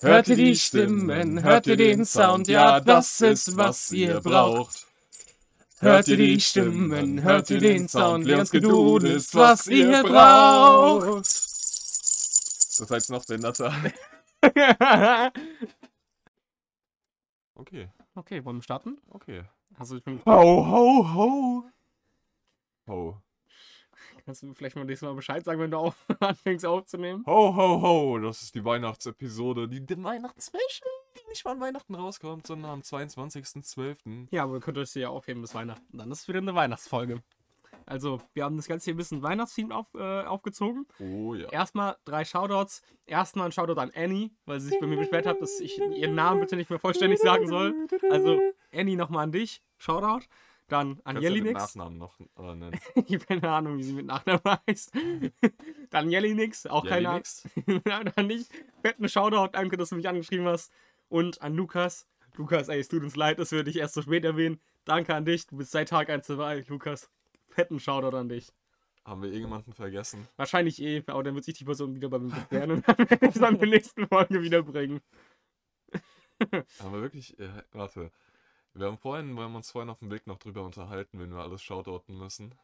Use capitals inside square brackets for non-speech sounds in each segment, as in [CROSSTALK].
Hört ihr die Stimmen, hört ihr den Sound, ja, das ist, was ihr braucht. Hört ihr die Stimmen, hört ihr den Sound, Leons Geduld ist, was ihr braucht. Das heißt noch behinderter. [LAUGHS] Okay, okay, wollen wir starten? okay. Also, ich bin, Ho, ho, ho. Ho. Kannst du vielleicht mal nächstes Mal Bescheid sagen, wenn du auf, [LAUGHS] anfängst aufzunehmen? Ho, ho, ho. Das ist die Weihnachtsepisode, die, die Weihnachtsspecial, die nicht mal an Weihnachten rauskommt, sondern am 22.12. Ja, aber ihr könnt euch sie ja aufheben bis Weihnachten. Dann ist es wieder eine Weihnachtsfolge. Also, wir haben das Ganze hier ein bisschen Weihnachtstheme auf, äh, aufgezogen. Oh ja. Erstmal drei Shoutouts. Erstmal ein Shoutout an Annie, weil sie sich bei mir beschwert hat, dass ich ihren Namen bitte nicht mehr vollständig sagen soll. Also, Annie nochmal an dich. Shoutout. Dann an Kannst du den Jelinix. Nachnamen noch äh, nennen? [LAUGHS] Ich habe keine Ahnung, wie sie mit Nachnamen heißt. [LAUGHS] Dann Jelinix, auch keine Ahnung. Jelinix? [LAUGHS] Nein, dann nicht. Fetten Shoutout, danke, dass du mich angeschrieben hast. Und an Lukas. Lukas, ey, es tut uns leid, das würde ich erst so spät erwähnen. Danke an dich, du bist seit Tag 1 dabei, Lukas. Fetten Shoutout an dich. Haben wir irgendjemanden vergessen? Wahrscheinlich eh, aber dann wird sich die Person wieder bei mir beschweren und dann werde ich es dann in der nächsten Folge wiederbringen. Haben wir wirklich. Äh, warte. Wir haben vorhin, wir haben uns vorhin auf dem Weg noch drüber unterhalten, wenn wir alles shoutouten müssen.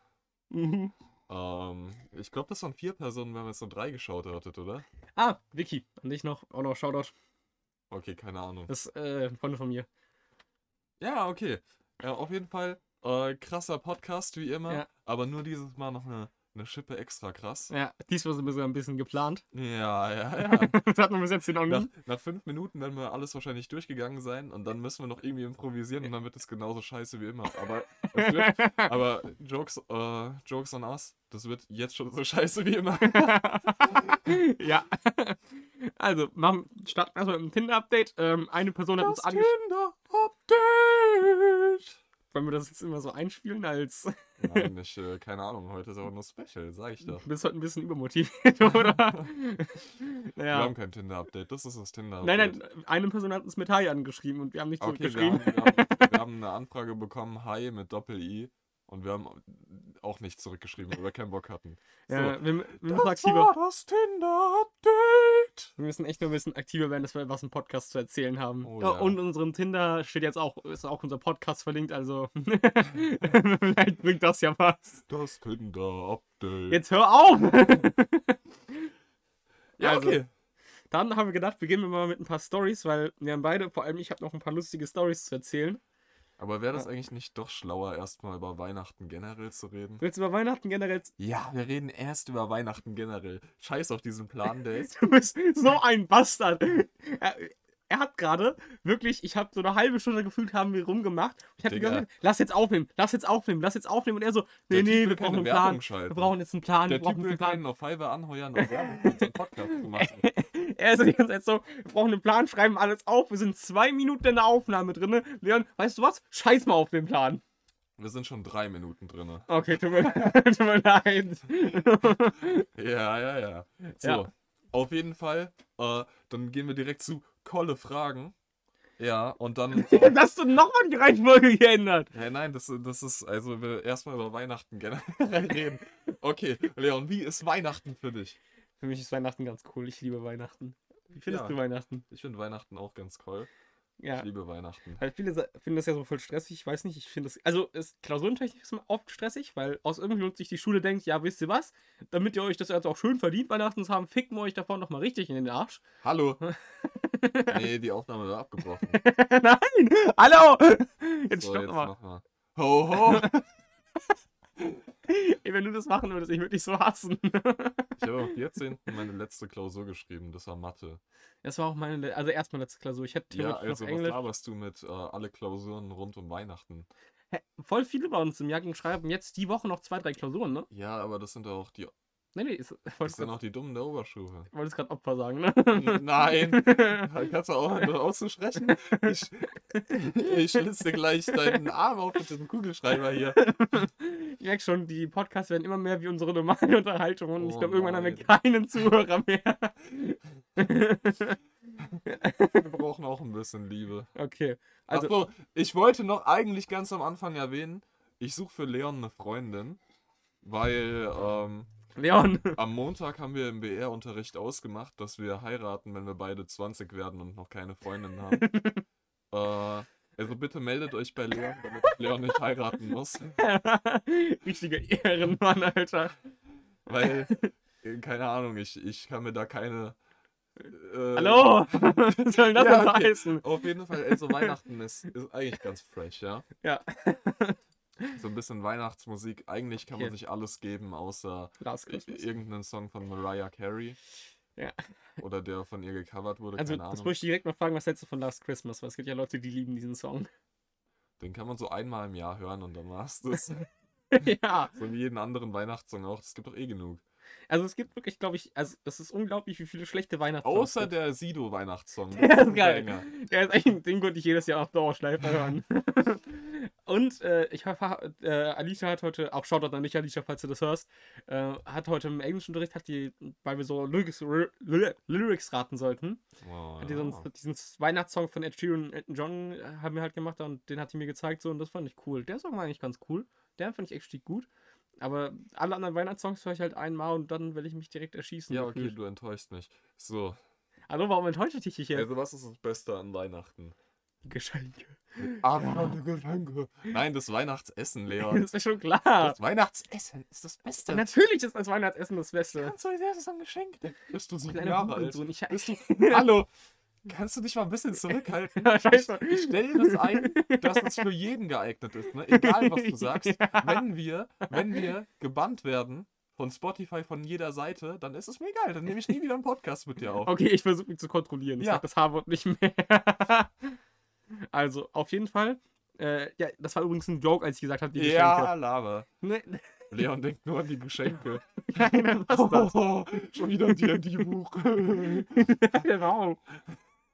Mhm. Ähm, ich glaube, das waren vier Personen, wir haben jetzt nur drei geschautoutet, oder? Ah, Vicky, an dich noch, auch noch Shoutout. Okay, keine Ahnung. Das ist äh, ein Freund von mir. Ja, okay. Ja, auf jeden Fall äh, krasser Podcast wie immer, Ja. aber nur dieses Mal noch eine, eine Schippe extra krass. Ja, diesmal sind wir sogar ein bisschen geplant. Ja, ja, [LAUGHS] ja. das hat man bis jetzt noch nach, nie. nach fünf Minuten werden wir alles wahrscheinlich durchgegangen sein und dann müssen wir noch irgendwie improvisieren und dann wird es genauso scheiße wie immer. Aber, wird, [LAUGHS] aber Jokes, äh, Jokes on us, das wird jetzt schon so scheiße wie immer. [LAUGHS] ja. Also, machen, starten erstmal mit einem Tinder-Update. Ähm, eine Person hat uns angeschrieben. Tinder-Update! Wollen wir das jetzt immer so einspielen als. Nein, ich, äh, keine Ahnung, heute ist aber nur Special, sag ich doch. Du bist heute ein bisschen übermotiviert, [LAUGHS] oder? Wir ja. haben kein Tinder-Update, das ist das Tinder-Update. Nein, nein, eine Person hat uns mit Hi angeschrieben und wir haben nicht Okay, wir zurückgeschrieben. haben, wir, haben, wir [LAUGHS] haben eine Anfrage bekommen, Hi mit Doppel-I. Und wir haben auch nicht zurückgeschrieben, weil wir keinen Bock hatten. ja, wir, wir, müssen das aktiver, war das Tinder-Update. wir müssen echt nur ein bisschen aktiver werden, dass wir was im Podcast zu erzählen haben. Oh, Ja, ja. Und unserem Tinder steht jetzt auch, ist auch unser Podcast verlinkt, also [LAUGHS] vielleicht bringt das ja was. Das Tinder-Update. Jetzt hör auf! Ja, Also, okay. Dann haben wir gedacht, beginnen wir mal mit ein paar Stories, weil wir haben beide, vor allem ich habe noch ein paar lustige Stories zu erzählen. Aber wäre das eigentlich nicht doch schlauer, erstmal über Weihnachten generell zu reden? Willst du über Weihnachten generell Ja, wir reden erst über Weihnachten generell. Scheiß auf diesen Plan, [LAUGHS] ist. Du bist so ein Bastard. Er, hat gerade wirklich, ich habe so eine halbe Stunde gefühlt, haben wir rumgemacht. Ich habe gesagt, lass jetzt aufnehmen, lass jetzt aufnehmen, lass jetzt aufnehmen. Und er so, nee, Der nee, wir brauchen einen Plan. Werbung Wir schalten. brauchen jetzt einen Plan, wir Der brauchen Typ jetzt will einen Plan. auf Fiverr anheuern, um Werbung für unseren Podcast zu machen. [LAUGHS] Er ist die ganze Zeit so, wir brauchen einen Plan, schreiben alles auf. Wir sind zwei Minuten in der Aufnahme drin. Leon, weißt du was? Scheiß mal auf den Plan. Wir sind schon drei Minuten drin. Okay, tut mir, [LAUGHS] tut mir leid. [LAUGHS] Ja, ja, ja. So, Ja. Auf jeden Fall. Äh, dann gehen wir direkt zu Kolle Fragen. Ja, und dann. [LAUGHS] Hast du nochmal die Reihenfolge geändert? Ja, nein, das, das ist, also wir erstmal über Weihnachten generell [LAUGHS] reden. Okay, Leon, wie ist Weihnachten für dich? Für mich ist Weihnachten ganz cool. Ich liebe Weihnachten. Wie findest Ja. du Weihnachten? Ich finde Weihnachten auch ganz toll. Ja. Ich liebe Weihnachten. Weil viele finden das ja so voll stressig. Ich weiß nicht, ich finde das. Also, ist klausurentechnisch ist oft stressig, weil aus irgendeinem Grund sich die Schule denkt, ja, wisst ihr was? Damit ihr euch das jetzt auch schön verdient, Weihnachten zu haben, ficken wir euch davon nochmal richtig in den Arsch. Hallo! [LAUGHS] nee, die Aufnahme wird abgebrochen. [LAUGHS] Nein! Hallo! Jetzt So, stopp jetzt mal. mach mal. Ho, ho! [LAUGHS] [LAUGHS] Ey, wenn du das machen würdest, ich würde dich so hassen. [LAUGHS] Ich habe am 14. meine letzte Klausur geschrieben, das war Mathe. Das war auch meine, le- also erstmal letzte Klausur. Ich hätte Ja, theoretisch also noch was Englisch. laberst du mit äh, alle Klausuren rund um Weihnachten? Hä, voll viele bei uns im Jahrgang schreiben jetzt die Woche noch zwei, drei Klausuren, ne? Ja, aber das sind auch die, Nee, nee, ist, das wollte sind auch die Dummen der Oberstufe. es gerade Opfer sagen, ne? Nein! [LAUGHS] Kannst du auch mal auszusprechen? Ich, ich schlitze gleich deinen Arm auf mit diesem Kugelschreiber hier. Ich merke schon, die Podcasts werden immer mehr wie unsere normale Unterhaltung und ich Oh glaube, irgendwann haben wir keinen Zuhörer mehr. Wir brauchen auch ein bisschen Liebe. okay, also, Achso, ich wollte noch eigentlich ganz am Anfang erwähnen, ich suche für Leon eine Freundin, weil, ähm, Leon. [LAUGHS] Am Montag haben wir im BR-Unterricht ausgemacht, dass wir heiraten, wenn wir beide 20 werden und noch keine Freundin haben. [LAUGHS] äh, also bitte meldet euch bei Leon, damit [LAUGHS] Leon nicht heiraten muss. Richtiger Ehrenmann, Alter. Weil, äh, keine Ahnung, ich, ich kann mir da keine. Äh, Hallo? Was soll das Ja, okay. heißen? Auf jeden Fall, also Weihnachten ist, ist eigentlich ganz fresh, ja. Ja. So ein bisschen Weihnachtsmusik. Eigentlich kann man Okay. sich alles geben, außer irgendeinen Song von Mariah Carey. Ja. Oder der von ihr gecovert wurde, Also, keine das Ahnung. muss ich direkt mal fragen, was hältst du von Last Christmas? Weil es gibt ja Leute, die lieben diesen Song. Den kann man so einmal im Jahr hören und dann war's das. [LAUGHS] ja. so wie jeden anderen Weihnachtssong auch. Das gibt doch eh genug. Also, es gibt wirklich, glaube ich, also, es ist unglaublich, wie viele schlechte Weihnachtssongs Außer gibt. der Sido-Weihnachtssong. [LAUGHS] Der ist geil. Banger. Der ist eigentlich, den konnte ich jedes Jahr auf Dauerschleife hören. [LAUGHS] Und äh, ich habe, äh, Alicia hat heute, auch Shoutout an dich, Alicia, falls du das hörst, äh, hat heute im Englischunterricht, hat die, weil wir so Lyrics, Ly- Lyrics raten sollten, Oh, hat die sonst, diesen Weihnachtssong von Ed Sheeran und Elton John äh, haben wir halt gemacht und den hat die mir gezeigt so und das fand ich cool. Der Song war eigentlich ganz cool. Der fand ich echt gut. Aber alle anderen Weihnachtssongs höre ich halt einmal und dann will ich mich direkt erschießen. ja, okay, du enttäuscht mich. So, Hallo, warum enttäusche ich dich hier? also was ist das Beste an Weihnachten? Geschenke. Aber die Geschenke. Nein, das Weihnachtsessen, Leon. [LAUGHS] Das ist schon klar. Das Weihnachtsessen ist das Beste. Natürlich ist das Weihnachtsessen das Beste. Kannst du als erstes ein Geschenk? Bist du sieben Jahre alt? Bist du, hallo, kannst du dich mal ein bisschen zurückhalten? Ja, scheiße. Ich stelle das ein, dass es für jeden geeignet ist. Ne? Egal, was du [LAUGHS] sagst. Wenn wir, wenn wir gebannt werden von Spotify von jeder Seite, dann ist es mir egal. Dann nehme ich nie wieder einen Podcast mit dir auf. Okay, ich versuche mich zu kontrollieren. Ich Ja. sag das H-Wort nicht mehr. [LAUGHS] also, auf jeden Fall. Äh, ja, das war übrigens ein Joke, als ich gesagt habe, die Ja, Lava. Geschenke. Ne, Leon denkt nur an die Geschenke. [LAUGHS] Nein, was ist das? Oh, schon wieder ein D&D-Buch. genau.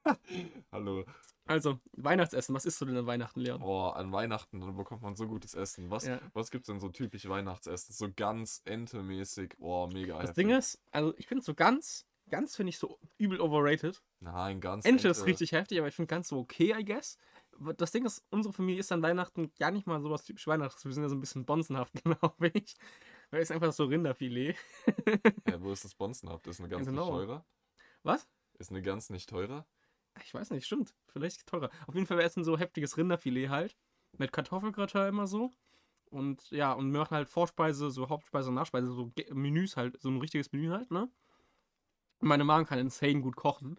[LAUGHS] Hallo. Also, Weihnachtsessen. Was isst du denn an Weihnachten, Leon? Oh, an Weihnachten, dann bekommt man so gutes Essen. Was, Ja. was gibt's denn so typisch Weihnachtsessen? So ganz entemäßig. Oh, mega Das heftig. Ding ist, also ich finde so ganz, ganz finde ich so übel overrated. Nein, ganz Ente ist richtig heftig, aber ich finde ganz so okay, I guess. Das Ding ist, unsere Familie ist an Weihnachten gar nicht mal sowas typisch Weihnachts. Wir sind ja so ein bisschen bonzenhaft, [LAUGHS] glaube ich. Weil es ist einfach so Rinderfilet. Ja, wo ist das Bonzenhaft? Ist eine [LAUGHS] ganz Genau. nicht teurer? Was? Ist eine ganz nicht teurer? Ich weiß nicht, stimmt. Vielleicht es teurer. Auf jeden Fall, wir essen so heftiges Rinderfilet halt. Mit Kartoffelgratin immer so. Und ja, und wir machen halt Vorspeise, so Hauptspeise und Nachspeise, so Menüs halt, so ein richtiges Menü halt, ne? Meine Mom kann insane gut kochen.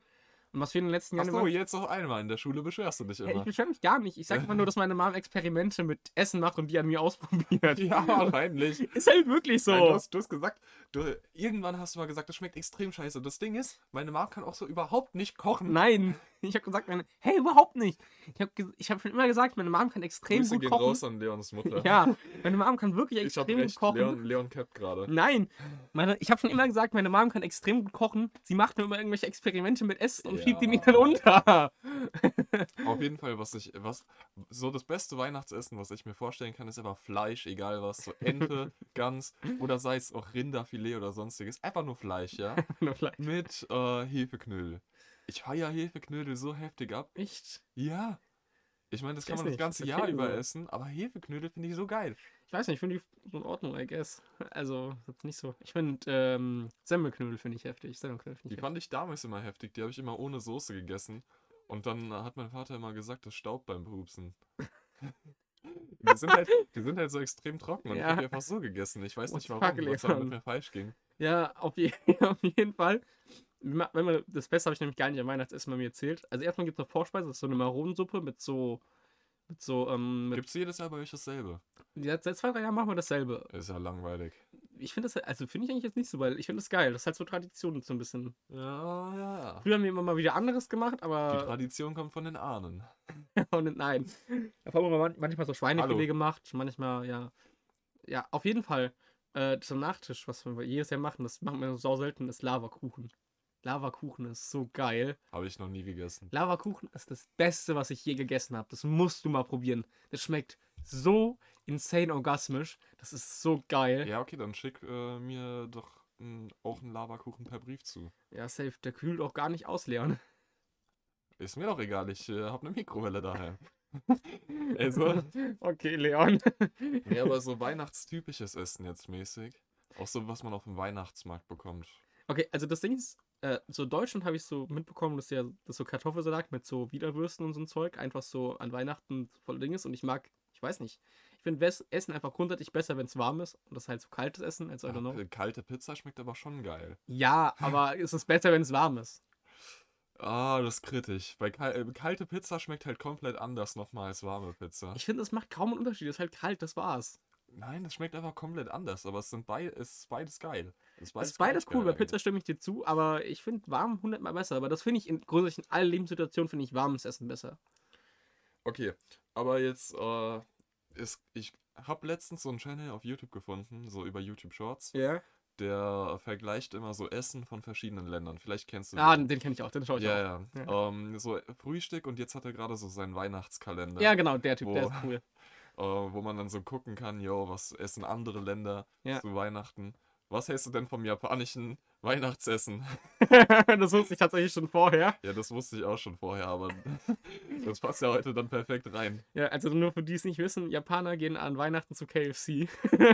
Und was wir in den letzten Jahren Achso, immer- jetzt auch einmal. In der Schule beschwerst du dich Ja, ich immer. beschwere mich gar nicht. Ich sage immer nur, dass meine Mom Experimente mit Essen macht und die an mir ausprobiert. Ja, [LAUGHS] wahrscheinlich. Ist halt wirklich so. Nein, du, hast, du hast gesagt, du, irgendwann hast du mal gesagt, das schmeckt extrem scheiße. Das Ding ist, meine Mom kann auch so überhaupt nicht kochen. Nein, ich habe gesagt, meine, hey, überhaupt nicht. Ich habe ich hab schon immer gesagt, meine Mom kann extrem Grüße gut gehen kochen. raus an Leons Mutter. Ja, meine Mom kann wirklich ich extrem gut recht. kochen. Leon, Leon cappt gerade. Nein, meine, ich habe schon immer gesagt, meine Mom kann extrem gut kochen. Sie macht nur immer irgendwelche Experimente mit Essen und schiebt die mir Ja. dann unter. [LAUGHS] Auf jeden Fall, was ich, was, so das beste Weihnachtsessen, was ich mir vorstellen kann, ist einfach Fleisch, egal was, so Ente, [LAUGHS] Gans oder sei es auch Rinderfilet oder sonstiges. Einfach nur Fleisch, ja? [LAUGHS] Nur vielleicht. Mit äh, Hefeknödel. Ich feiere Hefeknödel so heftig ab. Echt? Ja. Ich meine, das Ich kann man das nicht, ganze das Jahr über essen, aber Hefeknödel finde ich so geil. Ich weiß nicht, ich finde die so in Ordnung, I guess. Also, das ist nicht so. Ich finde, ähm, Semmelknödel finde ich heftig. Semmelknödel finde Die ich fand ich damals immer heftig. Die habe ich immer ohne Soße gegessen. Und dann hat mein Vater immer gesagt, das staubt beim Pupsen. [LAUGHS] die, sind halt, die sind halt so extrem trocken und ich Ja. habe die einfach so gegessen. Ich weiß nicht warum, was da mit mir falsch ging. Ja, auf, je [LAUGHS] auf jeden Fall. Wenn man- das Beste habe ich nämlich gar nicht am Weihnachtsessen bei mir erzählt. Also erstmal gibt es eine Vorspeise, das ist so eine Maronensuppe mit so, mit so, ähm, Gibt es jedes Jahr bei euch dasselbe? ja, seit zwei, drei Jahren machen wir dasselbe. Ist ja langweilig. Ich finde das, also finde ich eigentlich jetzt nicht so, weil ich finde das geil. Das ist halt so Tradition so ein bisschen. Ja, ja. Früher haben wir immer mal wieder anderes gemacht, Die aber Tradition kommt von den Ahnen. [LAUGHS] und nein. Da haben wir man- manchmal so Schweinefilet gemacht, manchmal, ja. Ja, auf jeden Fall. Äh, zum Nachtisch, was wir jedes Jahr machen, das machen wir so selten, ist Lavakuchen. Lavakuchen ist so geil. Habe ich noch nie gegessen. Lavakuchen ist das Beste, was ich je gegessen habe. Das musst du mal probieren. Das schmeckt so insane orgasmisch. Das ist so geil. Ja, okay, dann schick äh, mir doch mm, auch einen Lavakuchen per Brief zu. Ja, safe. Der kühlt auch gar nicht aus, Leon. [LAUGHS] Ist mir doch egal, ich äh, habe eine Mikrowelle daheim. [LAUGHS] also, Okay, Leon. [LAUGHS] ja, aber so weihnachtstypisches Essen jetzt mäßig. Auch so, was man auf dem Weihnachtsmarkt bekommt. Okay, also das Ding ist, äh, so in Deutschland habe ich so mitbekommen, dass ja das so Kartoffelsalat mit so Widerwürsten und so ein Zeug einfach so an Weihnachten voll Ding ist. Und ich mag, ich weiß nicht, ich finde Essen einfach grundsätzlich besser, wenn es warm ist. Und das ist halt so kaltes Essen, als I don't know. Ja, kalte Pizza schmeckt aber schon geil. Ja, aber [LAUGHS] es ist besser, wenn es warm ist. Ah, das ist kritisch. Weil äh, kalte Pizza schmeckt halt komplett anders nochmal als warme Pizza. Ich finde, es macht kaum einen Unterschied. Es ist halt kalt, das war's. Nein, das schmeckt einfach komplett anders, aber es, sind beid es ist beides geil. Es ist beides, ist beides cool, bei Pizza stimme ich dir zu, aber ich finde warm hundertmal besser. Aber das finde ich in grundsätzlich in allen Lebenssituationen finde ich warmes Essen besser. Okay, aber jetzt, äh, ist, ich habe letztens so einen Channel auf YouTube gefunden, so über YouTube Shorts. Ja. Der vergleicht immer so Essen von verschiedenen Ländern. Vielleicht kennst du den. Ah, den kenne ich auch, den schaue ich ja, auch. Ja, ja. Ähm, so Frühstück und jetzt hat er gerade so seinen Weihnachtskalender. Ja, genau, der Typ, der ist cool. Äh, wo man dann so gucken kann, yo, was essen andere Länder ja. zu Weihnachten. Was hältst du denn vom japanischen Weihnachtsessen? [LAUGHS] das wusste ich tatsächlich schon vorher. Ja, das wusste ich auch schon vorher, aber [LAUGHS] das passt ja heute dann perfekt rein. Ja, also nur für die es nicht wissen, Japaner gehen an Weihnachten zu KFC.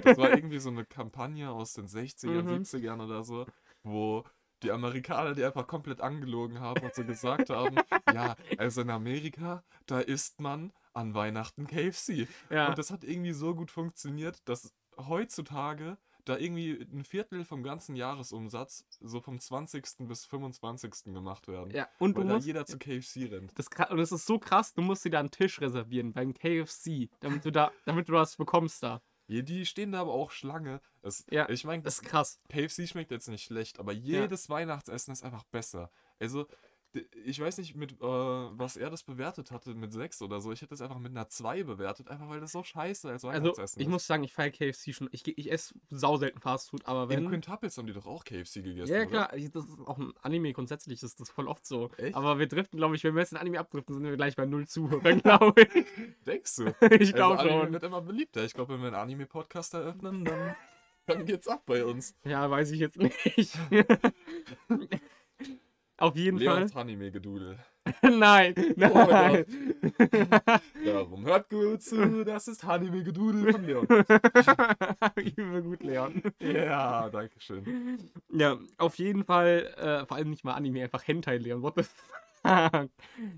das war [LAUGHS] irgendwie so eine Kampagne aus den 60ern, mhm. 70ern oder so, wo die Amerikaner, die einfach komplett angelogen haben und so gesagt haben, ja, also in Amerika, da isst man an Weihnachten KFC. Ja. Und das hat irgendwie so gut funktioniert, dass heutzutage da irgendwie ein Viertel vom ganzen Jahresumsatz so vom 20. bis 25. gemacht werden. Ja, und weil du da musst, jeder zu KFC rennt. Das, und das ist so krass, du musst dir da einen Tisch reservieren beim KFC, damit du da, damit du das bekommst da. Ja, die stehen da aber auch Schlange. Das, ja, ich meine, das ist krass. KFC schmeckt jetzt nicht schlecht, aber jedes ja. Weihnachtsessen ist einfach besser. Also, ich weiß nicht, mit äh, was er das bewertet hatte, mit 6 oder so. Ich hätte es einfach mit einer 2 bewertet, einfach weil das so scheiße als Weihnachtsessen also, ich ist. muss sagen, ich feiere KFC schon. Ich, ich esse sau selten Fastfood, aber wenn... In Quintuples haben die doch auch KFC gegessen, Ja, klar. Oder? Das ist auch ein Anime grundsätzlich, das ist das voll oft so. Echt? Aber wir driften, glaube ich, wenn wir jetzt ein Anime abdriften, sind wir gleich bei null Zuhörern, [LAUGHS] glaube ich. Denkst du? [LAUGHS] ich glaube also, schon. wird immer beliebter. Ich glaube, wenn wir einen Anime-Podcast eröffnen, dann... dann geht's ab bei uns. Ja, weiß ich jetzt nicht. [LAUGHS] Auf jeden Leons Fall. Anime-Gedudel. [LAUGHS] nein, nein. [LAUGHS] Darum hört gut zu, das ist Anime-Gedudel von [LAUGHS] Leon. Übel gut, Leon. Ja, danke schön. Ja, auf jeden Fall, äh, vor allem nicht mal Anime, einfach Hentai, Leon. What the fuck?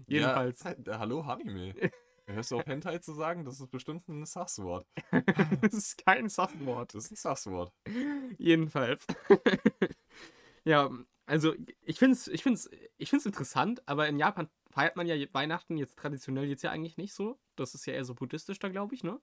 Jedenfalls. Ja, halt, hallo, Anime. Hörst du auf Hentai zu sagen? Das ist bestimmt ein Sasswort. das ist kein Sasswort. Das ist ein Sasswort. Jedenfalls. ja, also ich finde es ich find's, ich find's interessant, aber in Japan feiert man ja Weihnachten jetzt traditionell jetzt ja eigentlich nicht so. Das ist ja eher so buddhistisch da, glaube ich, ne?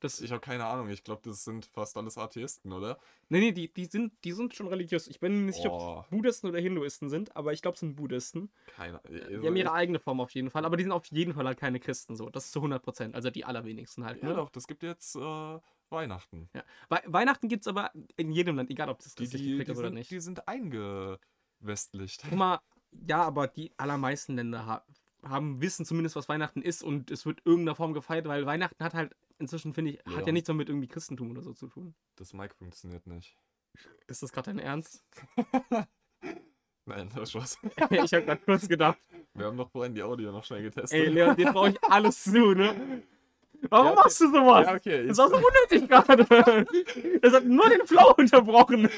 Das ich habe keine Ahnung, ich glaube, das sind fast alles Atheisten, oder? Nee, nee, die, die, sind, die sind schon religiös. Ich bin nicht sicher, ob es Buddhisten oder Hinduisten sind, aber ich glaube, es sind Buddhisten. Keine also Die haben ihre eigene Form auf jeden Fall, aber die sind auf jeden Fall halt keine Christen so. Das ist zu 100 Prozent, also die allerwenigsten halt. Ja, ne? doch, das gibt jetzt äh, Weihnachten. Ja. We Weihnachten gibt es aber in jedem Land, egal ob das christlich die, die, die oder sind, nicht. Die sind eingewestlicht. Guck mal, ja, aber die allermeisten Länder ha haben, wissen zumindest, was Weihnachten ist und es wird irgendeiner Form gefeiert, weil Weihnachten hat halt inzwischen, finde ich, ja. hat ja nichts mehr mit irgendwie Christentum oder so zu tun. Das Mic funktioniert nicht. Ist das gerade dein Ernst? [LAUGHS] Nein, das ist was. [LAUGHS] ich habe gerade kurz gedacht. Wir haben noch vorhin die Audio noch schnell getestet. Ey, Leon, dir brauche ich alles zu, ne? Warum ja, okay. machst du sowas? Ja, okay. Das auch so unnötig gerade. [LAUGHS] Das hat nur den Flow unterbrochen.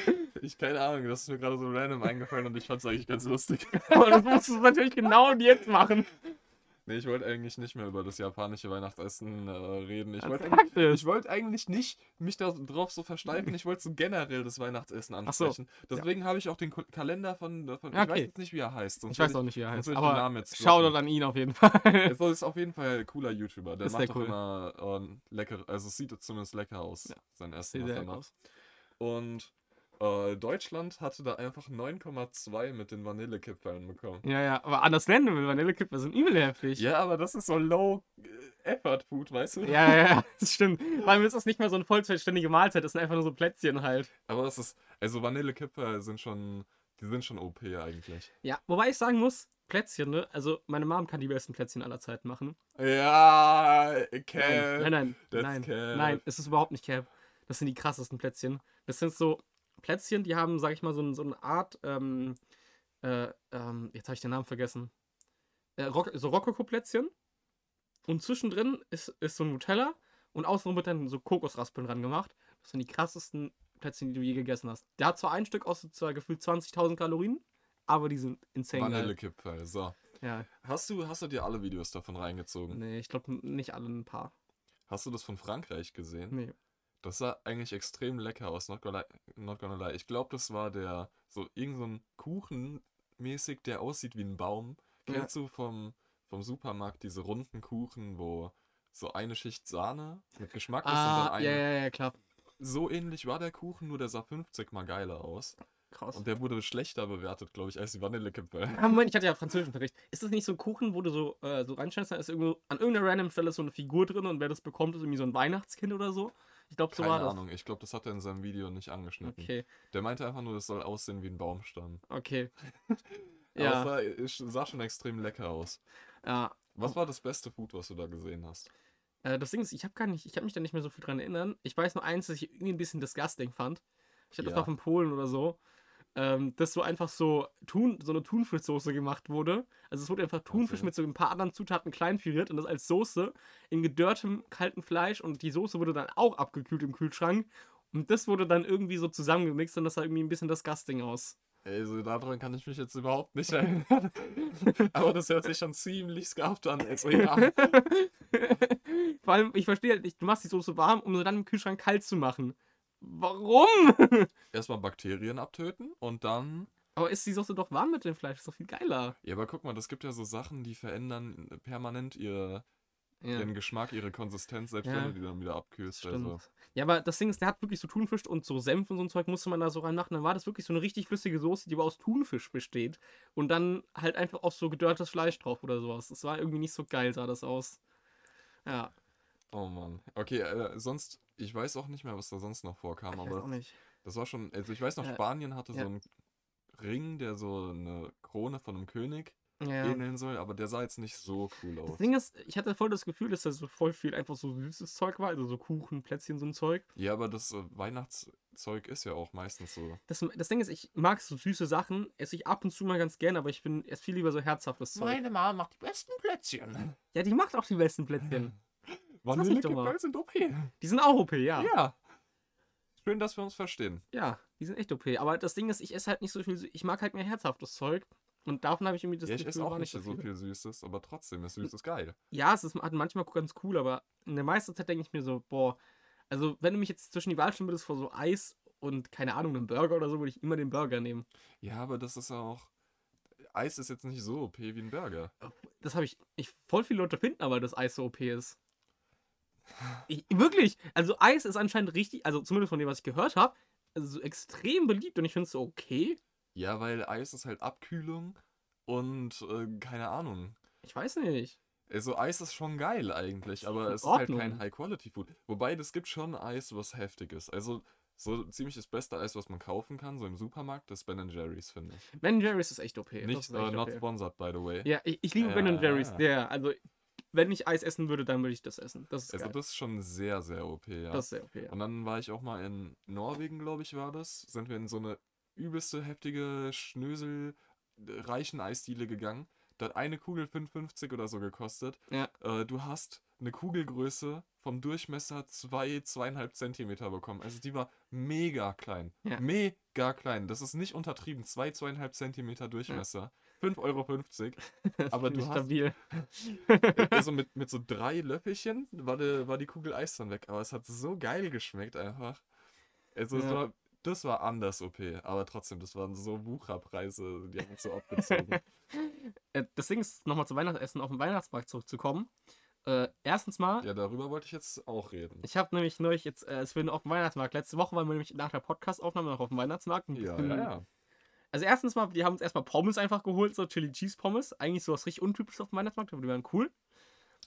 Ich keine Ahnung, das ist mir gerade so random eingefallen und ich fand es eigentlich ganz lustig. Aber das musst du natürlich genau jetzt machen. Nee, ich wollte eigentlich nicht mehr über das japanische Weihnachtsessen äh, reden. Ich wollte eigentlich, wollt eigentlich nicht mich darauf so versteifen. Ich wollte so generell das Weihnachtsessen ansprechen. So, Deswegen ja. habe ich auch den Kalender von. von ja, okay. Ich weiß jetzt nicht, wie er heißt. ich weiß auch nicht, wie er heißt. Aber Shoutout an ihn auf jeden Fall. Es ist auf jeden Fall ein cooler YouTuber. Der ist macht cool. immer äh, lecker. Also es sieht zumindest lecker aus. Ja. Sein Essen, was er macht. Und äh, Deutschland hatte da einfach 9,2 mit den Vanillekipferln bekommen. Ja, ja, aber anders nennen will, Vanillekipferl sind übel heftig. Ja, aber das ist so low äh, effort food, weißt du? Ja, ja, [LAUGHS] das stimmt. Vor allem ist das nicht mal so eine vollständige Mahlzeit, das sind einfach nur so Plätzchen halt. Aber es ist, also Vanillekipferl sind schon, die sind schon OP eigentlich. Ja, wobei ich sagen muss, Plätzchen, ne? Also meine Mom kann die besten Plätzchen aller Zeiten machen. Ja, Cap. Nein, nein, nein, nein, nein, es ist überhaupt nicht Cap. Das sind die krassesten Plätzchen. Das sind so, Plätzchen, die haben, sag ich mal, so, so eine Art, ähm, äh, ähm, jetzt habe ich den Namen vergessen, äh, Rock, so Rokoko-Plätzchen. Und zwischendrin ist, ist so ein Nutella und außenrum wird dann so Kokosraspeln dran gemacht. Das sind die krassesten Plätzchen, die du je gegessen hast. Der hat zwar ein Stück aus zwar gefühlt 20.000 Kalorien, aber die sind insane. Vanillekipferl, so. Ja, Hast du, hast du dir alle Videos davon reingezogen? nee, ich glaube nicht alle ein paar. Hast du das von Frankreich gesehen? Nee. Das sah eigentlich extrem lecker aus, not gonna, not gonna lie. Ich glaube, das war der, so irgend so ein Kuchen mäßig, der aussieht wie ein Baum. Ja. Kennst du vom, vom Supermarkt diese runden Kuchen, wo so eine Schicht Sahne mit Geschmack ist und dann Ah, eine. ja, ja, ja, klar. So ähnlich war der Kuchen, nur der sah 50 mal geiler aus. Krass. Und der wurde schlechter bewertet, glaube ich, als die Vanillekipferl. [LAUGHS] Ah, Moment, ich hatte ja Französischunterricht. Ist das nicht so ein Kuchen, wo du so, äh, so reinschneidest, da ist irgendwo an irgendeiner random Stelle so eine Figur drin und wer das bekommt, ist irgendwie so ein Weihnachtskind oder so? Ich glaube, so war Keine das. Ahnung, ich glaube, das hat er in seinem Video nicht angeschnitten. Okay, Der meinte einfach nur, das soll aussehen wie ein Baumstamm. okay. [LAUGHS] Aber ja, es sah, sah schon extrem lecker aus. ja. Was war das beste Food, was du da gesehen hast? Äh, das Ding ist, ich habe gar nicht, ich habe mich da nicht mehr so viel dran erinnern. Ich weiß nur eins, das ich irgendwie ein bisschen disgusting fand. Ich hatte das Ja. war von Polen oder so. Ähm, dass so einfach so Thun, so eine Thunfischsoße gemacht wurde. Also es wurde einfach Thunfisch Okay. mit so ein paar anderen Zutaten klein püriert und das als Soße in gedörrtem kalten Fleisch und die Soße wurde dann auch abgekühlt im Kühlschrank. Und das wurde dann irgendwie so zusammengemixt und das sah irgendwie ein bisschen disgusting aus. Also daran kann ich mich jetzt überhaupt nicht erinnern. [LAUGHS] Aber das hört sich schon ziemlich skarpt an. Also ja. [LAUGHS] Vor allem, ich verstehe halt nicht, du machst die Soße warm, um sie dann im Kühlschrank kalt zu machen. Warum? [LAUGHS] Erstmal Bakterien abtöten und dann. Aber ist die Soße doch warm mit dem Fleisch? ist doch viel geiler. Ja, aber guck mal, das gibt ja so Sachen, die verändern permanent ihr, Ja, ihren Geschmack, ihre Konsistenz, selbst Ja. wenn du die dann wieder abkühlst. Also. Ja, aber das Ding ist, der hat wirklich so Thunfisch und so Senf und so ein Zeug musste man da so reinmachen. Dann war das wirklich so eine richtig flüssige Soße, die aber aus Thunfisch besteht. Und dann halt einfach auch so gedörrtes Fleisch drauf oder sowas. Das war irgendwie nicht so geil, sah das aus. Ja, Oh Mann. Okay, äh, sonst, ich weiß auch nicht mehr, was da sonst noch vorkam, ich weiß aber auch nicht. das war schon, also ich weiß noch, Ja, Spanien hatte ja. so einen Ring, der so eine Krone von einem König Ja. ähneln soll, aber der sah jetzt nicht so cool Das aus. Ding ist, ich hatte voll das Gefühl, dass da so voll viel einfach so süßes Zeug war. Also so Kuchen, Plätzchen, so ein Zeug. Ja, aber das äh, Weihnachtszeug ist ja auch meistens so. Das, das Ding ist, ich mag so süße Sachen, esse ich ab und zu mal ganz gerne, aber ich bin erst viel lieber so herzhaftes Zeug. Mama macht die besten Plätzchen. Ja, die macht auch die besten Plätzchen. [LAUGHS] Vanillekipferl sind OP. Die sind auch OP, ja. Ja. Schön, dass wir uns verstehen. Ja, die sind echt OP. Aber das Ding ist, ich esse halt nicht so viel. Sü- Ich mag halt mehr herzhaftes Zeug. Und davon habe ich irgendwie das ja, ich Gefühl, esse auch nicht so viel Süßes, aber trotzdem ist Süßes geil. Ja, es ist manchmal ganz cool, aber in der meisten Zeit denke ich mir so, boah, also wenn du mich jetzt zwischen die Wahl stellen würdest vor so Eis und keine Ahnung, einem Burger oder so, würde ich immer den Burger nehmen. Ja, aber das ist auch. Eis ist jetzt nicht so OP wie ein Burger. Das habe ich, ich, voll viele Leute finden aber, dass Eis so OP ist. Ich, wirklich, also Eis ist anscheinend richtig, also zumindest von dem, was ich gehört habe, also extrem beliebt und ich finde es so okay. Ja, weil Eis ist halt Abkühlung und äh, keine Ahnung. Ich weiß nicht. Also Eis ist schon geil eigentlich, aber es ist halt kein High-Quality-Food. Wobei, es gibt schon Eis, was heftig ist. Also so ziemlich das beste Eis, was man kaufen kann, so im Supermarkt, ist Ben Jerry's, finde ich. Ben Jerry's ist echt OP. das Nicht, ist echt not OP. sponsored, by the way. Ja, ich, ich liebe Ja, Ben Jerry's. Ja, also wenn ich Eis essen würde, dann würde ich das essen. Das ist Also geil. das ist schon sehr, sehr OP, ja. Das ist sehr OP, ja. Und dann war ich auch mal in Norwegen, glaube ich, war das. Sind wir in so eine übelste, heftige, Schnösel äh, reichen Eisdiele gegangen. Da hat eine Kugel 5,50 oder so gekostet. Ja. Äh, du hast eine Kugelgröße vom Durchmesser 2, 2,5 Zentimeter bekommen. Also die war mega klein. Ja. Mega klein. Das ist nicht untertrieben. 2, 2,5 Zentimeter Durchmesser. 5,50 Euro. Das [LAUGHS] aber du ich hast- stabil. [LAUGHS] Also mit, mit so drei Löffelchen war, die, war die Kugel Eis dann weg. Aber es hat so geil geschmeckt einfach. Also es Ja. war, das war anders OP. Aber trotzdem, das waren so Wucherpreise. Die haben uns so abgezogen. [LAUGHS] Äh, Das Ding ist, nochmal zu Weihnachtsessen auf den Weihnachtsmarkt zurückzukommen. Äh, erstens mal, ja, darüber wollte ich jetzt auch reden. ich habe nämlich neulich jetzt, äh, als wir auf dem Weihnachtsmarkt, letzte Woche waren wir nämlich nach der Podcast-Aufnahme noch auf dem Weihnachtsmarkt. Ja, ja, ja. Also erstens mal, die haben uns erstmal Pommes einfach geholt, so Chili Cheese Pommes. Eigentlich sowas richtig untypisches auf dem Weihnachtsmarkt, aber die waren cool.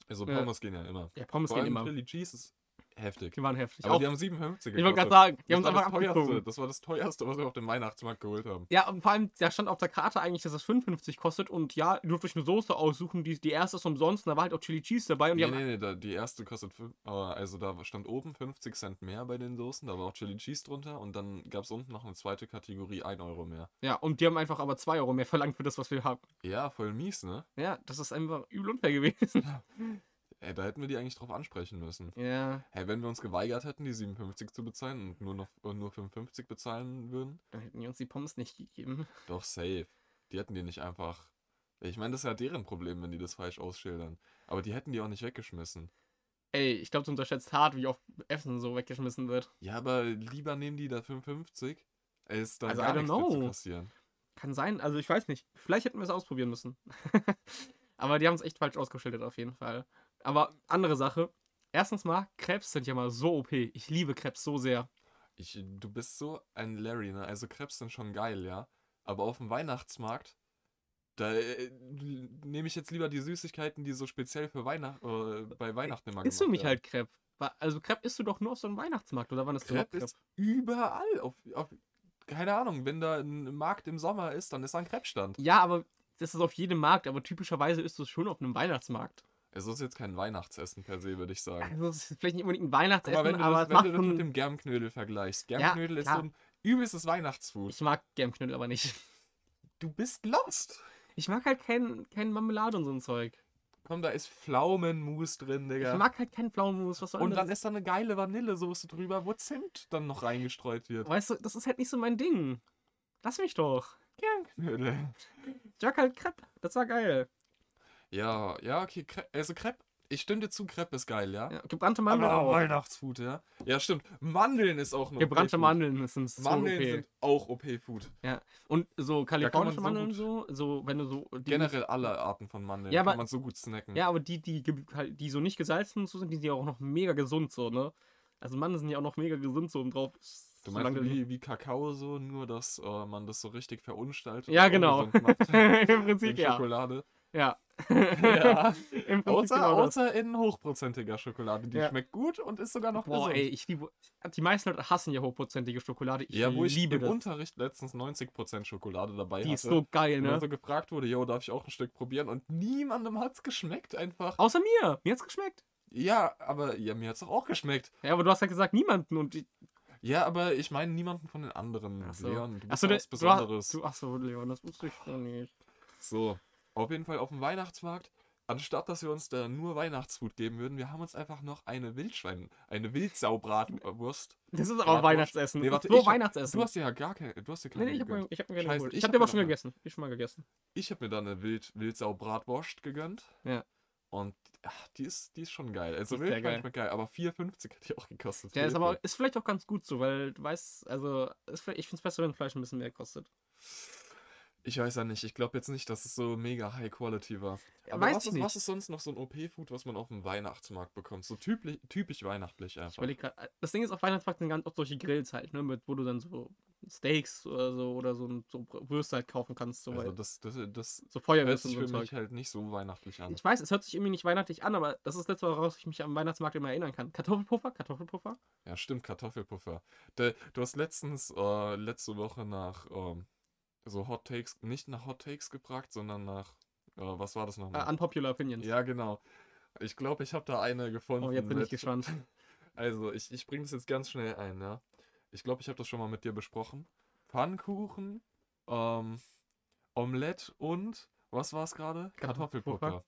Also. Pommes gehen ja immer. Ja, Pommes Vor gehen immer. Chili Cheese ist heftig. Die waren heftig. Aber Auch, die haben 57 ich wollte gerade sagen, die Das haben das, einfach teuerste, abgezogen. das war das teuerste, was wir auf dem Weihnachtsmarkt geholt haben. Ja, und vor allem, da stand auf der Karte eigentlich, dass es 55 kostet und ja, ihr dürft euch eine Soße aussuchen, die, die erste ist umsonst und da war halt auch Chili Cheese dabei und die Nee, haben nee, nee, da, die erste kostet, also da stand oben 50 Cent mehr bei den Soßen, da war auch Chili Cheese drunter und dann gab es unten noch eine zweite Kategorie, 1 Euro mehr. Ja, und die haben einfach aber 2 Euro mehr verlangt für das, was wir haben. Ja, voll mies, ne? Ja, das ist einfach übel unfair gewesen. [LAUGHS] Ey, da hätten wir die eigentlich drauf ansprechen müssen. Ja, Hey, wenn wir uns geweigert hätten, die 57 zu bezahlen und nur noch und nur 55 bezahlen würden, dann hätten die uns die Pommes nicht gegeben. doch safe. Die hätten die nicht einfach. Ich meine, das ist ja deren Problem, wenn die das falsch ausschildern. Aber die hätten die auch nicht weggeschmissen. Ey, ich glaube, du unterschätzt hart, wie oft Essen so weggeschmissen wird. Ja, aber lieber nehmen die da 55, als dann Also, gar nichts zu kassieren. Kann sein, also ich weiß nicht. Vielleicht hätten wir es ausprobieren müssen. [LAUGHS] Aber die haben es echt falsch ausgeschildert auf jeden Fall. Aber andere Sache. Erstens mal, Krebs sind ja mal so OP. Ich liebe Krebs so sehr. Ich, du bist so ein Larry, ne? Also Krebs sind schon geil, ja. Aber auf dem Weihnachtsmarkt, da äh, nehme ich jetzt lieber die Süßigkeiten, die so speziell für Weihnacht, äh, bei Weihnachten immer Isst du mich halt Crepe? Wa- Also Crepe isst du doch nur auf so einem Weihnachtsmarkt, oder wann ist das Crepe ist überall. Auf, auf, keine Ahnung, wenn da ein Markt im Sommer ist, dann ist da ein Crepe-Stand. Ja, aber das ist auf jedem Markt, aber typischerweise isst du es schon auf einem Weihnachtsmarkt. Es ist jetzt kein Weihnachtsessen per se, würde ich sagen. Also es ist vielleicht nicht unbedingt ein Weihnachtsessen, mal, wenn du aber das, es wenn macht du das mit dem Germknödel vergleichst. Ja, Germknödel ist so ein übelstes Weihnachtsfood. Ich mag Germknödel aber nicht. Du bist lost. Ich mag halt kein, kein Marmelade und so ein Zeug. Komm, da ist Pflaumenmus drin, Digga. Ich mag halt keinen Pflaumenmus. Was soll Und dann das? ist da eine geile Vanillesoße drüber, wo Zimt dann noch reingestreut wird. Weißt du, das ist halt nicht so mein Ding. Lass mich doch. Germknödel. Ich mag halt Crepe. Das war geil. Ja, ja, okay. Crepe, also Crepe, ich stimme dir zu, Crepe ist geil, ja? Ja, gebrannte Mandeln Aber auch. Weihnachtsfood, ja? Ja, stimmt. Mandeln ist auch noch Gebrannte Mandeln sind so Mandeln OP. sind auch OP-Food. Und so kalifornische so Mandeln so, so, wenn du so. Generell alle Arten von Mandeln Ja, kann aber- man so gut snacken. Ja, aber die, die, halt- die so nicht gesalzen und so sind, die sind ja auch noch mega gesund so, ne? Also Mandeln sind ja auch noch mega gesund so oben drauf. Du meinst Solange- wie, wie Kakao so, nur dass äh, man das so richtig verunstaltet Ja, und genau. [LAUGHS] Im in Prinzip ja. Schokolade. Ja. Ja. [LAUGHS] Im Prinzip Außer, genau außer in hochprozentiger Schokolade. Die Ja. schmeckt gut und ist sogar noch Boah, gesund. ey, ich liebe. Die meisten Leute hassen ja hochprozentige Schokolade. Ich ja, wo ich liebe im das. Unterricht letztens 90% Schokolade dabei Die hatte. ist so geil, und ne? dann so gefragt wurde, yo, darf ich auch ein Stück probieren? Und niemandem hat's geschmeckt einfach. Außer mir. Mir hat's geschmeckt. Ja, aber ja, mir hat's doch auch geschmeckt. Ja, aber du hast ja gesagt, niemanden. Und die, Ja, aber ich meine niemanden von den anderen. Achso. Leon, du ja der- was Besonderes. du, achso, Leon, das wusste ich noch nicht. So, auf jeden Fall auf dem Weihnachtsmarkt. Anstatt dass wir uns da nur Weihnachtsfood geben würden, wir haben uns einfach noch eine Wildschwein, eine Wildsau-Bratwurst. Das ist. Nee, Weihnachtsessen. Nee, warte, so ich Weihnachtsessen. Du hast ja gar keine, du hast dir keine nee, nee, ich hab, mir, ich hab mir gerne Scheiße, geholt. ich Ich hab mir aber schon gegessen. Ich schon mal gegessen. Ich habe mir da eine Wild, Wildsau-Bratwurst gegönnt. Ja. Und ach, die, ist, die ist schon geil. Also Wildschwein geil. geil, aber 4,50 hat die auch gekostet. Der ist aber ist vielleicht auch ganz gut so, weil du weißt, also ich finde es besser, wenn Fleisch ein bisschen mehr kostet. Ich weiß ja nicht. Ich glaube jetzt nicht, dass es so mega High Quality war. Ja, Aber weiß was, ich ist, nicht. was ist sonst noch so ein OP-Food, was man auf dem Weihnachtsmarkt bekommt? So typisch, typisch weihnachtlich Ich einfach. überleg grad, äh, das Ding ist, auf Weihnachtsmarkt sind ganz oft solche Grills halt, ne, mit, wo du dann so Steaks oder so oder so, so Würste halt kaufen kannst, so, Also das, das, das so hört Feuerwürste sich und für mich halt nicht so weihnachtlich an. Ich weiß, es hört sich irgendwie nicht weihnachtlich an, aber das ist das, woraus ich mich am Weihnachtsmarkt immer erinnern kann. Kartoffelpuffer, Kartoffelpuffer. Ja, stimmt, Kartoffelpuffer. Der, du hast letztens, äh, letzte Woche nach ähm, so Hot Takes, nicht nach Hot Takes gefragt, sondern nach, äh, was war das nochmal? unpopular Opinions. ja, genau. Ich glaube, ich habe da eine gefunden. oh, jetzt bin ich gespannt. [LAUGHS] Also, ich, ich bringe das jetzt ganz schnell ein, ja. Ich glaube, ich habe das schon mal mit dir besprochen. Pfannkuchen, ähm, Omelette und, was war es gerade? Kartoffelpuffer.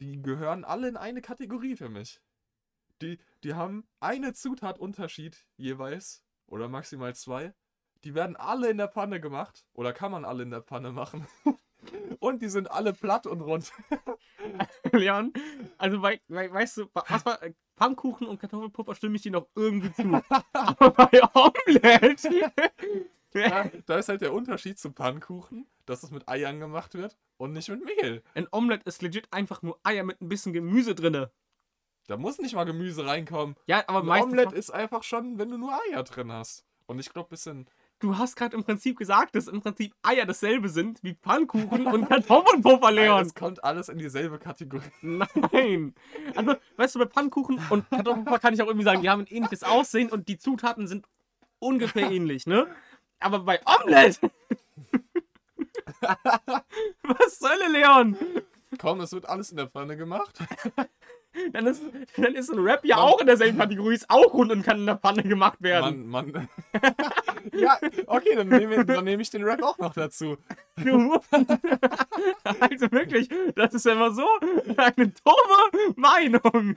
Die gehören alle in eine Kategorie für mich. Die, die haben eine Zutat Unterschied jeweils, oder maximal zwei. Die werden alle in der Pfanne gemacht, oder kann man alle in der Pfanne machen. [LAUGHS] und die sind alle platt und rund. [LAUGHS] Leon, also bei, bei, weißt du, was war Pfannkuchen und Kartoffelpuffer stimme ich dir noch irgendwie zu. Aber bei Omelette. Ja, da ist halt der Unterschied zu Pfannkuchen, dass es mit Eiern gemacht wird und nicht mit Mehl. Ein Omelette ist legit einfach nur Eier mit ein bisschen Gemüse drinne. Da muss nicht mal Gemüse reinkommen. Ja, aber Ein meistens. Omelette ist einfach schon, wenn du nur Eier drin hast. Und ich glaube, bisschen. Du hast gerade im Prinzip gesagt, dass im Prinzip Eier dasselbe sind wie Pfannkuchen und Kartoffelpuffer, Leon. Es [LAUGHS] kommt alles in dieselbe Kategorie. [LAUGHS] Nein. Also, weißt du, bei Pfannkuchen und Kartoffelpuffer kann ich auch irgendwie sagen, die haben ein ähnliches Aussehen und die Zutaten sind ungefähr ähnlich, ne? Aber bei Omelette. [LAUGHS] Was soll Leon? Komm, es wird alles in der Pfanne gemacht. Dann ist, dann ist ein Rap ja Man- auch in derselben Kategorie, ist auch rund und kann in der Pfanne gemacht werden. Man, man. [LAUGHS] ja, okay, dann nehme dann ich den Rap auch noch dazu. [LAUGHS] Also wirklich, das ist immer so eine dumme Meinung.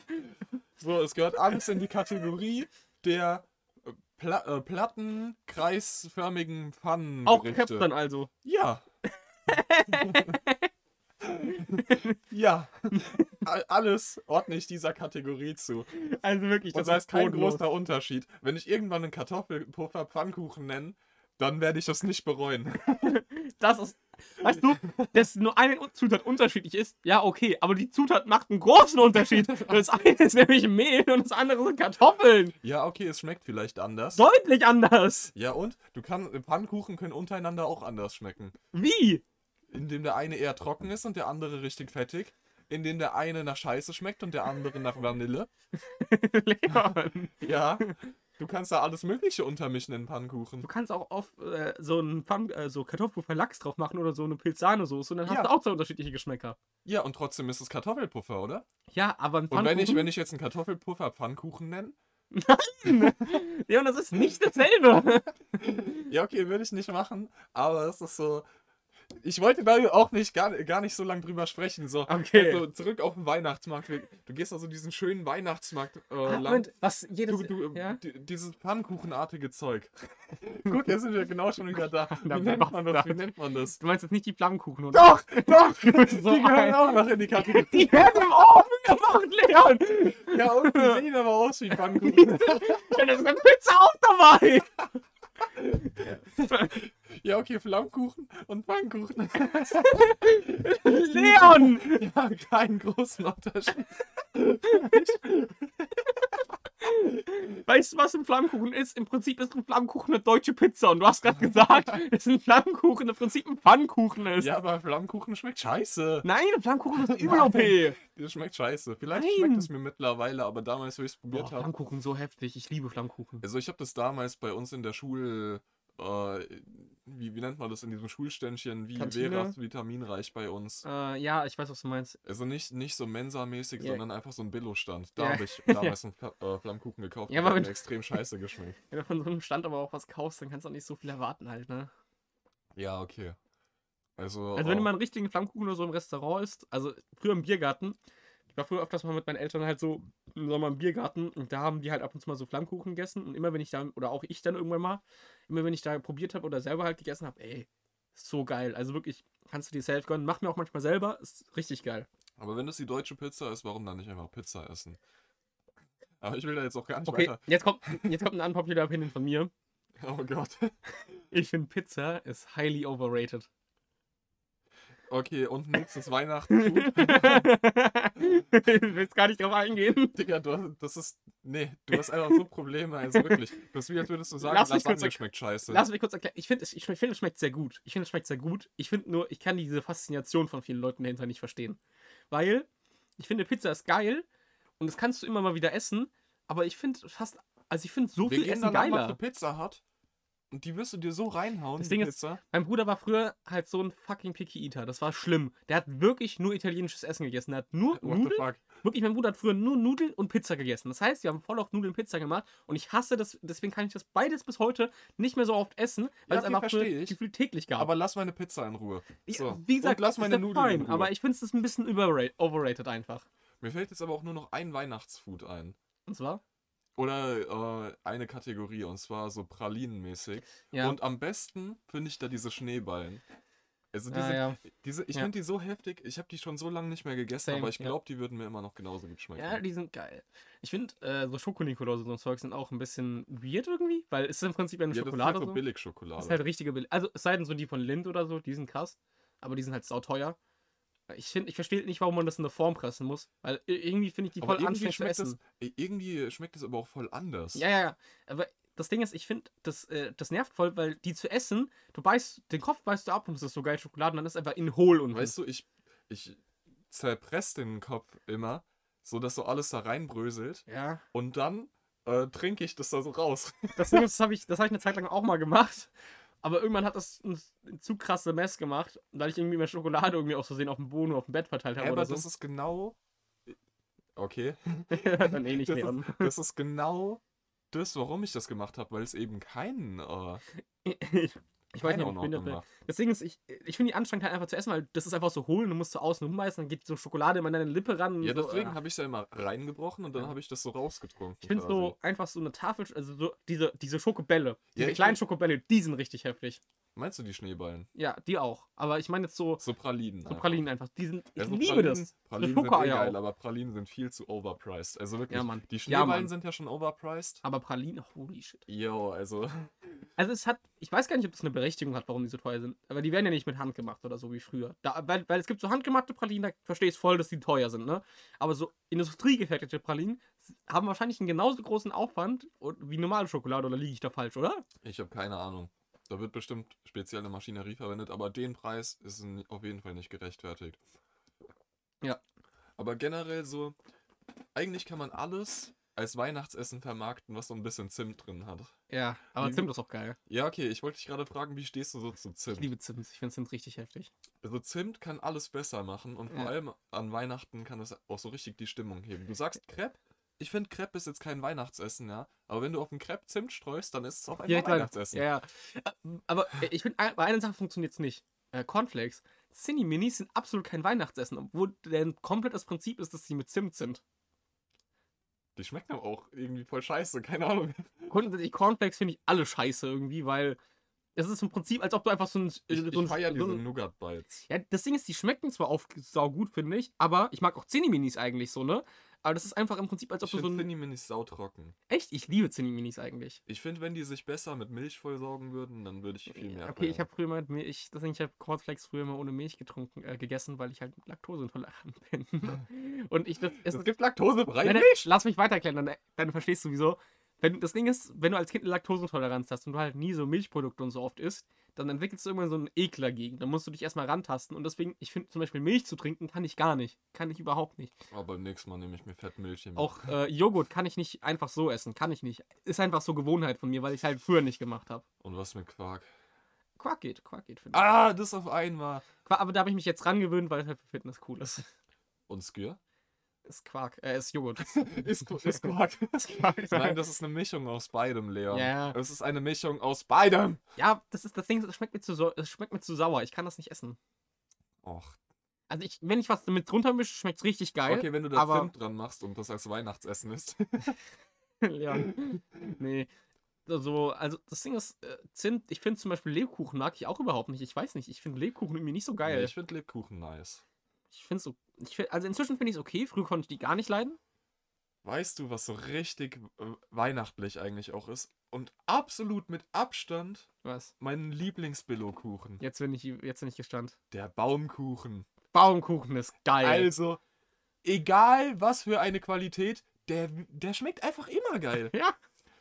So, es gehört alles in die Kategorie der äh, Pla äh, platten, kreisförmigen Pfannen. Auch dann also. Ja. [LAUGHS] ja. All- Alles ordne ich dieser Kategorie zu. Also wirklich, Und das da ist ist kein bodenlos. großer Unterschied. Wenn ich irgendwann einen Kartoffelpuffer Pfannkuchen nenne, dann werde ich das nicht bereuen. [LAUGHS] Das ist, weißt du, dass nur eine Zutat unterschiedlich ist, ja okay, aber die Zutat macht einen großen Unterschied. [LAUGHS] Das eine ist nämlich Mehl und das andere sind Kartoffeln. Ja, okay, es schmeckt vielleicht anders. Deutlich anders. Ja, und? Du kannst, Pfannkuchen können untereinander auch anders schmecken. Wie? Indem der eine eher trocken ist und der andere richtig fettig. Indem der eine nach Scheiße schmeckt und der andere nach Vanille. [LAUGHS] Leon. Ja. Du kannst da alles Mögliche untermischen in Pfannkuchen. Du kannst auch auf äh, so einen Pfann, äh, so Kartoffelpuffer Lachs drauf machen oder so eine Pilzsahnesoße und dann hast Ja. du auch zwei unterschiedliche Geschmäcker. Ja, und trotzdem ist es Kartoffelpuffer, oder? Ja, aber ein Und wenn ich, Pfannkuchen- wenn ich jetzt einen Kartoffelpuffer Pfannkuchen nenne? [LAUGHS] Leon, das ist nicht [LAUGHS] dasselbe. Ja, okay, würde ich nicht machen, aber es ist so. Ich wollte da auch nicht gar, gar nicht so lange drüber sprechen. So, Okay. Also zurück auf den Weihnachtsmarkt. Du gehst also diesen schönen Weihnachtsmarkt äh, Ah, lang. Moment, was jedes... Du, du, ja? di- dieses Pfannkuchenartige Zeug. [LAUGHS] Guck, jetzt sind wir genau schon wieder da. [LAUGHS] Wie nennt man das? Wie nennt man das? Du meinst jetzt nicht die Flammkuchen, oder? Doch, doch! [LAUGHS] so die gehören ein- auch noch in die Kategorie. Die werden im Ofen gemacht, Leon! Ja, und die sehen aber aus wie Pfannkuchen. Ja, da ist eine Pizza auch dabei! Ja, okay, Flammkuchen und Pfannkuchen. Leon! Ja, keinen großen Unterschied. [LAUGHS] Weißt du, was ein Flammkuchen ist? Im Prinzip ist ein Flammkuchen eine deutsche Pizza. Und du hast gerade gesagt, [LAUGHS] dass ein Flammkuchen im Prinzip ein Pfannkuchen ist. Ja, aber Flammkuchen schmeckt scheiße. Nein, ein Flammkuchen ist übel OP. Das schmeckt scheiße. Vielleicht Nein. schmeckt es mir mittlerweile, aber damals, wo ich es probiert habe. Flammkuchen so heftig. Ich liebe Flammkuchen. Also ich habe das damals bei uns in der Schule, äh, wie, wie nennt man das in diesem Schulständchen, wie Kantine? wäre das vitaminreich bei uns? Äh, ja, ich weiß, was du meinst. Also nicht, nicht so Mensa-mäßig, Ja. sondern einfach so ein Billo-Stand. Da Ja. habe ich damals [LAUGHS] einen äh, Flammkuchen gekauft. Ja, aber wenn- mir extrem scheiße geschmeckt. [LAUGHS] Wenn du von so einem Stand aber auch was kaufst, dann kannst du auch nicht so viel erwarten halt, ne? Ja, okay. Also, Also wenn du mal einen richtigen Flammkuchen oder so im Restaurant isst, also früher im Biergarten, ich war früher öfters mal mit meinen Eltern halt so im Sommer im Biergarten und da haben die halt ab und zu mal so Flammkuchen gegessen und immer wenn ich da, oder auch ich dann irgendwann mal, immer wenn ich da probiert habe oder selber halt gegessen habe, ey, ist so geil. Also wirklich, kannst du dir selbst gönnen. Mach mir auch manchmal selber, ist richtig geil. aber wenn das die deutsche Pizza ist, warum dann nicht einfach Pizza essen? Aber ich will da jetzt auch gar nicht Okay, weiter. jetzt kommt, jetzt kommt ein unpopular Opinion von mir. [LAUGHS] Oh Gott. Ich finde Pizza ist highly overrated. Okay, und nächstes [LAUGHS] Weihnachtsfood. ich will jetzt gar nicht drauf eingehen. Digga, du hast, das ist. Nee, du hast einfach so Probleme, also wirklich. Das ist wie, als würdest du sagen, Lass mich kurz schmeckt scheiße. Lass mich kurz erklären. Ich finde, es, ich finde, es schmeckt sehr gut. Ich finde, es schmeckt sehr gut. Ich finde nur, ich kann diese Faszination von vielen Leuten dahinter nicht verstehen. Weil ich finde, Pizza ist geil und das kannst du immer mal wieder essen. Aber ich finde fast, also ich finde so Wir viel gehen Essen dann geiler. zur Pizza Hut und die wirst du dir so reinhauen, Das Ding ist- Pizza. Mein Bruder war früher halt so ein fucking Picky Eater. Das war schlimm. Der hat wirklich nur italienisches Essen gegessen. Der hat nur What the Nudeln. fuck? Wirklich, mein Bruder hat früher nur Nudeln und Pizza gegessen. Das heißt, wir haben voll auf Nudeln und Pizza gemacht und ich hasse das, deswegen kann ich das beides bis heute nicht mehr so oft essen, weil Ja, es einfach ich. gefühlt täglich gab. Aber lass meine Pizza in Ruhe. So. wie gesagt, und lass ist meine Nudeln in fein, Ruhe. aber ich finde es ein bisschen overrated einfach. Mir fällt jetzt aber auch nur noch ein Weihnachtsfood ein. Und zwar? Oder äh, eine Kategorie, und zwar so Pralinenmäßig. Ja. Und am besten finde ich da diese Schneeballen. Also Ah, diese, ja. diese ich Ja. finde die so heftig, ich habe die schon so lange nicht mehr gegessen, Same, aber ich ja. glaube, die würden mir immer noch genauso gut schmecken. ja, die sind geil. Ich finde, äh, so Schokonikolaus und so ein Zeug sind auch ein bisschen weird irgendwie, weil es ist im Prinzip eine Ja, das ist Schokolade. halt so so. Billigschokolade. Das ist halt richtige Bill. Also, es sei denn so die von Lind oder so, die sind krass. Aber die sind halt sauteuer. Ich finde, ich verstehe nicht, warum man das in eine Form pressen muss. Weil irgendwie finde ich die aber voll anstrengend zu schmeckt, essen. es, irgendwie schmeckt es aber auch voll anders. Ja, ja, ja. Aber das Ding ist, ich finde, das, äh, das nervt voll, weil die zu essen, du beißt, den Kopf beißt du ab und es ist so geil Schokolade und dann ist einfach in hohl und Weißt du, ich, ich zerpress den Kopf immer, so dass so alles da reinbröselt Ja. und dann äh, trinke ich das da so raus. Das [LAUGHS] das habe ich, das hab ich eine Zeit lang auch mal gemacht. Aber irgendwann hat das ein, ein zu krasse Mess gemacht, weil ich irgendwie meine Schokolade irgendwie aus Versehen auf dem Boden oder auf dem Bett verteilt habe Ja, oder aber so. das ist genau. Okay. [LAUGHS] [LAUGHS] Dann eh nicht Das mehr ist, [LAUGHS] das ist genau das, warum ich das gemacht habe, weil es eben keinen, äh, Ich weiß keine nicht, ob ich bin Ding ist, ich, ich finde die anstrengend halt einfach zu essen, weil das ist einfach so holen, du musst so außen rumbeißen, dann geht so Schokolade immer in deine Lippe ran. Ja, so, deswegen äh. habe ich es ja immer reingebrochen und dann Ja. habe ich das so rausgetrunken. Ich finde so einfach so eine Tafel, also so diese, diese Schokobälle, diese ich kleinen Schokobälle, die sind richtig heftig. Meinst du die Schneeballen? Ja, die auch. Aber ich meine jetzt so, So Pralinen. so. Pralinen einfach. Die sind, ich Ja, so liebe Pralinen, das. Pralinen so sind eh geil, auch. aber Pralinen sind viel zu overpriced. Also wirklich, Ja, Mann. die Ja, Schneeballen Mann. sind ja schon overpriced. Aber Pralinen, holy shit. Jo, also Also es hat, ich weiß gar nicht, ob das eine Berechtigung hat, warum die so teuer sind. Aber die werden ja nicht mit Hand gemacht oder so wie früher. Da, weil, weil es gibt so handgemachte Pralinen, da verstehe ich voll, dass die teuer sind, ne? Aber so industriegefertigte Pralinen haben wahrscheinlich einen genauso großen Aufwand wie normale Schokolade, oder liege ich da falsch, oder? ich habe keine Ahnung. Da wird bestimmt spezielle Maschinerie verwendet, aber den Preis ist auf jeden Fall nicht gerechtfertigt. Ja. Aber generell so, eigentlich kann man alles als Weihnachtsessen vermarkten, was so ein bisschen Zimt drin hat. Ja, aber Wie- Zimt ist auch geil. Ja, okay, ich wollte dich gerade fragen, wie stehst du so zu Ich Zimt? liebe Zimt. Ich finde Zimt richtig heftig. Also Zimt kann alles besser machen und vor Ja. allem an Weihnachten kann es auch so richtig die Stimmung heben. Du sagst Crepe, ich finde Crepe ist jetzt kein Weihnachtsessen, ja, aber wenn du auf einen Crepe Zimt streust, dann ist es auf einmal Direkt rein. Weihnachtsessen. Ja, ja. Aber ich finde, bei einer Sache funktioniert es nicht. Äh, Cornflakes. Cine Minis sind absolut kein Weihnachtsessen, obwohl denn komplett das Prinzip ist, dass sie mit Zimt sind. Die schmecken aber auch irgendwie voll scheiße, keine Ahnung. Grundsätzlich Cornflakes finde ich alle scheiße irgendwie, weil es ist im Prinzip, als ob du einfach so ein. Ich, so ich ein- feier so diese Nougat-Bites. ja, das Ding ist, die schmecken zwar auf sau gut, finde ich, aber ich mag auch Zinni-Minis eigentlich so, ne? Aber das ist einfach im Prinzip, als ob Ich du so finde ein. Cinni-Minis sautrocken. Echt, ich liebe Zinni-Minis eigentlich. Ich finde, wenn die sich besser mit Milch vollsaugen würden, dann würde ich viel mehr Okay, ich feiern. habe früher mal mit Milch, deswegen ich habe Cornflakes früher mal ohne Milch getrunken, äh, gegessen, weil ich halt laktoseintolerant [LAUGHS] bin. [LAUGHS] Und ich das, es, Es gibt laktosefreie Milch! lass mich weiter erklären, dann, dann verstehst du wieso. Wenn, das Ding ist, wenn du als Kind eine Laktoseintoleranz hast und du halt nie so Milchprodukte und so oft isst, dann entwickelst du irgendwann so einen Ekel dagegen. Dann musst du dich erstmal rantasten. Und deswegen, ich finde zum Beispiel Milch zu trinken, kann ich gar nicht. Kann ich überhaupt nicht. Aber beim nächsten Mal nehme ich mir Fettmilch mit. Auch äh, Joghurt kann ich nicht einfach so essen. Kann ich nicht. Ist einfach so Gewohnheit von mir, weil ich halt früher nicht gemacht habe. Und was mit Quark? Quark geht, Quark geht. Ah, das auf einmal. Quark, aber da habe ich mich jetzt rangewöhnt, weil es halt für Fitness cool ist. Und Skür? Ist Quark, äh, ist Joghurt. [LAUGHS] ist, ist [LAUGHS] Quark. Ist Quark. Nein, das ist eine Mischung aus beidem, Leon. Ja. Es ist eine Mischung aus beidem. Ja, das ist das Ding, es schmeckt mir zu, es schmeckt mir zu sauer. Ich kann das nicht essen. Och. Also ich, wenn ich was damit drunter mische, schmeckt es richtig geil. Okay, wenn du da aber- Zimt dran machst und das als Weihnachtsessen isst. ja. [LAUGHS] Nee. Also, also das Ding ist, äh, Zimt, ich finde zum Beispiel Lebkuchen mag ich auch überhaupt nicht. Ich weiß nicht, ich finde Lebkuchen irgendwie nicht so geil. Nee, ich finde Lebkuchen nice. Finde so, ich find, also inzwischen finde ich es okay. Früher konnte ich die gar nicht leiden. Weißt du, was so richtig äh, weihnachtlich eigentlich auch ist? Und absolut mit Abstand Was? mein Lieblingsbillo-Kuchen. Jetzt bin ich, jetzt bin ich gestand. Der Baumkuchen. Baumkuchen ist geil. Also, egal was für eine Qualität, der, der schmeckt einfach immer geil. [LAUGHS] Ja.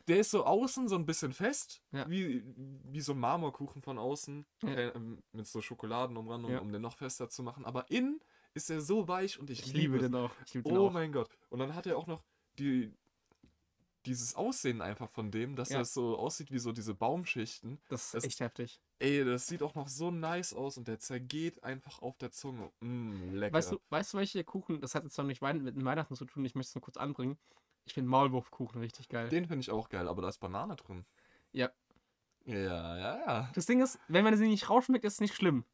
Der ist so außen so ein bisschen fest, Ja. wie, wie so ein Marmorkuchen von außen, Ja. Ähm, mit so Schokoladenumrandung, Ja. um den noch fester zu machen. Aber innen ist er so weich und ich, Ich liebe den auch. Liebe den Oh auch. mein Gott. Und dann hat er auch noch die, dieses Aussehen einfach von dem, dass Ja. er so aussieht wie so diese Baumschichten. Das ist das- echt heftig. Ey, das sieht auch noch so nice aus und der zergeht einfach auf der Zunge. Mm, lecker. Weißt du, weißt du, welche Kuchen, das hat jetzt zwar nicht mit Weihnachten zu tun, ich möchte es nur kurz anbringen. Ich finde Maulwurfkuchen richtig geil. Den finde ich auch geil, aber da ist Banane drin. Ja. Ja, ja, ja. Das Ding ist, wenn man sie nicht rausschmeckt, ist es nicht schlimm.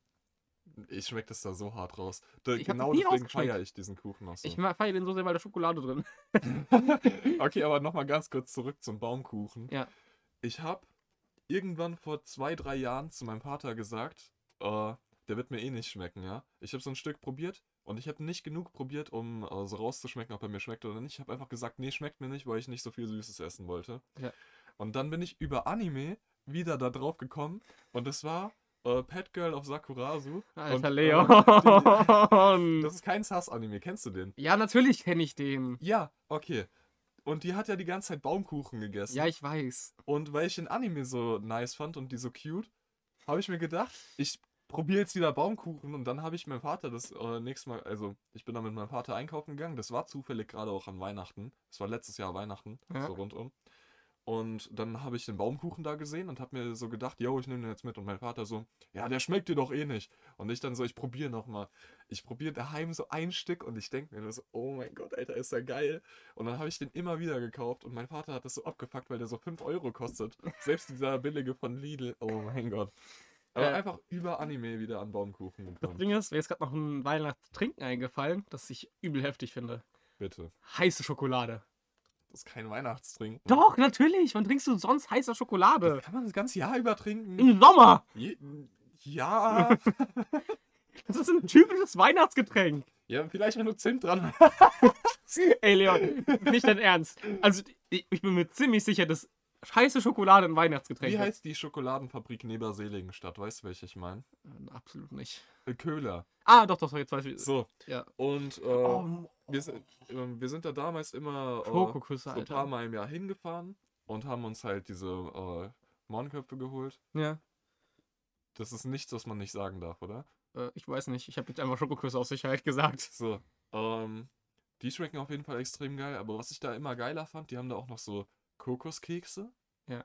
Ich schmecke das da so hart raus. Da, genau deswegen feiere ich diesen Kuchen auch so. Ich feiere den so sehr, weil da Schokolade drin. [LAUGHS] okay, aber nochmal ganz kurz zurück zum Baumkuchen. Ja. Ich habe irgendwann vor zwei, drei Jahren zu meinem Vater gesagt, äh, der wird mir eh nicht schmecken, ja. Ich habe so ein Stück probiert und ich habe nicht genug probiert, um äh, so rauszuschmecken, ob er mir schmeckt oder nicht. Ich habe einfach gesagt, nee, schmeckt mir nicht, weil ich nicht so viel Süßes essen wollte. Ja. Und dann bin ich über Anime wieder da drauf gekommen und es war äh, Pet Girl auf Sakurazu. Alter und, äh, Leon. [LAUGHS] Das ist kein Sass-Anime, kennst du den? ja, natürlich kenne ich den. Ja, okay. Und die hat ja die ganze Zeit Baumkuchen gegessen. Ja, ich weiß. Und weil ich den Anime so nice fand und die so cute, habe ich mir gedacht, ich probiere jetzt wieder Baumkuchen und dann habe ich meinem Vater das äh, nächste Mal, also ich bin dann mit meinem Vater einkaufen gegangen, das war zufällig gerade auch an Weihnachten, das war letztes Jahr Weihnachten, Ja. so rundum. Und dann habe ich den Baumkuchen da gesehen und habe mir so gedacht, yo, ich nehme den jetzt mit. Und mein Vater so, ja, der schmeckt dir doch eh nicht. Und ich dann so, ich probiere nochmal. Ich probiere daheim so ein Stück und ich denke mir nur so, oh mein Gott, Alter, ist der geil. Und dann habe ich den immer wieder gekauft und mein Vater hat das so abgefuckt, weil der so 5 Euro kostet. Selbst dieser billige von Lidl, oh mein Gott. Aber Äh. einfach über Anime wieder an Baumkuchen Das gekommen. Ding ist, mir ist gerade noch ein Weihnachtstrinken eingefallen, das ich übel heftig finde. Bitte. Heiße Schokolade. Das ist kein Weihnachtstrinken. Doch, natürlich. Wann trinkst du sonst heiße Schokolade? Kann man das ganze Jahr über trinken? Im Sommer. Je ja. [LAUGHS] Das ist ein typisches Weihnachtsgetränk. ja, vielleicht wenn du Zimt dran [LAUGHS] Ey, Leon, nicht dein Ernst. Also, ich, bin mir ziemlich sicher, dass heiße Schokolade ein Weihnachtsgetränk Wie ist. heißt die Schokoladenfabrik neben Seligenstadt? Weißt du, welche ich meine? Äh, Absolut nicht. Köhler. Ah, doch, doch, jetzt weiß ich. So. Ja. Und äh, Oh, wir, sind, äh, wir sind da damals immer äh, so ein paar. Mal im Jahr hingefahren und haben uns halt diese äh, Mohnköpfe geholt. Ja. Das ist nichts, was man nicht sagen darf, oder? Äh, ich weiß nicht. Ich habe jetzt einfach Schokoküsse aus Sicherheit gesagt. So. Ähm, die schmecken auf jeden Fall extrem geil, aber was ich da immer geiler fand, die haben da auch noch so Kokoskekse. Ja.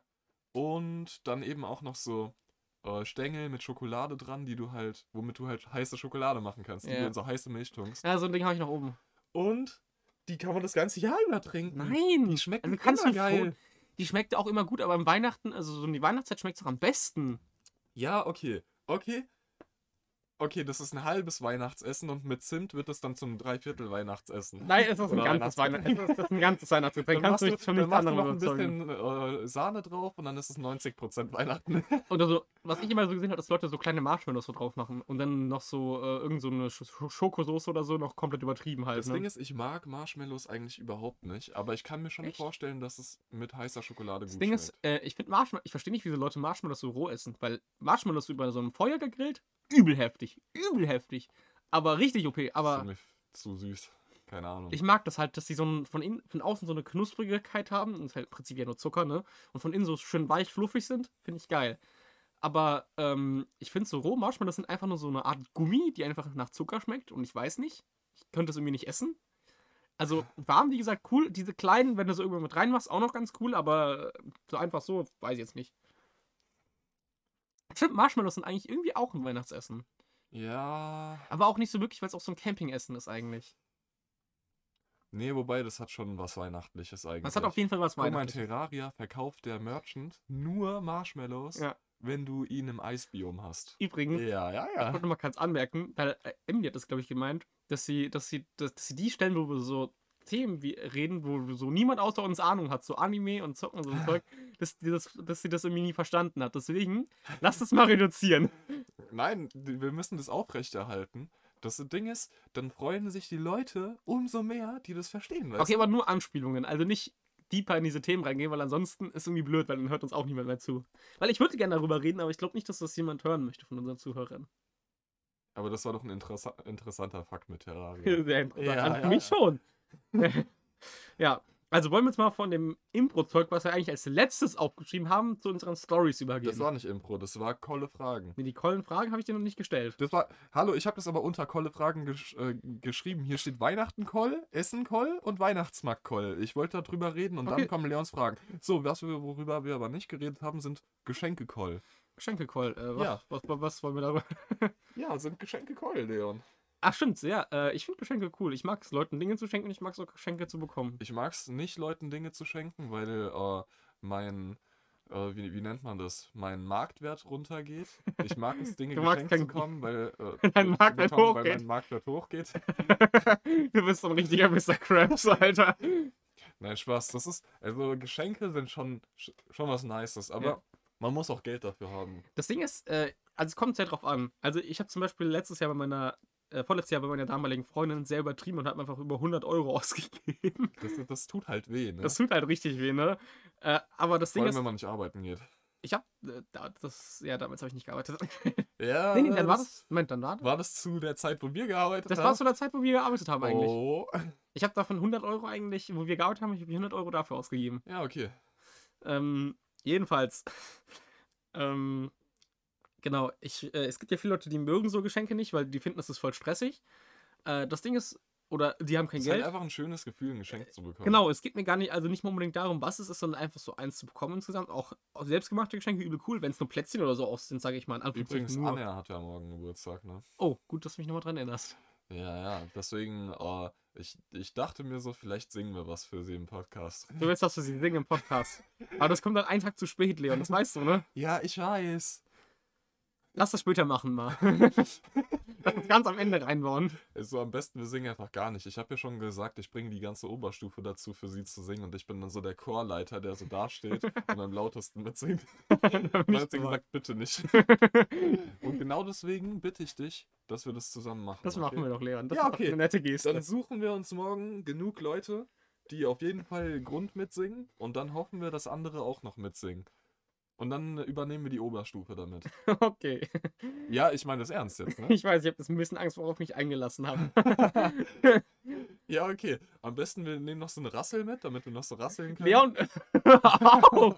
Und dann eben auch noch so äh, Stängel mit Schokolade dran, die du halt, womit du halt heiße Schokolade machen kannst, die Ja. du in so heiße Milch tunkst. Ja, so ein Ding habe ich noch oben. Und die kann man das ganze Jahr über trinken. Nein. Die schmecken Also kannst immer geil. schon- Die schmeckt auch immer gut, aber im Weihnachten, also so in die Weihnachtszeit schmeckt es auch am besten. Ja, okay. Okay. Okay, das ist ein halbes Weihnachtsessen und mit Zimt wird es dann zum Dreiviertel Weihnachtsessen. Nein, es ist ein ganzes Weihnachten. Es ist, das ist ein ganzes Weihnachtsgetränk. Kannst du mich schon du anderes noch ein überzeugen. bisschen äh, Sahne drauf und dann ist es 90% Weihnachten. [LAUGHS] Oder so, was ich immer so gesehen habe, dass Leute so kleine Marshmallows so drauf machen und dann noch so äh, irgend so eine Sch Sch Schokosoße oder so noch komplett übertrieben halt. Das ne? Ding ist, ich mag Marshmallows eigentlich überhaupt nicht, aber ich kann mir schon Echt? vorstellen, dass es mit heißer Schokolade Das gut Ding schmeckt. ist, äh, ich finde Marshmallows, ich verstehe nicht, wieso Leute Marshmallows so roh essen, weil Marshmallows über so einem Feuer gegrillt, übel heftig, übel heftig, aber richtig OP, das ist aber mir zu süß. Keine Ahnung. ich mag das halt, dass die so ein, von, innen, von außen so eine Knusprigkeit haben, und ist halt im Prinzip ja nur Zucker, ne, und von innen so schön weich, fluffig sind, finde ich geil. Aber ähm, ich finde so roh Marshmallows sind einfach nur so eine Art Gummi, die einfach nach Zucker schmeckt und ich weiß nicht, ich könnte es irgendwie nicht essen. Also warm, wie gesagt, cool. Diese kleinen, wenn du so irgendwo mit reinmachst, auch noch ganz cool, aber äh, so einfach so, weiß ich jetzt nicht. Stimmt, Marshmallows sind eigentlich irgendwie auch ein Weihnachtsessen. ja. Aber auch nicht so wirklich, weil es auch so ein Campingessen ist eigentlich. Nee, wobei, das hat schon was Weihnachtliches eigentlich. Das hat auf jeden Fall was Guck mal, in Weihnachtliches. Terraria verkauft der Merchant nur Marshmallows, Ja. Wenn du ihn im Eisbiom hast. Übrigens, Ja, ja, ich ja. wollte mal kurz anmerken, weil äh, Emily hat das, glaube ich, gemeint, dass sie, dass sie, dass, dass sie die Stellen, wo wir so Themen wie reden, wo so niemand außer uns Ahnung hat, so Anime und Zocken und so ein Zeug, [LAUGHS] dass, die das, dass sie das irgendwie nie verstanden hat. Deswegen, lass das mal reduzieren. Nein, wir müssen das aufrechterhalten. Das Ding ist, dann freuen sich die Leute umso mehr, die das verstehen. Weißt Okay, aber nur Anspielungen, also nicht deeper in diese Themen reingehen, weil ansonsten ist irgendwie blöd, weil dann hört uns auch niemand mehr zu. Weil ich würde gerne darüber reden, aber ich glaube nicht, dass das jemand hören möchte von unseren Zuhörern. Aber das war doch ein interessa interessanter Fakt mit Terraria. [LAUGHS] Sehr interessant. Ja, für ja, mich ja. schon. [LAUGHS] ja, also wollen wir jetzt mal von dem Impro-Zeug, was wir eigentlich als letztes aufgeschrieben haben, zu unseren Stories übergehen. Das war nicht Impro, das war Kolle Fragen. nee, die Kollen Fragen habe ich dir noch nicht gestellt. Das war, hallo, ich habe das aber unter Kolle Fragen gesch äh, geschrieben. Hier steht Weihnachten Koll, Essen Koll und Weihnachtsmarkt Koll. Ich wollte darüber reden und Okay. dann kommen Leons Fragen. So, was wir, worüber wir aber nicht geredet haben, sind Geschenke Koll. Geschenke-Koll. Äh, was, Ja. was, was, was wollen wir darüber? [LAUGHS] Ja, sind Geschenke Koll, Leon. Ach, stimmt, ja. Äh, ich finde Geschenke cool. Ich mag es, Leuten Dinge zu schenken und ich mag es auch, Geschenke zu bekommen. Ich mag es nicht, Leuten Dinge zu schenken, weil äh, mein, äh, wie, wie nennt man das, mein Marktwert runtergeht. Ich mag es, Dinge [LAUGHS] geschenkt zu bekommen, weil, äh, [LAUGHS] Dein zu Marktwert bekommen, weil hochgeht. mein Marktwert hochgeht. [LAUGHS] du bist so ein richtiger Mr. Krabs, Alter. Nein, Spaß. Das ist, also Geschenke sind schon, sch- schon was Nices, aber Ja. man muss auch Geld dafür haben. Das Ding ist, äh, also es kommt sehr drauf an. Also ich habe zum Beispiel letztes Jahr bei meiner, äh, vorletztes Jahr bei meiner damaligen Freundin sehr übertrieben und habe einfach über 100 Euro [LAUGHS] ausgegeben. Das, das tut halt weh, ne? Das tut halt richtig weh, ne? Äh, aber das Vor Ding allem, ist, wenn man nicht arbeiten geht. ich habe, äh, da- das, ja, damals habe ich nicht gearbeitet. [LAUGHS] Ja, nee, nee, dann war das, Moment, dann war das. War das zu der Zeit, wo wir gearbeitet Das haben? war zu der Zeit, wo wir gearbeitet haben eigentlich. Oh. Ich habe davon 100 Euro eigentlich, wo wir gearbeitet haben, ich habe 100 Euro dafür ausgegeben. Ja, okay. Ähm, jedenfalls. ähm, genau, ich, äh, es gibt ja viele Leute, die mögen so Geschenke nicht, weil die finden, das ist voll stressig. Äh, das Ding ist, oder die haben kein Es ist Geld. halt einfach ein schönes Gefühl, ein Geschenk zu bekommen. Genau, es geht mir gar nicht, also nicht mal unbedingt darum, was es ist, sondern einfach so eins zu bekommen insgesamt. Auch, selbstgemachte Geschenke übel cool, wenn es nur Plätzchen oder so aus sind, sage ich mal. Übrigens, nur. Anna hat ja morgen Geburtstag, ne? Oh, gut, dass du mich nochmal dran erinnerst. Ja, ja, deswegen, äh, ich, ich dachte mir so, vielleicht singen wir was für sie im Podcast. Du willst, dass du sie singen im Podcast. Aber das kommt dann einen Tag zu spät, Leon, das weißt du, ne? Ja, ich weiß. Lass das später machen mal. [LAUGHS] Lass uns ganz am Ende reinbauen. Also am besten, wir singen einfach gar nicht. Ich habe ja schon gesagt, ich bringe die ganze Oberstufe dazu, für sie zu singen. Und ich bin dann so der Chorleiter, der so dasteht [LAUGHS] und am lautesten mitsingt. Und [LAUGHS] dann hat sie gesagt, bitte nicht. Und genau deswegen bitte ich dich, dass wir das zusammen machen. Das machen wir doch, Leon. Das Ja, okay. eine nette Geste. Dann suchen wir uns morgen genug Leute, die auf jeden Fall Grund mitsingen. Und dann hoffen wir, dass andere auch noch mitsingen. Und dann übernehmen wir die Oberstufe damit. [LAUGHS] Okay. Ja, ich meine das ernst jetzt, ne? Ich weiß, ich habe das ein bisschen Angst, worauf ich mich eingelassen habe. [LAUGHS] Ja, okay. Am besten, wir nehmen noch so eine Rassel mit, damit wir noch so rasseln können. Leon, [LAUGHS] au!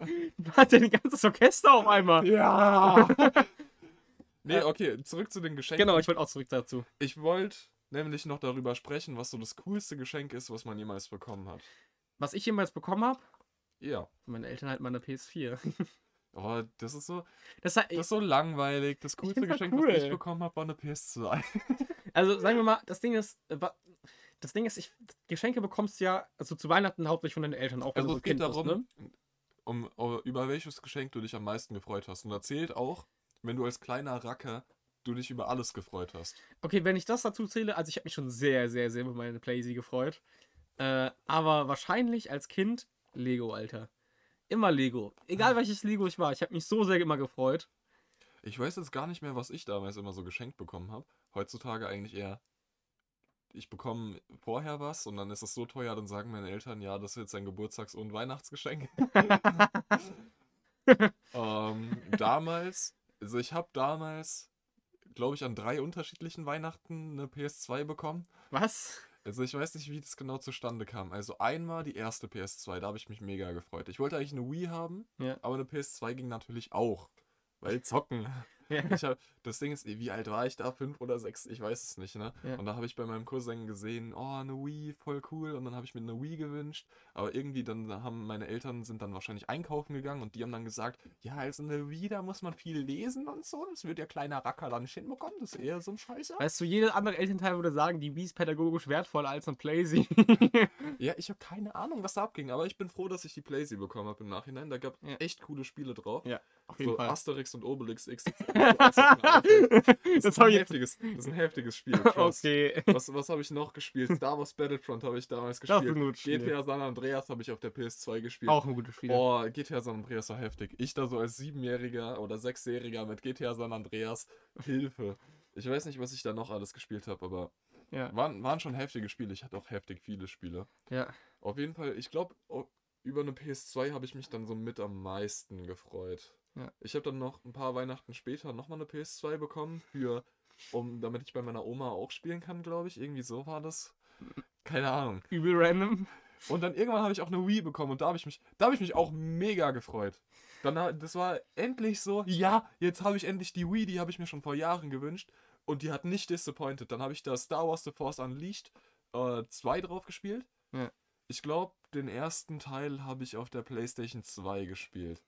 Hat ja ein ganzes Orchester auf einmal. Ja! nee, okay, zurück zu den Geschenken. Genau, ich wollte auch zurück dazu. Ich wollte nämlich noch darüber sprechen, was so das coolste Geschenk ist, was man jemals bekommen hat. Was ich jemals bekommen habe, Ja. meine Eltern halt mal eine PS4. Aber das ist so, Das, das ist so langweilig. Das coolste halt Geschenk, was ich cool. bekommen habe, war eine PS2. [LAUGHS] also sagen wir mal, das Ding ist, äh, das Ding ist, ich, Geschenke bekommst du ja, also zu Weihnachten hauptsächlich von deinen Eltern, auch wenn Also du es geht Kind bist, darum, ne? um, um, über welches Geschenk du dich am meisten gefreut hast. Und da zählt auch, wenn du als kleiner Racker du dich über alles gefreut hast. Okay, wenn ich das dazu zähle, also ich habe mich schon sehr, sehr, sehr über meine Playsee gefreut. Äh, aber wahrscheinlich als Kind Lego, Alter. Immer Lego. Egal welches Lego ich war, ich habe mich so sehr immer gefreut. Ich weiß jetzt gar nicht mehr, was ich damals immer so geschenkt bekommen habe. Heutzutage eigentlich eher, ich bekomme vorher was und dann ist es so teuer, dann sagen meine Eltern, ja, das ist jetzt ein Geburtstags- und Weihnachtsgeschenk. [LAUGHS] ähm, damals, also ich habe damals, glaube ich, an drei unterschiedlichen Weihnachten eine PS2 bekommen. Was? Also ich weiß nicht, wie das genau zustande kam. Also einmal die erste PS2, da habe ich mich mega gefreut. Ich wollte eigentlich eine Wii haben, Ja. aber eine PS2 ging natürlich auch. Weil zocken. Hab, das Ding ist, wie alt war ich da? Fünf oder sechs? Ich weiß es nicht, ne? Ja. Und da habe ich bei meinem Cousin gesehen, oh, eine Wii, voll cool. Und dann habe ich mir eine Wii gewünscht. Aber irgendwie dann haben meine Eltern sind dann wahrscheinlich einkaufen gegangen und die haben dann gesagt, ja, also eine Wii, da muss man viel lesen und so. Das wird ja kleiner Racker dann nicht hinbekommen. Das ist eher so ein Scheiße. Weißt du, jeder andere Elternteil würde sagen, die Wii ist pädagogisch wertvoller als ein Playsee. Ja, ich habe keine Ahnung, was da abging, aber ich bin froh, dass ich die Playsee bekommen habe im Nachhinein. Da gab Ja. echt coole Spiele drauf. ja, auf jeden So Fall. Asterix und Obelix X. [LAUGHS] das das, ist ein heftiges, das ist [LAUGHS] ein heftiges Spiel. [LAUGHS] trust. Okay. Was, was habe ich noch gespielt? Star Wars Battlefront habe ich damals gespielt. ein gutes Spiel. GTA San Andreas habe ich auf der PS2 gespielt. Auch ein gutes Spiel. Oh, GTA San Andreas war heftig. Ich da so als Siebenjähriger oder Sechsjähriger mit GTA San Andreas. Hilfe. Ich weiß nicht, was ich da noch alles gespielt habe, aber Ja. waren, waren schon heftige Spiele. Ich hatte auch heftig viele Spiele. ja. Auf jeden Fall, ich glaube, über eine PS2 habe ich mich dann so mit am meisten gefreut. Ja. Ich habe dann noch ein paar Weihnachten später nochmal eine PS2 bekommen, für, um, damit ich bei meiner Oma auch spielen kann, glaube ich. Irgendwie so war das. Keine Ahnung. Übel random. Und dann irgendwann habe ich auch eine Wii bekommen und da habe ich mich, da habe ich mich auch mega gefreut. Dann, das war endlich so, ja, jetzt habe ich endlich die Wii, die habe ich mir schon vor Jahren gewünscht und die hat nicht disappointed. Dann habe ich da Star Wars The Force Unleashed 2 drauf gespielt. Ja. Ich glaube, den ersten Teil habe ich auf der PlayStation 2 gespielt.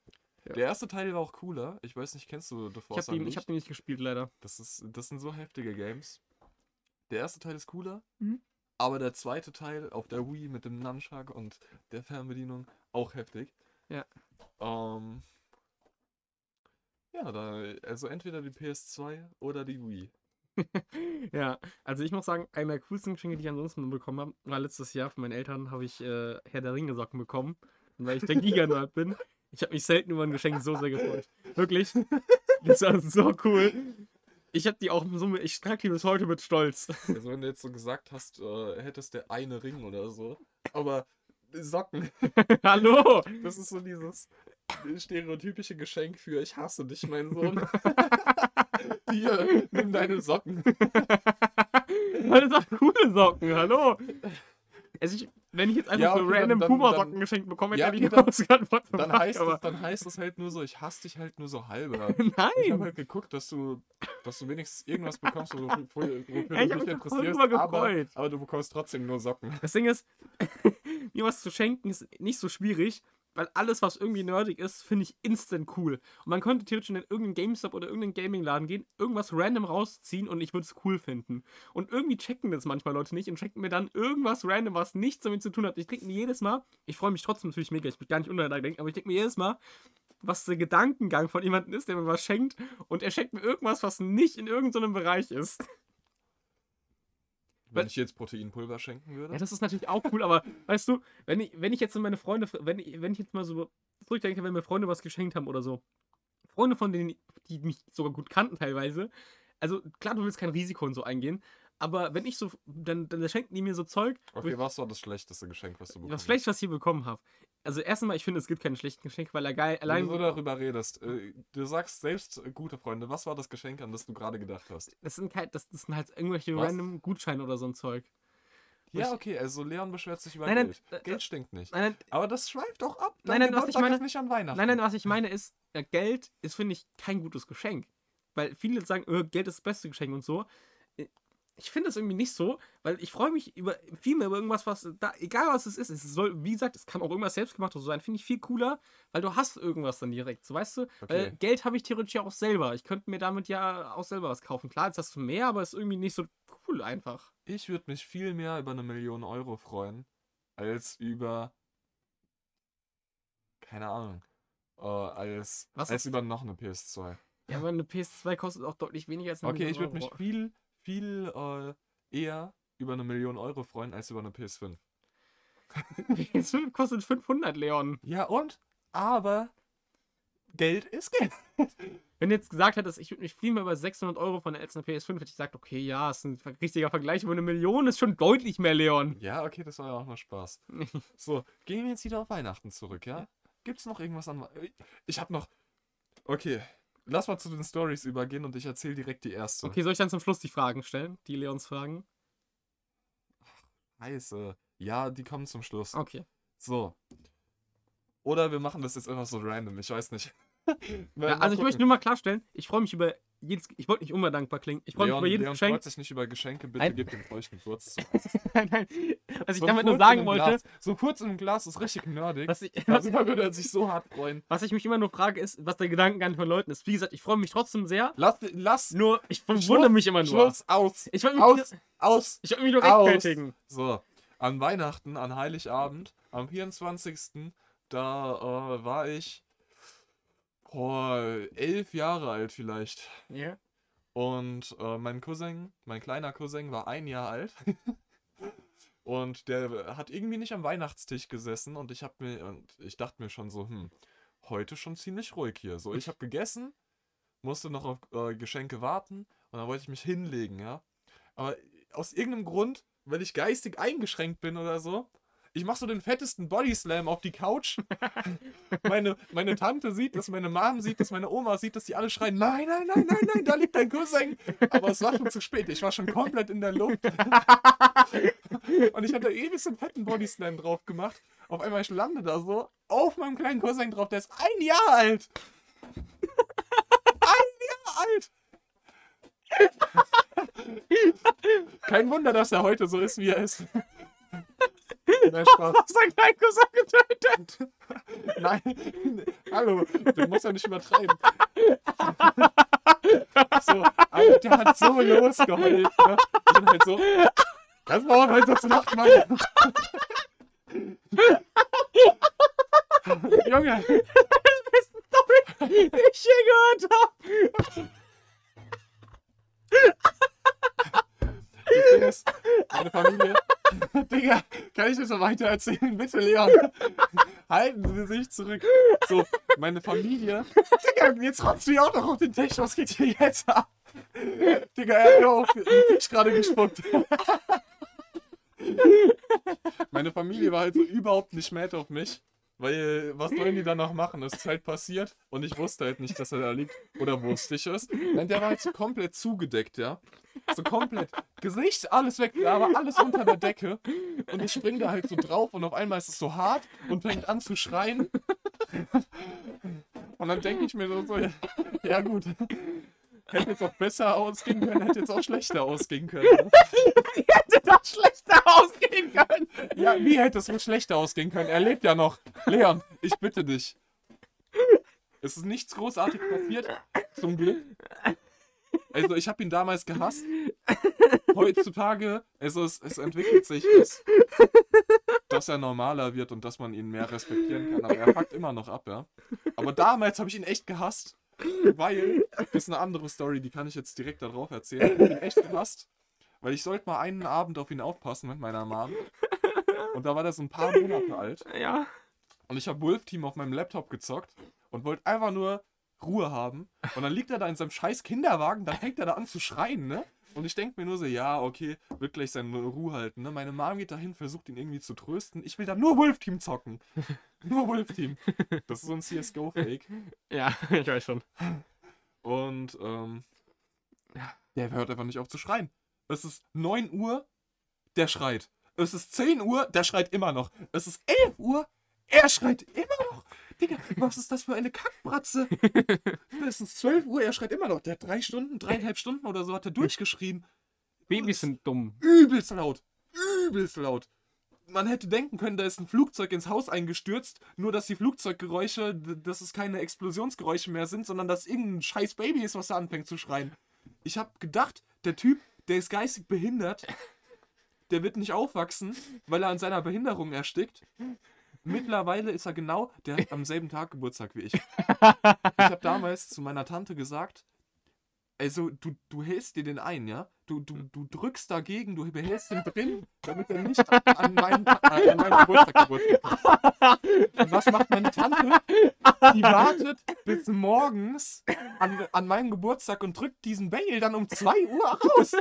Ja. Der erste Teil war auch cooler. Ich weiß nicht, kennst du The Ich Force habe den, ich Unleashed? hab den nicht gespielt, leider. Das, ist, das sind so heftige Games. Der erste Teil ist cooler, Mhm. aber der zweite Teil auf der Wii mit dem Nunchuck und der Fernbedienung auch heftig. Ja. Ähm, ja, da, also entweder die PS2 oder die Wii. [LAUGHS] Ja, also ich muss sagen, einer der coolsten Geschenke, die ich ansonsten bekommen habe, war letztes Jahr von meinen Eltern, habe ich äh, Herr der Ringe Socken bekommen. Und weil ich der Giga-Nerd bin, ich habe mich selten über ein Geschenk so sehr gefreut. Wirklich. Das war so cool. Ich habe die auch so, ich trage die bis heute mit Stolz. Also wenn du jetzt so gesagt hast, äh, hättest der eine Ring oder so. Aber Socken, [LAUGHS] Hallo! das ist so dieses stereotypische Geschenk für ich hasse dich, mein Sohn. [LAUGHS] Hier, nimm deine Socken. [LAUGHS] Das sind coole Socken, hallo! Also ich, wenn ich jetzt einfach Ja, so okay, dann- random dann- Puma-Socken dann- geschenkt bekomme, Ja, hätte ich okay, nicht dann-. Dann Fuck, heißt, aber es, dann heißt es halt nur so, ich hasse dich halt nur so halber. [LAUGHS] Ich Nein! habe halt geguckt, dass du, dass du wenigstens irgendwas bekommst, wofür, wofür [LAUGHS] ich du dich interessierst, aber, aber du bekommst trotzdem nur Socken. Das Ding ist, mir was zu schenken ist nicht so schwierig, weil alles, was irgendwie nerdig ist, finde ich instant cool. Und man könnte theoretisch in irgendeinen GameStop oder irgendeinen Gaming-Laden gehen, irgendwas random rausziehen und ich würde es cool finden. Und irgendwie checken das manchmal Leute nicht und schenken mir dann irgendwas random, was nichts damit zu tun hat. Ich denke mir jedes Mal, ich freue mich trotzdem natürlich mega, ich bin gar nicht untereinander denken, aber ich denke mir jedes Mal, was der Gedankengang von jemandem ist, der mir was schenkt und er schenkt mir irgendwas, was nicht in irgendeinem Bereich ist. Wenn ich jetzt Proteinpulver schenken würde. Ja, das ist natürlich auch cool, aber [LAUGHS] weißt du, wenn ich, wenn ich jetzt meine Freunde, wenn ich, wenn ich jetzt mal so zurückdenke, wenn mir Freunde was geschenkt haben oder so, Freunde von denen, die mich sogar gut kannten teilweise, also klar, du willst kein Risiko und so eingehen, aber wenn ich so, dann, dann schenken die mir so Zeug, Okay, was war das schlechteste Geschenk, was du bekommen was schlecht, was ich hier bekommen habe. Also erstens mal, ich finde, es gibt keine schlechten Geschenke, weil er geil, Wenn allein, du so darüber redest, äh, du sagst selbst, äh, gute Freunde, was war das Geschenk, an das du gerade gedacht hast? das sind, kein, das, das sind halt irgendwelche Was? random Gutscheine oder so ein Zeug. Ja, okay, also Leon beschwert sich über Nein, nein, Geld. äh, Geld stinkt nicht. Nein, Aber das schweift doch ab. Nein, nein, was ich meine- ist nicht an Weihnachten. Nein, nein, was ich meine ist, ja, Geld ist, finde ich, kein gutes Geschenk. Weil viele sagen, äh, Geld ist das beste Geschenk und so. Ich finde das irgendwie nicht so, weil ich freue mich über viel mehr über irgendwas, was da, egal was es ist, es soll, wie gesagt, es kann auch irgendwas selbstgemachtes sein, finde ich viel cooler, weil du hast irgendwas dann direkt, so weißt du? Weil Okay. Geld habe ich theoretisch ja auch selber. Ich könnte mir damit ja auch selber was kaufen. Klar, jetzt hast du mehr, aber ist irgendwie nicht so cool einfach. Ich würde mich viel mehr über eine Million Euro freuen, als über. Keine Ahnung. Äh, als, Was als über noch eine PS2. Ja, aber eine PS2 kostet auch deutlich weniger als eine Okay, ich Million würde mich viel, viel äh, eher über eine Million Euro freuen, als über eine PS5. PS5 kostet 500, Leon. Ja, und? Aber. Geld ist Geld. Wenn du jetzt gesagt hättest, ich würde mich viel mehr über 600 Euro von der eine PS5, hätte ich gesagt, okay, ja, ist ein richtiger Vergleich, aber eine Million ist schon deutlich mehr, Leon. Ja, okay, das war ja auch nur Spaß. [LAUGHS] So, gehen wir jetzt wieder auf Weihnachten zurück, ja? Gibt's noch irgendwas an. Ich hab noch. Okay, lass mal zu den Stories übergehen und ich erzähle direkt die erste. Okay, soll ich dann zum Schluss die Fragen stellen? Die Leons Fragen? Scheiße. Ja, die kommen zum Schluss. Okay. So. Oder wir machen das jetzt einfach so random, ich weiß nicht. [LAUGHS] Ja, also ich möchte nur mal klarstellen, ich freue mich über jedes, ich wollte nicht unbedankbar klingen, ich freue mich über jedes Leon Geschenk. freut sich nicht über Geschenke, bitte Ein- gib dem feuchten Furz zu. [LAUGHS] nein, nein, was ich So damit nur sagen wollte, Glas, so kurz im Glas ist richtig nerdig. was ich, [LAUGHS] was, Darüber würde er sich so hart freuen. was ich mich immer nur frage, ist, was der Gedankengang von Leuten ist. Wie gesagt, ich freue mich trotzdem sehr, Lass, lass, nur ich verwundere mich immer nur. Schluss, aus, Ich wollte aus, mich, aus. ich wollte mich nur Aus. rechtfertigen. So, an Weihnachten, an Heiligabend, am 24. Da äh, war ich boah, elf Jahre alt vielleicht. Ja. Und äh, mein Cousin, mein kleiner Cousin war ein Jahr alt. [LAUGHS] und der hat irgendwie nicht am Weihnachtstisch gesessen und ich hab mir und ich dachte mir schon so, hm, heute schon ziemlich ruhig hier. So, ich habe gegessen, musste noch auf äh, Geschenke warten und dann wollte ich mich hinlegen, ja. Aber aus irgendeinem Grund, weil ich geistig eingeschränkt bin oder so, ich mach so den fettesten Bodyslam auf die Couch. [LAUGHS] meine, meine Tante sieht das, meine Mom sieht das, meine Oma sieht das, die alle schreien, nein, nein, nein, nein, nein, da liegt dein Cousin. Aber es war schon zu spät, ich war schon komplett in der Luft. Und ich hatte ewig so einen fetten Bodyslam drauf gemacht. Auf einmal, ich lande da so auf meinem kleinen Cousin drauf, der ist ein Jahr alt. Ein Jahr alt. Kein Wunder, dass er heute so ist, wie er ist. Nein, Spaß. hast dein kleinen Cousin getötet. [LAUGHS] Nein, hallo, du musst ja nicht übertreiben. So, aber der hat so losgeheult. Ne? Ich bin halt so, das war heute so zu Nacht, Mann. Junge, die ich je gehört habe. das ist, meine Familie. [LAUGHS] Digga, kann ich das noch weiter erzählen? [LAUGHS] Bitte, Leon. [LAUGHS] Halten Sie sich zurück. So, meine Familie. Digga, jetzt rotzt du ja auch noch auf den Tisch. Was geht hier jetzt ab? Digga, er hat auf den Tisch gerade gespuckt. Meine Familie war halt so überhaupt nicht mad auf mich. Weil, was sollen die dann noch machen? Es ist halt passiert und ich wusste halt nicht, dass er da liegt. Oder wusste ich es. Nein, der war halt so komplett zugedeckt, ja. So komplett. Gesicht, alles weg, aber alles unter der Decke. Und ich spring da halt so drauf und auf einmal ist es so hart und fängt an zu schreien. Und dann denke ich mir so, so, ja gut. Hätte jetzt auch besser ausgehen können, hätte jetzt auch schlechter ausgehen können. [LAUGHS] hätte das schlechter ausgehen können. Ja, wie hätte es wohl schlechter ausgehen können? Er lebt ja noch. Leon, ich bitte dich. Es ist nichts großartig passiert, zum Glück. Also ich habe ihn damals gehasst. [LAUGHS] Heutzutage, also es, es entwickelt sich, dass, dass er normaler wird und dass man ihn mehr respektieren kann. Aber er packt immer noch ab, ja. Aber damals habe ich ihn echt gehasst. Weil, das ist eine andere Story, die kann ich jetzt direkt darauf erzählen. Ich habe ihn echt gehasst. Weil ich sollte mal einen Abend auf ihn aufpassen mit meiner Mom. Und da war der so ein paar Monate alt. Ja. Und ich habe Wolf Team auf meinem Laptop gezockt und wollte einfach nur Ruhe haben. Und dann liegt er da in seinem scheiß Kinderwagen, dann fängt er da an zu schreien, ne? Und ich denke mir nur so, ja, okay, wird gleich seine Ruhe halten, ne? Meine Mom geht dahin, versucht ihn irgendwie zu trösten. Ich will da nur Wolf Team zocken. [LAUGHS] nur Wolf Team. Das ist so ein CSGO-Fake. [LAUGHS] Ja, [LAUGHS] ich weiß schon. Und, ähm, ja, der hört einfach nicht auf zu schreien. Es ist 9 Uhr, der schreit. Es ist 10 Uhr, der schreit immer noch. Es ist 11 Uhr, er schreit immer noch. Digga, was ist das für eine Kackbratze? [LAUGHS] Es ist 12 Uhr, er schreit immer noch. Der hat drei Stunden, dreieinhalb Stunden oder so hat er durchgeschrien. Babys sind dumm. Übelst laut. Übelst laut. Man hätte denken können, da ist ein Flugzeug ins Haus eingestürzt, nur dass die Flugzeuggeräusche, dass es keine Explosionsgeräusche mehr sind, sondern dass irgendein scheiß Baby ist, was da anfängt zu schreien. Ich hab gedacht, der Typ, der ist geistig behindert, der wird nicht aufwachsen, weil er an seiner Behinderung erstickt. Mittlerweile ist er genau, der hat am selben Tag Geburtstag wie ich. [LAUGHS] Ich habe damals zu meiner Tante gesagt, also du, du hältst dir den ein, ja? Du, du, du drückst dagegen, du behältst den drin, damit er nicht an meinen, äh, an meinen Geburtstag Geburtstag hat. Und was macht meine Tante? Die wartet bis morgens an, an meinen Geburtstag und drückt diesen Bengel dann um 2 Uhr raus.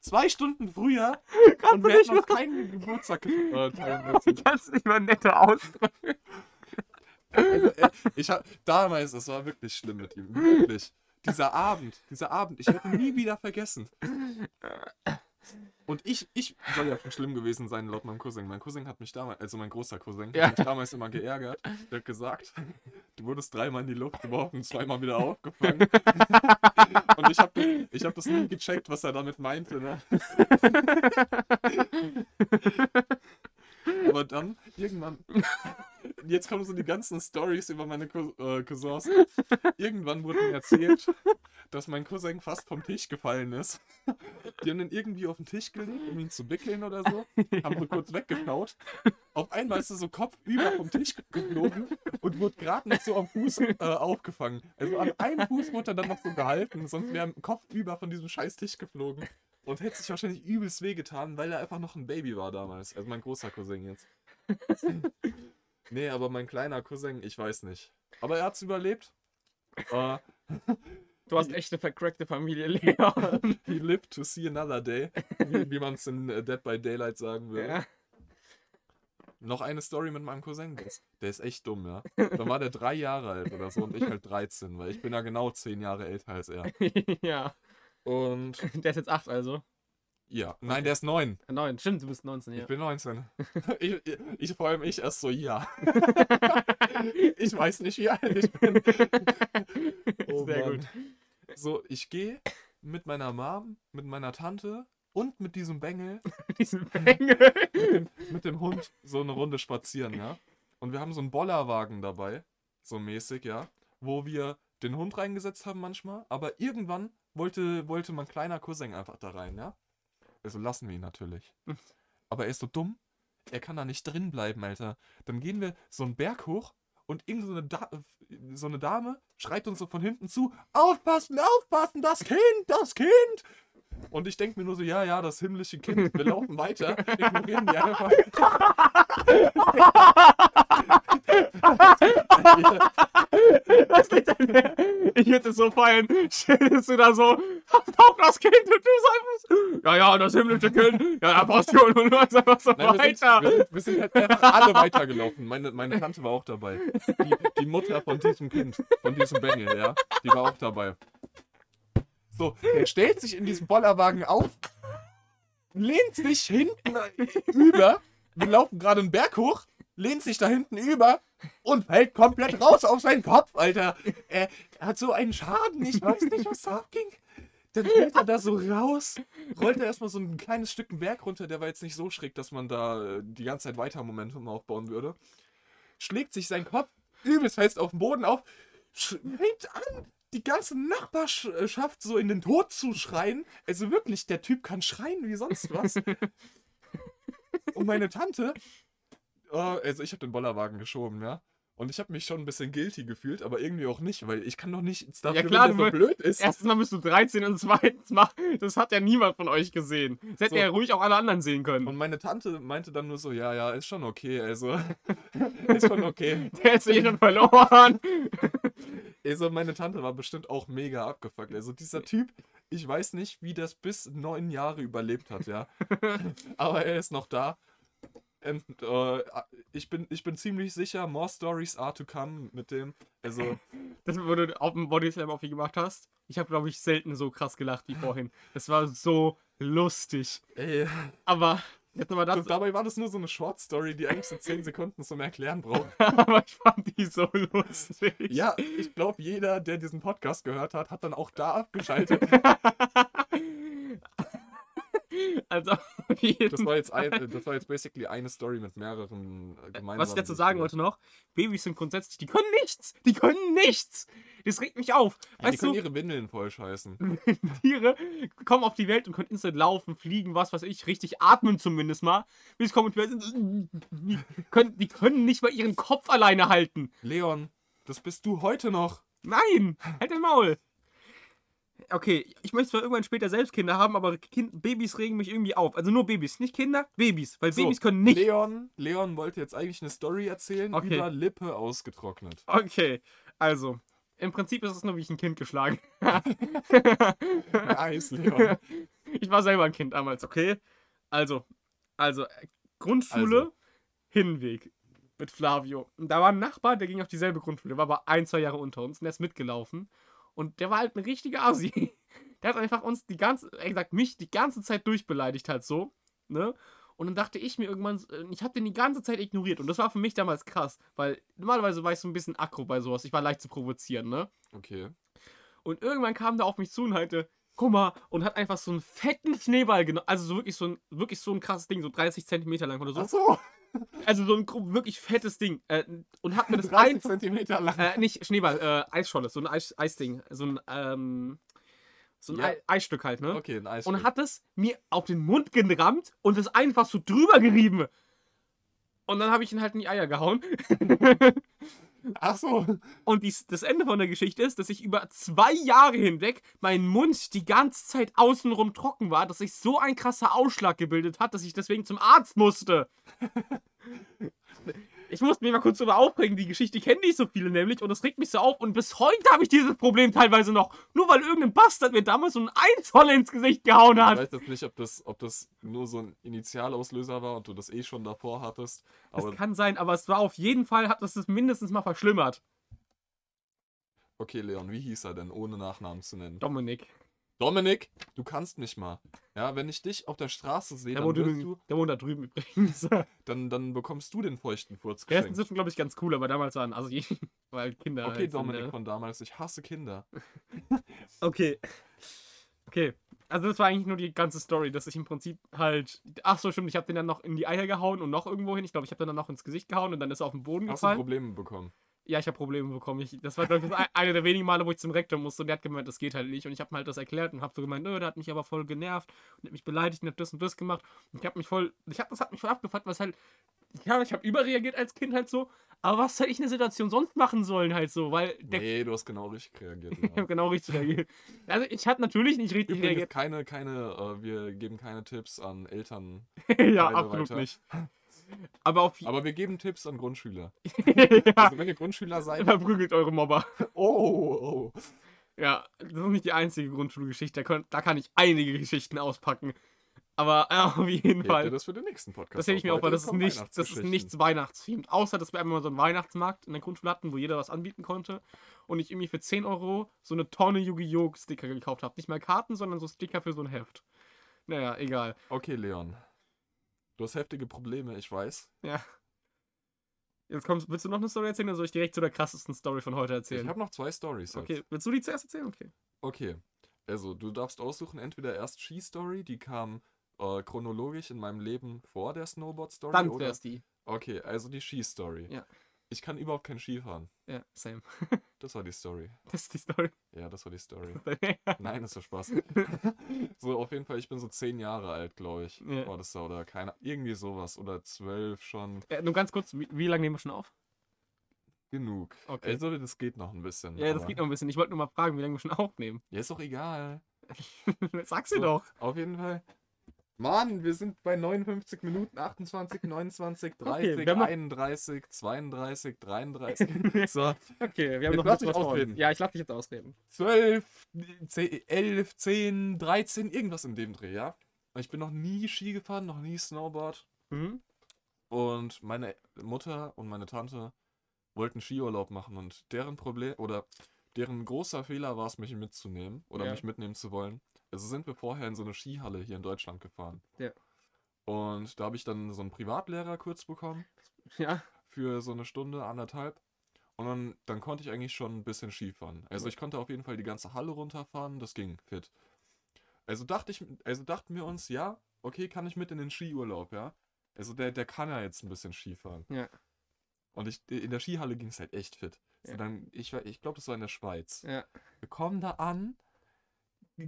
Zwei Stunden früher [LAUGHS] und wir hätten uns keinen Geburtstag [LAUGHS] äh, teilen müssen. Kannst nicht mal netter ausdrücken. Also, äh, ich hab, damals, es war wirklich schlimm mit ihm. Wirklich. Dieser Abend, dieser Abend, ich werde ihn nie wieder vergessen. [LAUGHS] Und ich, ich soll ja schon schlimm gewesen sein, laut meinem Cousin. Mein Cousin hat mich damals, also mein großer Cousin, Ja. hat mich damals immer geärgert. Der hat gesagt, du wurdest dreimal in die Luft geworfen und zweimal wieder aufgefangen. Und ich habe ich hab das nie gecheckt, was er damit meinte. Ne? [LAUGHS] Aber dann, irgendwann, jetzt kommen so die ganzen Stories über meine äh, Cousins. Irgendwann wurde mir erzählt, dass mein Cousin fast vom Tisch gefallen ist. Die haben ihn irgendwie auf den Tisch gelegt, um ihn zu wickeln oder so. Haben so kurz weggeschaut. Auf einmal ist er so kopfüber vom Tisch geflogen und wurde gerade noch so am Fuß äh, aufgefangen. Also an einem Fuß wurde er dann noch so gehalten, sonst wäre er kopfüber von diesem scheiß Tisch geflogen. Und hätte sich wahrscheinlich übelst wehgetan, weil er einfach noch ein Baby war damals. Also mein großer Cousin jetzt. Nee, aber mein kleiner Cousin, ich weiß nicht. Aber er hat's überlebt. Äh, Du hast echt eine vercrackte Familie, Leon. [LAUGHS] he lived to see another day. Wie, wie man es in äh, Dead by Daylight sagen würde. Ja. Noch eine Story mit meinem Cousin. Der ist, der ist echt dumm, ja. Da war der drei Jahre alt oder so und ich halt 13, weil ich bin ja genau zehn Jahre älter als er. [LAUGHS] ja. Und Der ist jetzt 8 also. Ja, nein, der ist neun. 9. Stimmt, du bist 19, ja. Ich bin 19. [LAUGHS] Ich, ich, ich freue mich erst so, ja. [LAUGHS] ich weiß nicht, wie alt ich bin. [LAUGHS] Oh Sehr Mann. gut. So, ich gehe mit meiner Mom, mit meiner Tante und mit diesem Bengel, Diesen Bengel. mit dem, mit dem Hund so eine Runde spazieren, ja. Und wir haben so einen Bollerwagen dabei, so mäßig, ja, wo wir den Hund reingesetzt haben manchmal, aber irgendwann wollte, wollte mein kleiner Cousin einfach da rein, ja. Also lassen wir ihn natürlich. Aber er ist so dumm, er kann da nicht drin bleiben, Alter. Dann gehen wir so einen Berg hoch und irgend so eine, da so eine Dame schreit uns so von hinten zu: Aufpassen, aufpassen, das Kind, das Kind! Und ich denke mir nur so: Ja, ja, das himmlische Kind, wir laufen weiter. [LAUGHS] Ignorieren die einfach. [LAUGHS] Was denn der? Ich würde es so feiern. Stellst du da so, auf das Kind und du sagst, ja, ja, das himmlische Kind, ja, da passt schon und du machst einfach so Nein, wir, sind, weiter. wir, sind, wir sind halt einfach alle weitergelaufen. Meine, meine Tante war auch dabei. Die, die Mutter von diesem Kind, von diesem Bengel, ja, die war auch dabei. So, der stellt sich in diesem Bollerwagen auf, lehnt sich hinten über. Wir laufen gerade einen Berg hoch, lehnt sich da hinten über und fällt komplett raus auf seinen Kopf, Alter. Er hat so einen Schaden, ich weiß nicht, was da abging. Dann fällt er da so raus, rollt er erstmal so ein kleines Stück Berg runter, der war jetzt nicht so schräg, dass man da äh, die ganze Zeit weiter Momentum aufbauen würde. Schlägt sich seinen Kopf übelst fest auf den Boden auf, fängt an, die ganze Nachbarschaft so in den Tod zu schreien. Also wirklich, der Typ kann schreien wie sonst was. Und meine Tante, äh, also ich habe den Bollerwagen geschoben, ja. Und ich habe mich schon ein bisschen guilty gefühlt, aber irgendwie auch nicht, weil ich kann doch nicht dafür, Ja, klar, wenn du- so blöd ist. Erstens mal bist du 13 und zweitens mal, das hat ja niemand von euch gesehen. Das hätte So. ja ruhig auch alle anderen sehen können. Und meine Tante meinte dann nur so, ja, ja, ist schon okay, also [LAUGHS] ist schon okay. [LAUGHS] Der ist eh schon verloren. [LAUGHS] Also meine Tante war bestimmt auch mega abgefuckt. Also dieser Typ, ich weiß nicht, wie das bis neun Jahre überlebt hat, ja. Aber er ist noch da. Und, äh, ich, bin, ich bin ziemlich sicher, more stories are to come mit dem. Also, [LAUGHS] Das, wo du auf dem Bodyslam auf ihn gemacht hast. Ich habe, glaube ich, selten so krass gelacht wie vorhin. Das war so lustig. ey, Aber jetzt nochmal das. dabei war das nur so eine Short Story, die eigentlich so zehn Sekunden zum Erklären braucht. [LAUGHS] Aber ich fand die so lustig. Ja, ich glaube, jeder, der diesen Podcast gehört hat, hat dann auch da abgeschaltet. [LAUGHS] Also, jeden Das war jetzt, ein, das war jetzt basically eine Story mit mehreren äh, gemeinsamen. Was ich dazu sagen wollte noch, Babys sind grundsätzlich, die können nichts. Die können nichts. Das regt mich auf. Ja, die können du, ihre Windeln voll scheißen. [LAUGHS] Tiere kommen auf die Welt und können instant laufen, fliegen, was weiß ich, richtig atmen zumindest mal. Kommen die, können, die können nicht mal ihren Kopf alleine halten. Leon, das bist du heute noch. Nein, halt dein Maul. Okay, ich möchte zwar irgendwann später selbst Kinder haben, aber kind, Babys regen mich irgendwie auf. Also nur Babys, nicht Kinder, Babys. Weil So, Babys können nicht. Leon, Leon wollte jetzt eigentlich eine Story erzählen Okay. über Lippe ausgetrocknet. Okay, also, im Prinzip ist es nur, wie ich ein Kind geschlagen [LAUGHS] Nice, Leon. Ich war selber ein Kind damals, okay? Also, also, äh, Grundschule, Also. Hinweg mit Flavio. Und da war ein Nachbar, der ging auf dieselbe Grundschule, der war aber ein, zwei Jahre unter uns und der ist mitgelaufen. Und der war halt ein richtiger Asi. [LAUGHS] Der hat einfach uns die ganze, er gesagt, mich die ganze Zeit durchbeleidigt halt so, ne? Und dann dachte ich mir irgendwann, äh, ich habe den die ganze Zeit ignoriert. Und das war für mich damals krass, weil normalerweise war ich so ein bisschen aggro bei sowas. Ich war leicht zu provozieren, ne? Okay. Und irgendwann kam der auf mich zu und meinte, guck mal, und hat einfach so einen fetten Schneeball genommen. Also so wirklich so ein, wirklich so ein krasses Ding, so 30 Zentimeter lang oder so. Ach so, Also so ein wirklich fettes Ding. Äh, und hat mir das [LAUGHS] ein, 30 Zentimeter lang. äh, nicht Schneeball, äh, Eisscholle, so ein Eis, Eisding. So ein, ähm, so ein Ja. Ei, Eisstück halt, ne? Okay, ein Eis. Und hat es mir auf den Mund gerammt und es einfach so drüber gerieben. Und dann habe ich ihn halt in die Eier gehauen. [LAUGHS] Ach so. Und dies, das Ende von der Geschichte ist, dass ich über zwei Jahre hinweg mein Mund die ganze Zeit außenrum trocken war, dass sich so ein krasser Ausschlag gebildet hat, dass ich deswegen zum Arzt musste. [LAUGHS] Ich musste mich mal kurz darüber aufregen, die Geschichte kennen nicht so viele nämlich und das regt mich so auf und bis heute habe ich dieses Problem teilweise noch. Nur weil irgendein Bastard mir damals so ein Eisvoll ins Gesicht gehauen Ich hat. weiß jetzt nicht, ob das, ob das nur so ein Initialauslöser war und du das eh schon davor hattest. Das kann sein, aber es war auf jeden Fall, hat das es mindestens mal verschlimmert. okay, Leon, wie hieß er denn, ohne Nachnamen zu nennen? Dominik. Dominik, du kannst mich mal. Ja, wenn ich dich auf der Straße sehe, Der dann, übrigens- du, der wohnt da drüben übrigens. [LAUGHS] dann, dann bekommst du den feuchten Furz Der ist inzwischen, glaube ich, ganz cool, aber damals waren also [LAUGHS] weil Kinder. Okay, halt sind, Dominik ne? von damals, ich hasse Kinder. [LAUGHS] Okay. Okay. Also das war eigentlich nur die ganze Story, dass ich im Prinzip halt. Ach so, stimmt, ich habe den dann noch in die Eier gehauen und noch irgendwo hin. Ich glaube, ich habe den dann noch ins Gesicht gehauen und dann ist er auf den Boden Hast du gefallen. Probleme bekommen? Ja, ich habe Probleme bekommen. Ich, das war, glaube ich, eine der wenigen Male, wo ich zum Rektor musste und der hat gemeint, das geht halt nicht. Und ich habe ihm halt das erklärt und habe so gemeint, nö, der hat mich aber voll genervt und hat mich beleidigt und hat das und das gemacht. Und ich habe mich voll, ich habe das hat mich voll abgefuckt, was halt, ja, ich habe überreagiert als Kind halt so. Aber was hätte ich in der Situation sonst machen sollen halt so, weil der Nee, du hast genau richtig reagiert. [LAUGHS] ich hab Ja. genau richtig reagiert. Also ich hatte natürlich nicht richtig Übrigens reagiert. keine, keine, äh, wir geben keine Tipps an Eltern. [LAUGHS] ja, absolut weiter. nicht. Aber auf Aber wir geben Tipps an Grundschüler. [LAUGHS] ja, Also wenn ihr Grundschüler seid. verprügelt eure Mobber. Oh, oh. Ja, das ist nicht die einzige Grundschulgeschichte. Da kann, da kann ich einige Geschichten auspacken. Aber äh, auf jeden Fall. ihr das für den nächsten Podcast. Das hätte ich mir auch, weil das ist, nicht, das ist nichts Weihnachtsthemed. Außer, dass wir einmal mal so einen Weihnachtsmarkt in der Grundschule hatten, wo jeder was anbieten konnte. Und ich irgendwie für 10 Euro so eine Tonne Yu-Gi-Oh! Sticker gekauft habe. Nicht mal Karten, sondern so Sticker für so ein Heft. Naja, egal. Okay, Leon. Du hast heftige Probleme, ich weiß. Ja. Jetzt kommst, willst du noch eine Story erzählen oder soll ich direkt zu der krassesten Story von heute Ich erzählen? habe noch zwei Stories. okay, willst du die zuerst erzählen? Okay. Okay. Also, du darfst aussuchen, entweder erst Ski-Story, die kam äh, chronologisch in meinem Leben vor der Snowboard-Story. Dann oder? zuerst die. Okay, also die Ski-Story. Ja. Ich kann überhaupt kein Ski fahren. Ja, same. [LAUGHS] Das war die Story. Das ist die Story. Ja, das war die Story. [LAUGHS] Nein, das war Spaß. [LAUGHS] so, auf jeden Fall, ich bin so zehn Jahre alt, glaube ich. Ja. War das da oder keine, irgendwie sowas. Oder zwölf schon. äh, nur ganz kurz, wie, wie lange nehmen wir schon auf? Genug. Okay. Also, das geht noch ein bisschen. ja, das aber- geht noch ein bisschen. Ich wollte nur mal fragen, wie lange wir schon aufnehmen. Ja, ist doch egal. Sag's dir So, doch. Auf jeden Fall. Mann, wir sind bei 59 Minuten, 28, 29, 30, Okay, wir haben noch- 31, 32, 33. so, Okay, wir haben Jetzt noch lass uns. ausreden. Ja, ich lass dich jetzt ausreden. 12, 10, 11, 10, 13, irgendwas in dem Dreh, ja? Ich bin noch nie Ski gefahren, noch nie Snowboard. Mhm. Und meine Mutter und meine Tante wollten Skiurlaub machen und deren Problem oder deren großer Fehler war es, mich mitzunehmen oder Ja. mich mitnehmen zu wollen. Also sind wir vorher in so eine Skihalle hier in Deutschland gefahren. Ja. Und da habe ich dann so einen Privatlehrer kurz bekommen Ja. für so eine Stunde, anderthalb. Und dann, dann konnte ich eigentlich schon ein bisschen Skifahren. Also ich konnte auf jeden Fall die ganze Halle runterfahren, das ging fit. Also dachte ich, also dachten wir uns, ja, okay, kann ich mit in den Skiurlaub, ja. Also der, der kann ja jetzt ein bisschen Skifahren. Ja. Und ich, in der Skihalle ging es halt echt fit. So Ja. dann, ich ich glaube, das war in der Schweiz. Ja. Wir kommen da an,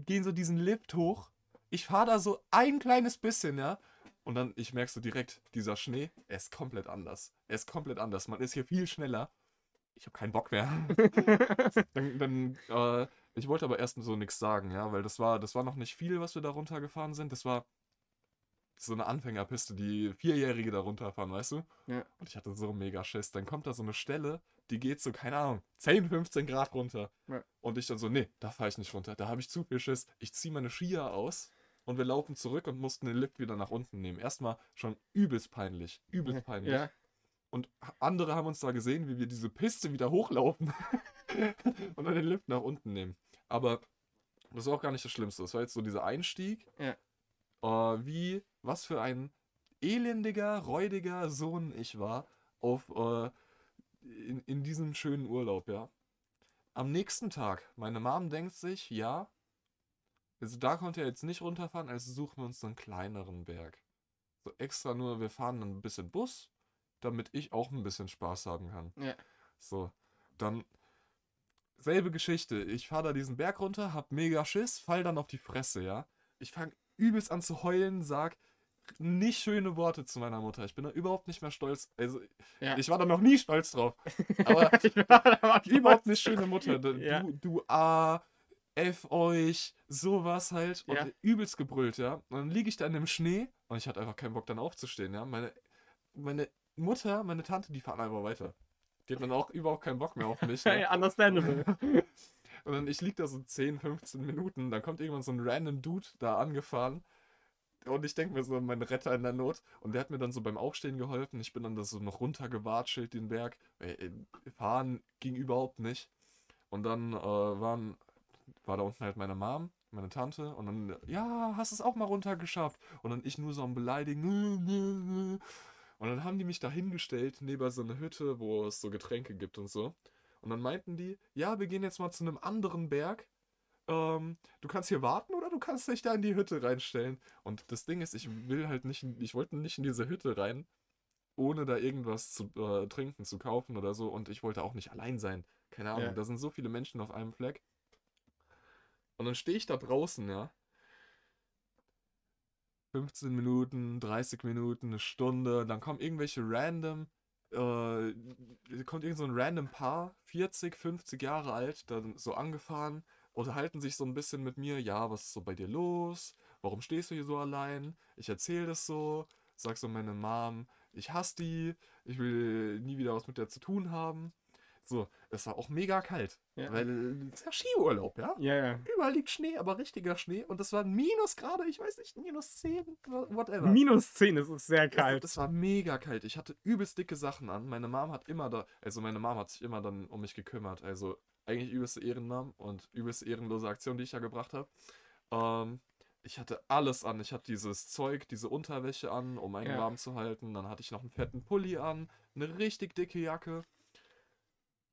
gehen so diesen Lift hoch. Ich fahre da so ein kleines bisschen, ja. Und dann, ich merke so direkt, dieser Schnee, er ist komplett anders. Er ist komplett anders. Man ist hier viel schneller. Ich habe keinen Bock mehr. [LAUGHS] dann, dann äh, ich wollte aber erst so nichts sagen, ja, weil das war, das war noch nicht viel, was wir da runtergefahren sind. Das war so eine Anfängerpiste, die Vierjährige da runterfahren, weißt du? Ja. Und ich hatte so mega Schiss. Dann kommt da so eine Stelle, die geht so, keine Ahnung, 10, 15 Grad runter. Ja. Und ich dann so, nee, da fahre ich nicht runter. Da habe ich zu viel Schiss. Ich ziehe meine Skier aus und wir laufen zurück und mussten den Lift wieder nach unten nehmen. Erstmal schon übelst peinlich. Übelst peinlich. Ja. Und andere haben uns da gesehen, wie wir diese Piste wieder hochlaufen [LAUGHS] und dann den Lift nach unten nehmen. Aber das war auch gar nicht das Schlimmste. Das war jetzt so dieser Einstieg. Ja. Äh, wie, was für ein elendiger, räudiger Sohn ich war auf, äh, in, in diesem schönen Urlaub, ja. Am nächsten Tag, meine Mom denkt sich, ja, also da konnte er jetzt nicht runterfahren, also suchen wir uns einen kleineren Berg. So extra nur, wir fahren dann ein bisschen Bus, damit ich auch ein bisschen Spaß haben kann. Ja. So, dann selbe Geschichte. Ich fahre da diesen Berg runter, hab mega Schiss, fall dann auf die Fresse, ja. Ich fange übelst an zu heulen, sag nicht schöne Worte zu meiner Mutter. Ich bin da überhaupt nicht mehr stolz. Also, Ja. ich war da noch nie stolz drauf. [LAUGHS] Aber ich war, da überhaupt nicht schöne Mutter. Du, Ja. du, A, F euch, sowas halt. Und Ja. übelst gebrüllt, ja. Und dann liege ich da in dem Schnee und ich hatte einfach keinen Bock dann aufzustehen, ja. Meine, meine Mutter, meine Tante, die fahren einfach weiter. Die hatten dann auch überhaupt keinen Bock mehr auf mich. Ne? [LAUGHS] understandable. Und dann, ich lieg da so 10, 15 Minuten, dann kommt irgendwann so ein random Dude da angefahren. Und ich denke mir so, mein Retter in der Not. Und der hat mir dann so beim Aufstehen geholfen. Ich bin dann da so noch runtergewatschelt, den Berg. Äh, äh, fahren ging überhaupt nicht. Und dann äh, waren, war da unten halt meine Mom, meine Tante. Und dann, ja, hast es auch mal runtergeschafft. Und dann ich nur so am Beleidigen. Und dann haben die mich da hingestellt, neben so eine Hütte, wo es so Getränke gibt und so. Und dann meinten die, ja, wir gehen jetzt mal zu einem anderen Berg. Ähm, du kannst hier warten oder du kannst dich da in die Hütte reinstellen. Und das Ding ist, ich will halt nicht, ich wollte nicht in diese Hütte rein, ohne da irgendwas zu äh, trinken, zu kaufen oder so. Und ich wollte auch nicht allein sein. Keine Ahnung, Ja. da sind so viele Menschen auf einem Fleck. Und dann stehe ich da draußen, ja. 15 Minuten, 30 Minuten, eine Stunde, dann kommen irgendwelche random, äh, kommt irgend so ein random Paar, 40, 50 Jahre alt, dann so angefahren, unterhalten sich so ein bisschen mit mir, ja, was ist so bei dir los? Warum stehst du hier so allein? Ich erzähle das so, sag so meine Mom, ich hasse die, ich will nie wieder was mit der zu tun haben. So, es war auch mega kalt. Ja. Weil es ist ja Skiurlaub, ja? Ja, ja. Überall liegt Schnee, aber richtiger Schnee. Und es waren Minusgrade, ich weiß nicht, minus 10, whatever. Minus 10, das ist sehr Das, kalt. das war mega kalt. Ich hatte übelst dicke Sachen an. Meine Mom hat immer da, also meine Mom hat sich immer dann um mich gekümmert. Also eigentlich übelste Ehrennamen und übelste ehrenlose Aktion, die ich ja gebracht habe. Ähm, ich hatte alles an. Ich hatte dieses Zeug, diese Unterwäsche an, um einen Ja. warm zu halten. Dann hatte ich noch einen fetten Pulli an, eine richtig dicke Jacke.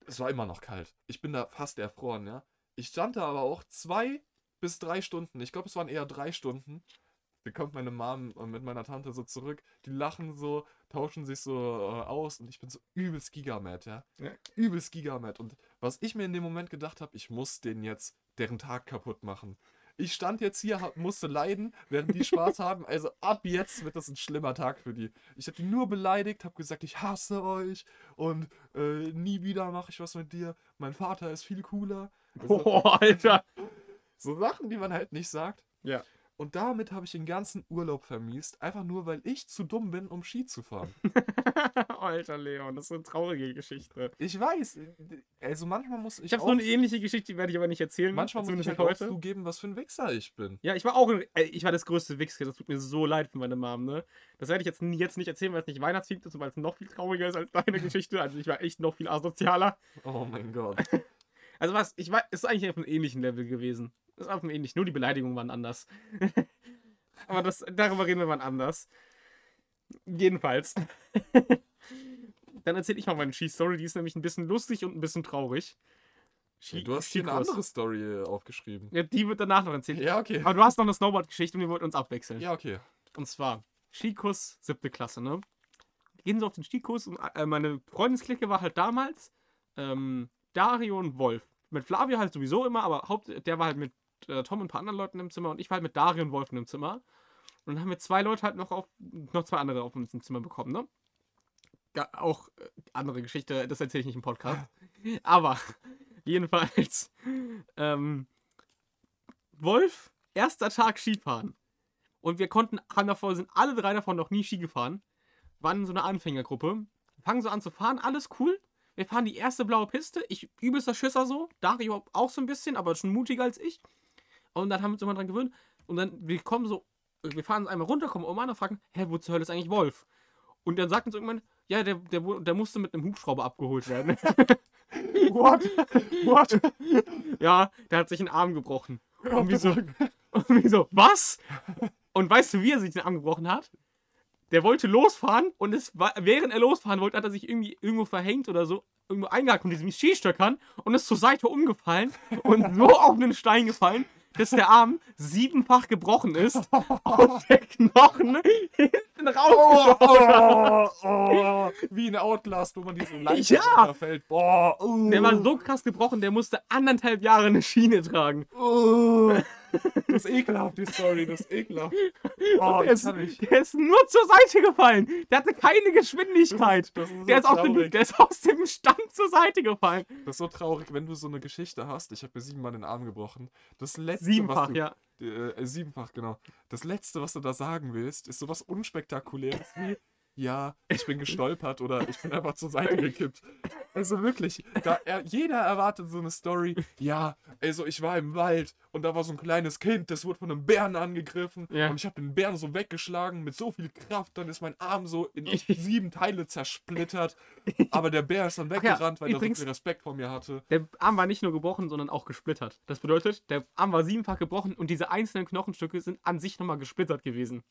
Es war immer noch kalt. Ich bin da fast erfroren, ja. Ich stand da aber auch zwei bis drei Stunden. Ich glaube, es waren eher drei Stunden. Da kommt meine Mom äh, mit meiner Tante so zurück. Die lachen so, tauschen sich so äh, aus und ich bin so übelst gigamad, ja. Ja. Übelst gigamad. Und was ich mir in dem Moment gedacht habe, ich muss denen jetzt deren Tag kaputt machen. Ich stand jetzt hier, hab, musste leiden, während die Spaß [LAUGHS] haben. Also ab jetzt wird das ein schlimmer Tag für die. Ich habe die nur beleidigt, habe gesagt, ich hasse euch und äh, nie wieder mache ich was mit dir. Mein Vater ist viel cooler. Also, [LAUGHS] Boah, Alter. so Sachen, die man halt nicht sagt. Ja. Und damit habe ich den ganzen Urlaub vermiest, einfach nur, weil ich zu dumm bin, um Ski zu fahren. [LAUGHS] Alter, Leon, das ist eine traurige Geschichte. Ich weiß, also manchmal muss ich, Ich habe so eine ähnliche Geschichte, die werde ich aber nicht erzählen. manchmal muss ich halt auch zugeben, was für ein Wichser ich bin. Ja, ich war auch, ein, ey, ich war das größte Wichser. Das tut mir so leid für meine Mom, ne? Das werde ich jetzt, jetzt nicht erzählen, weil es nicht Weihnachtsfilm ist und weil es noch viel trauriger ist als deine Geschichte. Also ich war echt noch viel asozialer. Oh mein Gott. [LAUGHS] Also was, ich war, ist eigentlich auf einem ähnlichen Level gewesen. Ist auf einem ähnlichen, nur die Beleidigungen waren anders. [LAUGHS] Aber das, darüber reden wir mal anders. Jedenfalls. [LAUGHS] Dann erzähle ich mal meine Ski-Story, die ist nämlich ein bisschen lustig und ein bisschen traurig. Ski- Du hast hier eine andere Story äh, aufgeschrieben. Ja, die wird danach noch erzählt. Ja, okay. Aber du hast noch eine Snowboard-Geschichte und wir wollten uns abwechseln. Ja, okay. Und zwar Skikurs, siebte Klasse, ne? Gehen so auf den Skikurs und äh, meine Freundesklicke war halt damals ähm, Dario und Wolf. Mit Flavio halt sowieso immer, aber Haupt, der war halt mit äh, Tom und ein paar anderen Leuten im Zimmer und ich war halt mit Dario und Wolf in dem Zimmer. Und dann haben wir zwei Leute halt noch auf, noch zwei andere auf uns im Zimmer bekommen, ne? Ja, auch äh, andere Geschichte, das erzähle ich nicht im Podcast. [LAUGHS] Aber [LAUGHS] jedenfalls, ähm, Wolf, erster Tag Skifahren. Und wir konnten, haben davor, sind alle drei davon noch nie Ski gefahren. Waren in so einer Anfängergruppe. Fangen so an zu fahren, alles cool. Wir fahren die erste blaue Piste. Ich übelster Schisser so. Dario auch so ein bisschen, aber schon mutiger als ich. Und dann haben wir uns immer dran gewöhnt. Und dann, wir kommen so, wir fahren einmal runter, kommen oben an und fragen, hä, wo zur Hölle ist eigentlich Wolf? Und dann sagt uns irgendwann, ja, der, der, der musste mit einem Hubschrauber abgeholt werden. [LAUGHS] What? What? [LAUGHS] ja, der hat sich einen Arm gebrochen. Und wir so, [LAUGHS] und wir so, was? Und weißt du, wie er sich den Arm gebrochen hat? Der wollte losfahren und es war, während er losfahren wollte, hat er sich irgendwie irgendwo verhängt oder so, irgendwo eingehakt mit diesen Skistöckern und ist zur Seite umgefallen und so auf einen Stein gefallen, dass der Arm siebenfach gebrochen ist [LAUGHS] und der Knochen hinten raus. Oh, oh, wie in Outlast, wo man diesen [LAUGHS] Leiter Ja. runterfällt. Boah, uh, Der war so krass gebrochen, der musste anderthalb Jahre eine Schiene tragen. uh. Das ist ekelhaft, die Story, das [LAUGHS] ist ekelhaft. Oh, der, das ist, der ist nur zur Seite gefallen. Der hatte keine Geschwindigkeit. Das ist so der, ist aus dem, der ist aus dem Stand zur Seite gefallen. Das ist so traurig, wenn du so eine Geschichte hast. Ich habe mir siebenmal den Arm gebrochen. Das letzte, Siebenfach, was du, ja. Äh, siebenfach, genau. Das letzte, was du da sagen willst, ist sowas unspektakuläres wie, ja, ich bin gestolpert oder ich bin einfach zur Seite gekippt. Also wirklich, da er, jeder erwartet so eine Story. Ja, also ich war im Wald und da war so ein kleines Kind, das wurde von einem Bären angegriffen Ja. und ich habe den Bären so weggeschlagen mit so viel Kraft, dann ist mein Arm so in [LAUGHS] sieben Teile zersplittert. Aber der Bär ist dann ja, weggerannt, weil er so viel Respekt vor mir hatte. Der Arm war nicht nur gebrochen, sondern auch gesplittert. Das bedeutet, der Arm war siebenfach gebrochen und diese einzelnen Knochenstücke sind an sich nochmal gesplittert gewesen.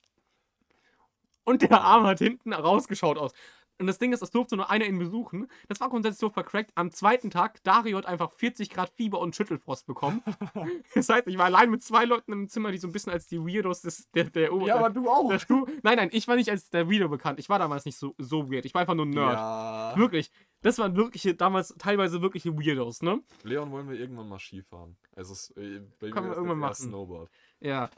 Und der Arm hat hinten rausgeschaut aus. Und das Ding ist, das durfte nur einer ihn besuchen. Das war grundsätzlich so vercrackt. Am zweiten Tag, Dario hat einfach 40 Grad Fieber und Schüttelfrost bekommen. [LAUGHS] das heißt, ich war allein mit zwei Leuten im Zimmer, die so ein bisschen als die Weirdos des, der, der, der, du auch. der Stu Nein, nein, ich war nicht als der Weirdo bekannt. Ich war damals nicht so, so weird. Ich war einfach nur ein Nerd. Ja. Wirklich. Das waren wirkliche, damals teilweise wirkliche Weirdos, ne? Leon, wollen wir irgendwann mal Skifahren? Also, es, äh, bei Können wir mir ist irgendwann machen. Snowboard. Ja.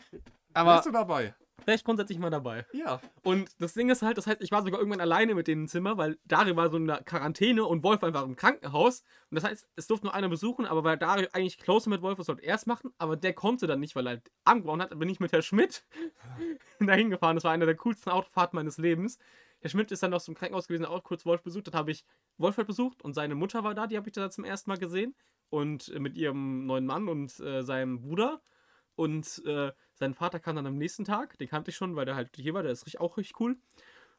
Aber Bist du dabei? vielleicht grundsätzlich mal dabei. Ja. Und das Ding ist halt, das heißt, ich war sogar irgendwann alleine mit denen im Zimmer, weil Dario war so in der Quarantäne und Wolf einfach im Krankenhaus. Und das heißt, es durfte nur einer besuchen, aber weil Dario eigentlich close mit Wolf ist, sollte er es machen, aber der konnte dann nicht, weil er angebaut hat, bin ich mit Herr Schmidt [LAUGHS] dahin gefahren. Das war eine der coolsten Autofahrten meines Lebens. der Schmidt ist dann noch zum Krankenhaus gewesen, auch kurz Wolf besucht. Dann habe ich Wolf halt besucht und seine Mutter war da, die habe ich da zum ersten Mal gesehen. Und äh, mit ihrem neuen Mann und äh, seinem Bruder. Und äh, sein Vater kam dann am nächsten Tag, den kannte ich schon, weil der halt hier war, der ist auch richtig cool.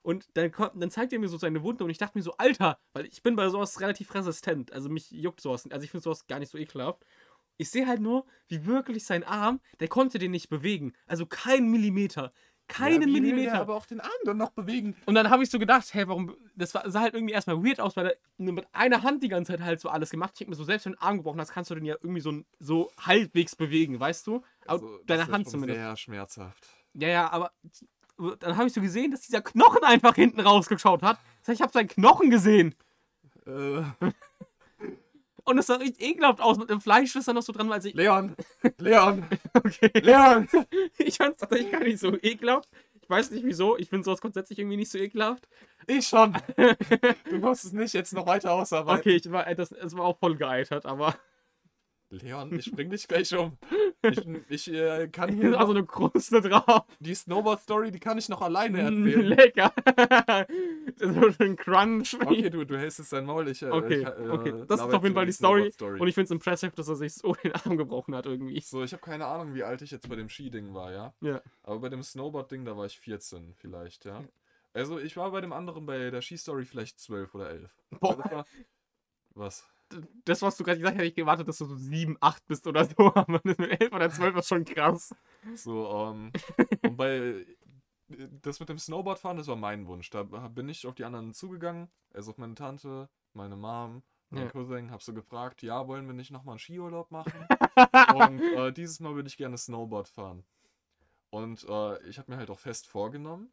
Und dann, dann zeigt er mir so seine Wunde und ich dachte mir so, Alter, weil ich bin bei sowas relativ resistent. Also mich juckt sowas. Also ich finde sowas gar nicht so ekelhaft. Ich sehe halt nur, wie wirklich sein Arm, der konnte den nicht bewegen. Also kein Millimeter. Keinen ja, Millimeter. aber auch den Arm dann noch bewegen. Und dann habe ich so gedacht, hey, warum. Das war, sah halt irgendwie erstmal weird aus, weil er nur mit einer Hand die ganze Zeit halt so alles gemacht. Ich denke mir so, selbst wenn du den Arm gebrochen hast, kannst du den ja irgendwie so, so halbwegs bewegen, weißt du? Aber Also, das deine Hand zumindest. Sehr schmerzhaft. Ja, ja, aber dann habe ich so gesehen, dass dieser Knochen einfach hinten rausgeschaut hat. Das heißt, ich habe seinen Knochen gesehen. Äh, [LAUGHS] Und es sah richtig ekelhaft aus mit dem Fleisch, das da noch so dran. Also ich, Leon! [LAUGHS] Leon! okay. Leon! Ich fand es tatsächlich gar nicht so ekelhaft. Ich weiß nicht wieso. Ich finde sowas grundsätzlich irgendwie nicht so ekelhaft. Ich schon! [LAUGHS] Du musst es nicht jetzt noch weiter ausarbeiten. Okay, ich war, das, es war auch voll geeitert, aber Leon, ich bring dich gleich um. Ich, ich äh, kann [LAUGHS] hier also eine Kruste drauf. die Snowboard-Story, die kann ich noch alleine erzählen. Lecker. [LAUGHS] das wird ein Crunch. Okay, du, du hältst jetzt dein Maul. Ich, äh, Okay, ich, äh, okay. Das ist auf jeden Fall die Story. Snowboard-Story. Und ich finde es impressive, dass er sich so [LAUGHS] den Arm gebrochen hat irgendwie. So, ich habe keine Ahnung, wie alt ich jetzt bei dem Skiding war, ja? Ja. Aber bei dem Snowboard-Ding, da war ich 14 vielleicht, ja? Also ich war bei dem anderen, bei der Skistory vielleicht 12 oder 11. Boah. Das war, was? Das, was du gerade gesagt hast, hätte ich gewartet, dass du so 7, 8 bist oder so. [LAUGHS] Aber mit 11 oder 12 ist schon krass. So, ähm, [LAUGHS] und bei das mit dem Snowboardfahren, das war mein Wunsch. Da bin ich auf die anderen zugegangen, also auf meine Tante, meine Mom, mein Ja. Cousin, hab so gefragt, ja, wollen wir nicht nochmal einen Skiurlaub machen? [LAUGHS] und äh, dieses Mal würde ich gerne Snowboard fahren. Und äh, ich habe mir halt auch fest vorgenommen,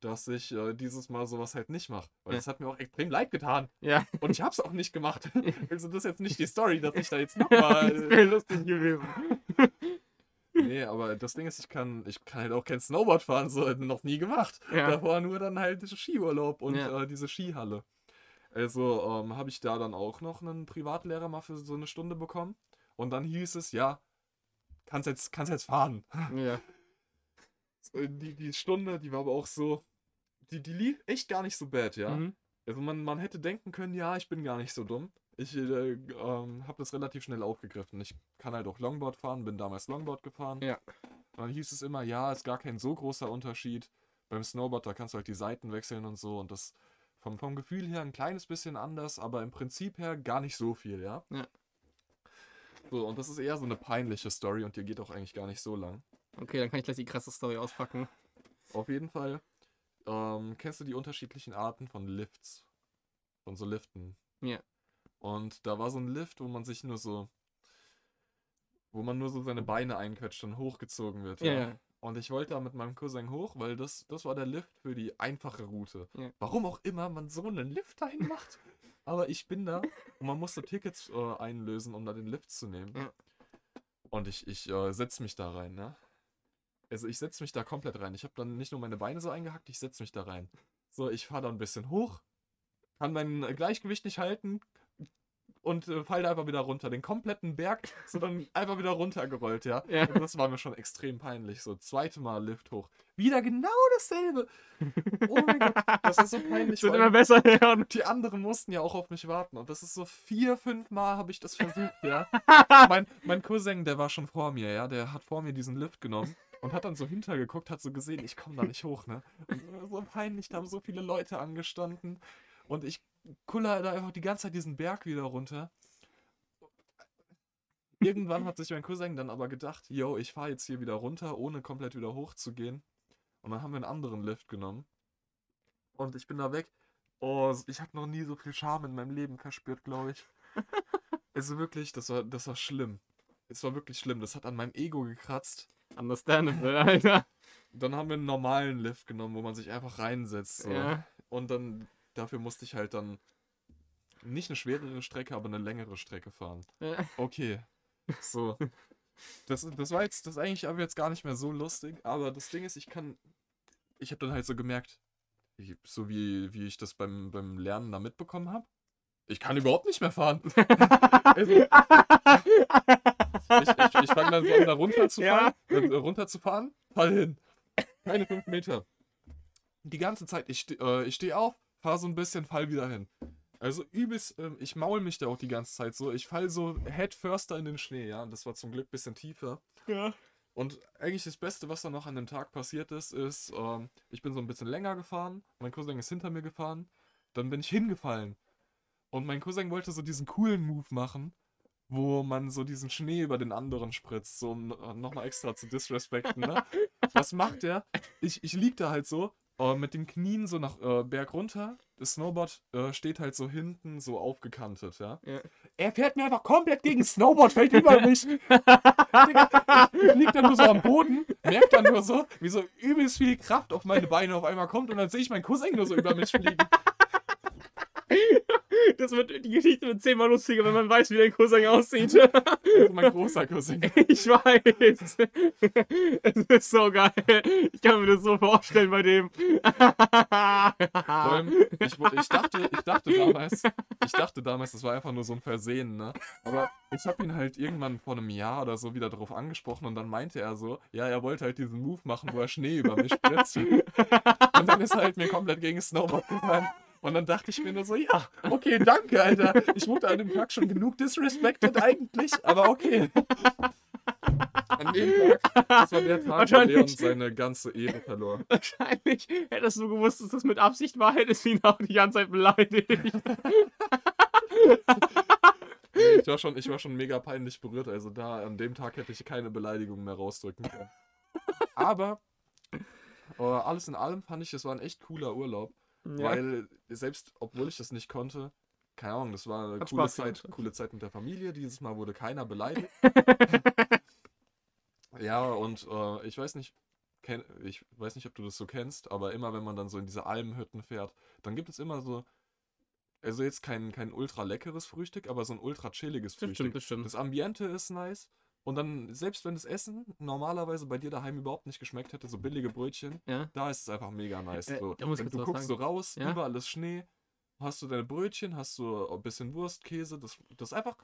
dass ich äh, dieses Mal sowas halt nicht mache. Weil Ja. das hat mir auch extrem leid getan. Ja, Und ich hab's auch nicht gemacht. [LAUGHS] also das ist jetzt nicht die Story, dass ich da jetzt [LAUGHS] das nochmal... wäre lustig gewesen. [LAUGHS] Nee, aber das Ding ist, ich kann, ich kann halt auch kein Snowboard fahren, so noch nie gemacht. Ja. Davor nur dann halt Skiurlaub und Ja. äh, diese Skihalle. Also ähm, habe ich da dann auch noch einen Privatlehrer mal für so eine Stunde bekommen. Und dann hieß es, ja, kannst jetzt, kannst jetzt fahren. Ja. So, Die, die Stunde, die war aber auch so, die, die lief echt gar nicht so bad, ja. Mhm. Also man, man hätte denken können, ja, ich bin gar nicht so dumm. Ich äh, ähm, habe das relativ schnell aufgegriffen. Ich kann halt auch Longboard fahren, bin damals Longboard gefahren. Ja. Und dann hieß es immer, ja, ist gar kein so großer Unterschied. Beim Snowboard, da kannst du halt die Seiten wechseln und so. Und das vom, vom Gefühl her ein kleines bisschen anders, aber im Prinzip her gar nicht so viel, ja. Ja. So, und das ist eher so eine peinliche Story und die geht auch eigentlich gar nicht so lang. Okay, dann kann ich gleich die krasse Story auspacken. Auf jeden Fall. Ähm, kennst du die unterschiedlichen Arten von Lifts? Von so Liften? Ja. Und da war so ein Lift, wo man sich nur so, wo man nur so seine Beine einquetscht und hochgezogen wird. Ja, ja. Und ich wollte da mit meinem Cousin hoch, weil das, das war der Lift für die einfache Route. Ja. Warum auch immer man so einen Lift dahin macht. [LAUGHS] Aber ich bin da und man musste Tickets äh, einlösen, um da den Lift zu nehmen. Ja. Und ich, ich äh, setze mich da rein, ne? Also ich setze mich da komplett rein. Ich habe dann nicht nur meine Beine so eingehackt, ich setze mich da rein. So, ich fahre da ein bisschen hoch, kann mein Gleichgewicht nicht halten und äh, fall da einfach wieder runter. Den kompletten Berg [LAUGHS] so dann einfach wieder runtergerollt, ja. Ja. Und das war mir schon extrem peinlich. So, zweite Mal Lift hoch. Wieder genau dasselbe. [LAUGHS] Oh mein Gott, das ist so peinlich. Wird immer besser, Leon. die anderen mussten ja auch auf mich warten. Und das ist so vier, fünf Mal habe ich das versucht, ja. [LAUGHS] mein, mein Cousin, der war schon vor mir, ja. Der hat vor mir diesen Lift genommen und hat dann so hintergeguckt, hat so gesehen, ich komme da nicht hoch, ne. Und so peinlich, da haben so viele Leute angestanden. Und ich kuller da einfach die ganze Zeit diesen Berg wieder runter. Irgendwann hat sich mein Cousin dann aber gedacht, yo, ich fahre jetzt hier wieder runter, ohne komplett wieder hochzugehen. Und dann haben wir einen anderen Lift genommen. Und ich bin da weg. Oh, ich habe noch nie so viel Scham in meinem Leben verspürt, glaube ich. [LAUGHS] Also wirklich, das war, das war schlimm. Es war wirklich schlimm. Das hat an meinem Ego gekratzt. Understandable, [LAUGHS] Alter. Dann haben wir einen normalen Lift genommen, wo man sich einfach reinsetzt. So. Ja. Und dann, dafür musste ich halt dann nicht eine schwerere Strecke, aber eine längere Strecke fahren. Ja. Okay. So. Das, das war jetzt, das ist eigentlich aber jetzt gar nicht mehr so lustig, aber das Ding ist, ich kann, ich habe dann halt so gemerkt, ich, so wie, wie ich das beim, beim Lernen da mitbekommen habe, ich kann überhaupt nicht mehr fahren. [LAUGHS] also, ich ich, ich fange dann so an, da runterzufahren, äh, runterzufahren, fall hin. Keine fünf Meter. die ganze Zeit, ich, äh, ich stehe auf, fahr so ein bisschen, fall wieder hin. Also übelst, ähm, ich maul mich da auch die ganze Zeit so. Ich fall so head firster in den Schnee, ja. Und das war zum Glück ein bisschen tiefer. Ja. Und eigentlich das Beste, was dann noch an dem Tag passiert ist, ist, ähm, ich bin so ein bisschen länger gefahren, mein Cousin ist hinter mir gefahren, dann bin ich hingefallen. Und mein Cousin wollte so diesen coolen Move machen, wo man so diesen Schnee über den anderen spritzt, so um nochmal extra zu disrespekten, ne? [LAUGHS] Was macht der? Ich, ich lieg da halt so, äh, mit den Knien so nach äh, Berg runter. Das Snowboard äh, steht halt so hinten so aufgekantet, ja. Ja. Er fährt mir einfach komplett gegen Snowboard, fällt über mich. Digga, ich lieg dann nur so am Boden, merkt dann nur so, wie so übelst viel Kraft auf meine Beine auf einmal kommt und dann sehe ich meinen Cousin nur so über mich fliegen. Das wird, die Geschichte wird zehnmal lustiger, wenn man weiß, wie dein Cousin aussieht. [LAUGHS] Also mein großer Cousin. [LAUGHS] Ich weiß. Es ist so geil. Ich kann mir das so vorstellen bei dem. Vor allem, ich, ich, dachte, ich dachte damals, ich dachte damals, das war einfach nur so ein Versehen, ne? Aber ich habe ihn halt irgendwann vor einem Jahr oder so wieder darauf angesprochen und dann meinte er so, ja, er wollte halt diesen Move machen, wo er Schnee über mich spritzt. Und dann ist er halt mir komplett gegen Snowboard gefallen. Und dann dachte ich mir nur so, ja, okay, danke, Alter. Ich wurde an dem Tag schon genug disrespected eigentlich, aber okay. An dem Tag, das war der Tag, wo. Leon seine ganze Ehre verlor. Wahrscheinlich hättest du gewusst, dass das mit Absicht war, hättest du ihn auch die ganze Zeit beleidigt. Ich war, schon, ich war schon mega peinlich berührt. Also da, an dem Tag hätte ich keine Beleidigung mehr rausdrücken können. Aber äh, alles in allem fand ich, es war ein echt cooler Urlaub. Weil selbst, obwohl ich das nicht konnte, keine Ahnung, das war eine Hat coole Spaß Zeit, gemacht. coole Zeit mit der Familie. Dieses Mal wurde keiner beleidigt. [LAUGHS] ja, und äh, ich weiß nicht, kenn, ich weiß nicht, ob du das so kennst, aber immer wenn man dann so in diese Almhütten fährt, dann gibt es immer so, also jetzt kein, kein ultra leckeres Frühstück, aber so ein ultra chilliges Das Frühstück. stimmt, das stimmt. Das Ambiente ist nice. Und dann, selbst wenn das Essen normalerweise bei dir daheim überhaupt nicht geschmeckt hätte, so billige Brötchen, Ja. da ist es einfach mega nice. Äh, so. ich Wenn du guckst so sagen. raus, Ja? überall ist Schnee, hast du deine Brötchen, hast du ein bisschen Wurst, Käse, das, das ist einfach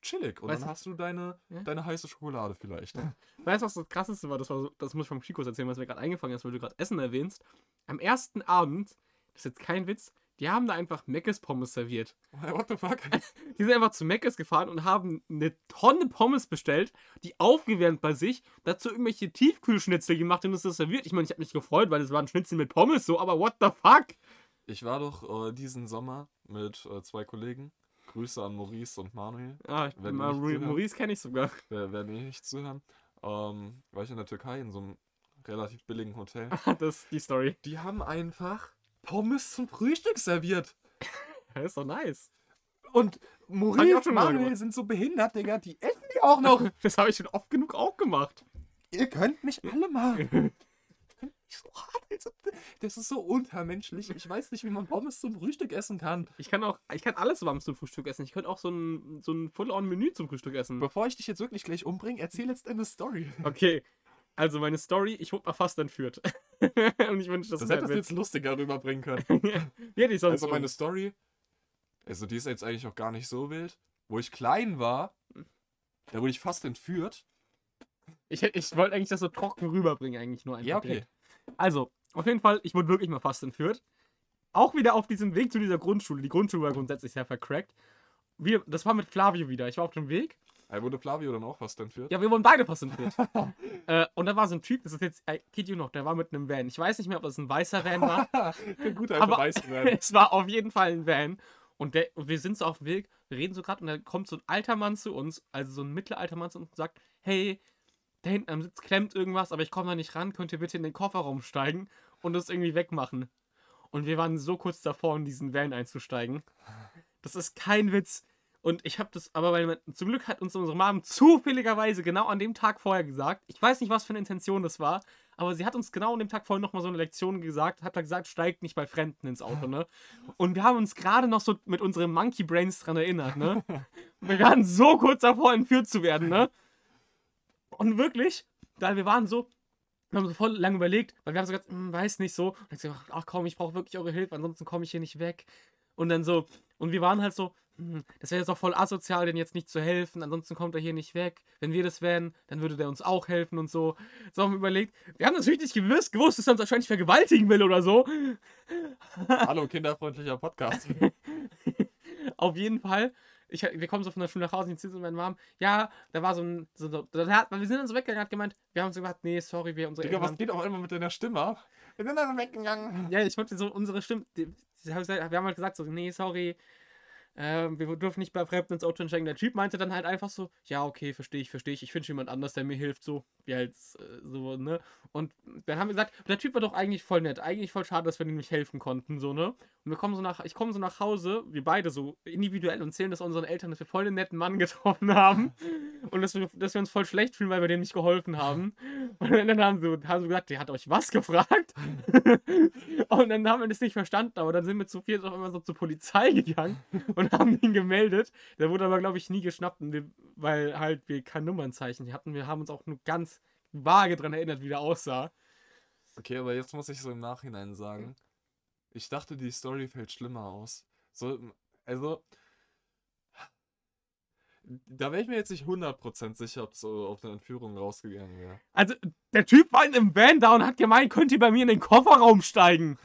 chillig. Und Weißt dann du- hast du deine, Ja? deine heiße Schokolade vielleicht. Weißt du, was das krasseste war? Das, war so, das muss ich vom Chico erzählen, was mir gerade eingefangen ist, weil du gerade Essen erwähnst. Am ersten Abend, das ist jetzt kein Witz, die haben da einfach Meckes Pommes serviert. [LAUGHS] What the fuck? [LAUGHS] Die sind einfach zu Meckes gefahren und haben eine Tonne Pommes bestellt, die aufgewärmt bei sich, dazu irgendwelche Tiefkühlschnitzel gemacht und uns das serviert. Ich meine, ich habe mich gefreut, weil das waren Schnitzel mit Pommes so, aber what the fuck? Ich war doch äh, diesen Sommer mit äh, zwei Kollegen. Grüße an Maurice und Manuel. Ah, ich, Wenn zuhören. Maurice kenne ich sogar. [LAUGHS] Wer, wer nicht zuhören. Ähm, war ich in der Türkei in so einem relativ billigen Hotel. das ist die Story. Die haben einfach Pommes zum Frühstück serviert. Das ist doch nice. Und Maurice und Manuel sind so behindert, Digga. Die essen die auch noch. [LAUGHS] Das habe ich schon oft genug auch gemacht. Ihr könnt mich alle. [LAUGHS] Also, das ist so untermenschlich. Ich weiß nicht, wie man Pommes zum Frühstück essen kann. Ich kann auch, ich kann alles warm zum Frühstück essen. Ich könnte auch so ein, so ein Full-on-Menü zum Frühstück essen. Bevor ich dich jetzt wirklich gleich umbringe, erzähl jetzt deine Story. Okay, also meine Story, ich wurde mal fast entführt. [LAUGHS] Und ich wünsche, das, Das hättest du jetzt lustiger rüberbringen können. Hätte ich sonst Also meine Story, also die ist jetzt eigentlich auch gar nicht so wild. Wo ich klein war, da wurde ich fast entführt. Ich, ich wollte eigentlich das so trocken rüberbringen, eigentlich nur einfach. Ja, okay. direkt. Also, auf jeden Fall, ich wurde wirklich mal fast entführt. Auch wieder auf diesem Weg zu dieser Grundschule. Die Grundschule war grundsätzlich sehr vercrackt. Wir, das war mit Flavio wieder. Ich war auf dem Weg. Da wurde Flavio dann auch fast entführt. Ja, wir wurden beide fast entführt. [LAUGHS] äh, und da war so ein Typ, das ist jetzt, äh, geht you noch, der war mit einem Van. Ich weiß nicht mehr, ob das ein weißer Van war. [LAUGHS] Ein guter Aber- alter Weißmann. [LAUGHS] es war auf jeden Fall ein Van. Und, der, und wir sind so auf dem Weg, wir reden so gerade und dann kommt so ein alter Mann zu uns, also so ein mittleralter Mann zu uns und sagt, hey, da hinten am Sitz klemmt irgendwas, aber ich komme da nicht ran, könnt ihr bitte in den Kofferraum steigen und das irgendwie wegmachen. Und wir waren so kurz davor, in diesen Van einzusteigen. Das ist kein Witz. Und ich habe das, aber weil man, zum Glück hat uns unsere Mom zufälligerweise genau an dem Tag vorher gesagt. Ich weiß nicht, was für eine Intention das war, aber sie hat uns genau an dem Tag vorher nochmal so eine Lektion gesagt, hat da gesagt, steigt nicht bei Fremden ins Auto, ne? Und wir haben uns gerade noch so mit unseren Monkey Brains dran erinnert, ne? [LAUGHS] Wir waren so kurz davor, entführt zu werden, ne? Und wirklich, da wir waren so, wir haben so voll lange überlegt, weil wir haben so gesagt, hm, weiß nicht so. Und dann gesagt, ach komm, ich brauche wirklich eure Hilfe, ansonsten komme ich hier nicht weg. Und dann so, und wir waren halt so, das wäre jetzt auch voll asozial, denen jetzt nicht zu helfen, ansonsten kommt er hier nicht weg. Wenn wir das wären, dann würde der uns auch helfen und so. So haben wir überlegt, wir haben natürlich nicht gewusst, gewusst dass er uns wahrscheinlich vergewaltigen will oder so. [LAUGHS] Hallo, kinderfreundlicher Podcast. [LAUGHS] Auf jeden Fall. Ich, wir kommen so von der Schule nach Hause, und ich ziehe so meine Mom. Ja, da war so ein. So, so, da hat, wir sind dann so weggegangen, hat gemeint, wir haben so gesagt, nee, sorry, wir unsere Digga, was Eltern- geht auch immer mit deiner Stimme ab? Wir sind dann weggegangen. Ja, ich wollte so unsere Stimme. die- die- gesagt- Wir haben halt gesagt, so, nee, sorry. Ähm, wir dürfen nicht bei Fremden ins Auto einsteigen. Der Typ meinte dann halt einfach so, ja, okay, verstehe ich, verstehe ich. Ich finde jemand anders, der mir hilft, so. Wie halt äh, so, ne? Und dann haben wir gesagt, der Typ war doch eigentlich voll nett. Eigentlich voll schade, dass wir ihm nicht helfen konnten, so, ne? Und wir kommen so nach, ich komme so nach Hause, wir beide so individuell und zählen das unseren Eltern, dass wir voll den netten Mann [LAUGHS] getroffen haben. Und dass wir, dass wir uns voll schlecht fühlen, weil wir dem nicht geholfen haben. Und dann haben sie, haben sie gesagt, der hat euch was gefragt? [LAUGHS] und dann haben wir das nicht verstanden, aber dann sind wir zu viert auf einmal so zur Polizei gegangen und haben ihn gemeldet. Der wurde aber, glaube ich, nie geschnappt, wir, weil halt wir kein Nummernzeichen hatten. Wir haben uns auch nur ganz vage dran erinnert, wie der aussah. Okay, aber jetzt muss ich so im Nachhinein sagen, ich dachte, die Story fällt schlimmer aus. So, also, da wäre ich mir jetzt nicht 100% sicher, ob es so auf eine Entführung rausgegangen wäre. Also, der Typ war in einem Van da und hat gemeint, könnt ihr bei mir in den Kofferraum steigen?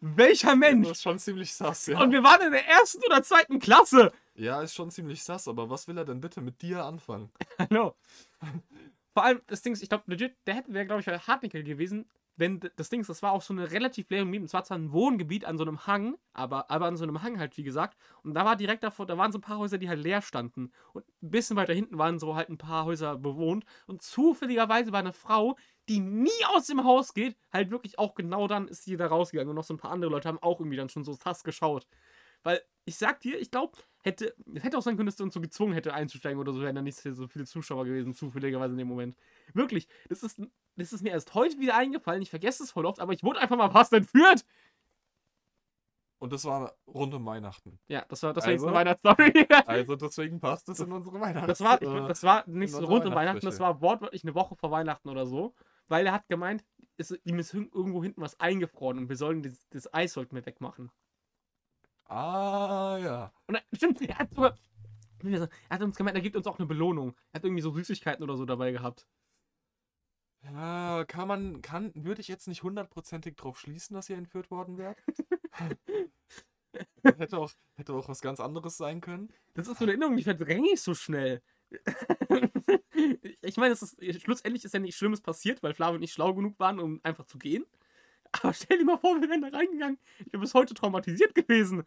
Welcher Mensch? Das ist schon ziemlich sass, ja. Und wir waren in der ersten oder zweiten Klasse. Ja, ist schon ziemlich sass, aber was will er denn bitte mit dir anfangen? [LAUGHS] Hallo. Vor allem, das Ding ist, ich glaube, legit, der hätte wäre, glaube ich, bei Hartnickel gewesen, wenn das Ding ist, das war auch so eine relativ leere Gebiet. Es war zwar ein Wohngebiet an so einem Hang, aber, aber an so einem Hang halt, wie gesagt. Und da war direkt davor, da waren so ein paar Häuser, die halt leer standen. Und ein bisschen weiter hinten waren so halt ein paar Häuser bewohnt. Und zufälligerweise war eine Frau, die nie aus dem Haus geht, halt wirklich auch genau dann ist sie da rausgegangen. Und noch so ein paar andere Leute haben auch irgendwie dann schon so sass geschaut. Weil, ich sag dir, ich glaube, hätte, es hätte auch sein können, dass der uns so gezwungen hätte einzusteigen oder so, wären da nicht so viele Zuschauer gewesen, zufälligerweise in dem Moment. Wirklich, das ist, das ist mir erst heute wieder eingefallen, ich vergesse es voll oft, aber ich wurde einfach mal fast entführt. Und das war rund um Weihnachten. Ja, das war, jetzt Also? eine Weihnachtsstory. [LAUGHS] Also deswegen passt es in unsere Weihnachten. Das war, ich, das war nicht so rund um Weihnachten, das war wortwörtlich eine Woche vor Weihnachten oder so, weil er hat gemeint, es, ihm ist irgendwo hinten was eingefroren und wir sollen das, das Eis sollten wir wegmachen. Ah, ja. Und er, stimmt, er hat sogar, er hat uns gemeint, er gibt uns auch eine Belohnung. Er hat irgendwie so Süßigkeiten oder so dabei gehabt. Ja, kann man, kann, würde ich jetzt nicht hundertprozentig drauf schließen, dass ihr entführt worden wärt? [LAUGHS] hätte, auch, hätte auch was ganz anderes sein können. Das ist so eine Erinnerung, die verdränge ich so schnell. [LAUGHS] ich meine, es ist, schlussendlich ist ja nichts Schlimmes passiert, weil Flavio nicht schlau genug waren, um einfach zu gehen. Aber stell dir mal vor, wir wären da reingegangen. Ich bin bis heute traumatisiert gewesen.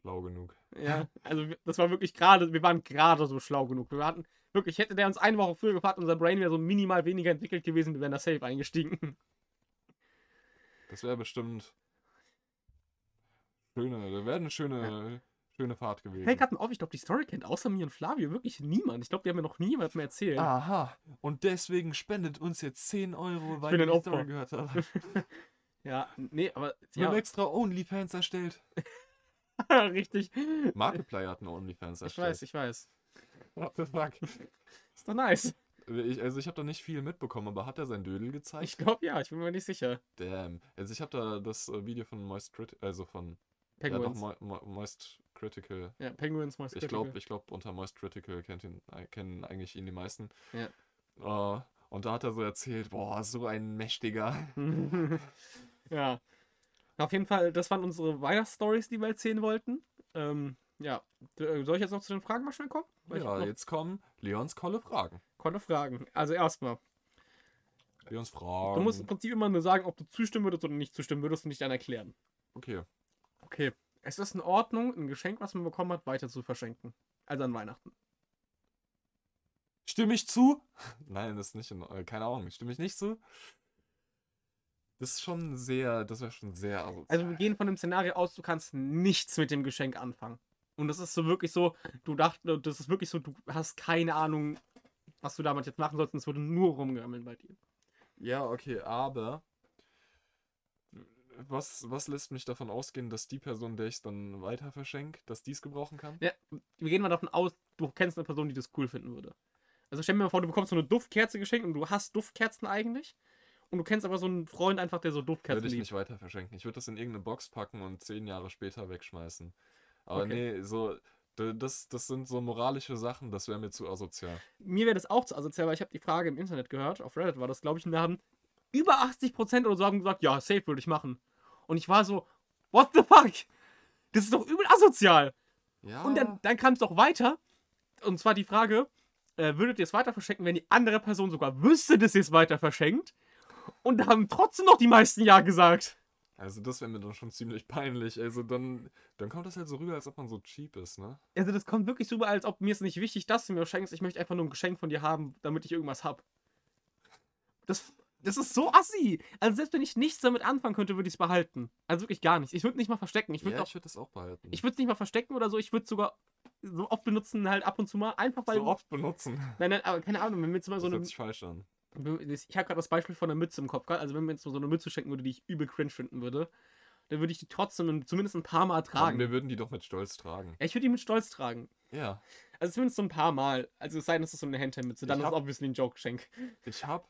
Schlau genug. Ja, also das war wirklich gerade, wir waren gerade so schlau genug. Wir hatten, wirklich, hätte der uns eine Woche früher gefragt, unser Brain wäre so minimal weniger entwickelt gewesen, wir wären da safe eingestiegen. Das wäre bestimmt schöne, da wäre eine schöne, schöne Fahrt gewesen. Hey, gerade mal auf, ich glaube, die Story kennt außer mir und Flavio wirklich niemand. Ich glaube, die haben mir noch niemand mehr erzählt. Aha. Und deswegen spendet uns jetzt 10 Euro, weil bin ihr ein die Opfer. Story gehört habt. [LAUGHS] [LAUGHS] Ja, nee, aber Wir ja, haben extra Onlyfans erstellt. [LAUGHS] richtig. Markiplier hat eine Onlyfans Ich erstellt. weiß, ich weiß. What the fuck? Ist doch nice. Ich, also ich habe da nicht viel mitbekommen, aber hat er sein Dödel gezeigt? Ich glaube ja, ich bin mir nicht sicher. Damn. Also ich habe da das äh, Video von Moist Critical, also von ja, doch, Penguins. Mo Mo Moist Critical. Ja, Penguins Moist Ich glaube, ich glaube unter Moist Critical kennt ihn, äh, kennen eigentlich ihn die meisten. Ja. Äh, und da hat er so erzählt, boah, so ein mächtiger. [LAUGHS] [LAUGHS] ja. Auf jeden Fall, das waren unsere Weihnachtsstories, die wir erzählen wollten. Ähm, ja. D- Soll ich jetzt noch zu den Fragen mal schnell kommen? Weil Ja, jetzt kommen Leons kolle Fragen. Konnte Fragen. Also erstmal, Leons Fragen. du musst im Prinzip immer nur sagen, ob du zustimmen würdest oder nicht zustimmen würdest und nicht dann erklären. Okay. Okay. Es ist in Ordnung, ein Geschenk, was man bekommen hat, weiter zu verschenken. Also an Weihnachten. Stimme ich zu? [LAUGHS] Nein, das ist nicht in, äh, keine Ahnung, stimme ich nicht zu? Das ist schon sehr, das wäre schon sehr asozial. Also wir gehen von dem Szenario aus, du kannst nichts mit dem Geschenk anfangen. Und das ist so wirklich so, du dachtest, das ist wirklich so, du hast keine Ahnung, was du damit jetzt machen sollst, und es würde nur rumgammeln bei dir. Ja, okay, aber was, was lässt mich davon ausgehen, dass die Person, der ich dann weiter verschenke, dass die es gebrauchen kann? Ja, wir gehen mal davon aus, du kennst eine Person, die das cool finden würde. Also stell dir mal vor, du bekommst so eine Duftkerze geschenkt und du hast Duftkerzen eigentlich. Und du kennst aber so einen Freund einfach, der so Duftkerzen Würde ich liebt. nicht weiter verschenken. Ich würde das in irgendeine Box packen und zehn Jahre später wegschmeißen. Aber Okay. nee, so, das, das sind so moralische Sachen, das wäre mir zu asozial. Mir wäre das auch zu asozial, weil ich habe die Frage im Internet gehört, auf Reddit war das, glaube ich, und da haben über 80% oder so haben gesagt, ja, safe würde ich machen. Und ich war so, what the fuck? Das ist doch übel asozial. Ja. Und dann, dann kam es doch weiter. Und zwar die Frage, äh, würdet ihr es weiter verschenken, wenn die andere Person sogar wüsste, dass ihr es weiter verschenkt? Und da haben trotzdem noch die meisten Ja gesagt. Also das wäre mir dann schon ziemlich [LAUGHS] peinlich. Also dann, dann kommt das halt so rüber, als ob man so cheap ist, ne? Also das kommt wirklich so rüber, als ob mir es nicht wichtig, dass du mir schenkst. Ich möchte einfach nur ein Geschenk von dir haben, damit ich irgendwas hab. Das, das ist so assi. Also selbst wenn ich nichts damit anfangen könnte, würde ich es behalten. Also wirklich gar nichts. Ich würde nicht mal verstecken. Ich würde ja, auch, ich würde das auch behalten. ich würde es nicht mal verstecken oder so. Ich würde es sogar so oft benutzen, halt ab und zu mal. Einfach weil. so oft benutzen. Nein, nein, aber keine Ahnung, wenn mir mal Das so eine. hört sich falsch an. Ich habe gerade das Beispiel von einer Mütze im Kopf gehabt. Also wenn mir jetzt so eine Mütze schenken würde, die ich übel cringe finden würde, dann würde ich die trotzdem zumindest ein paar Mal Aber tragen. wir würden die doch mit Stolz tragen. Ja, ich würde die mit Stolz tragen. Ja. Also zumindest so ein paar Mal. Also es sei denn, es ist so eine Handheld-Mütze. Dann Ich ist es obviously ein Joke-Geschenk. Ich hab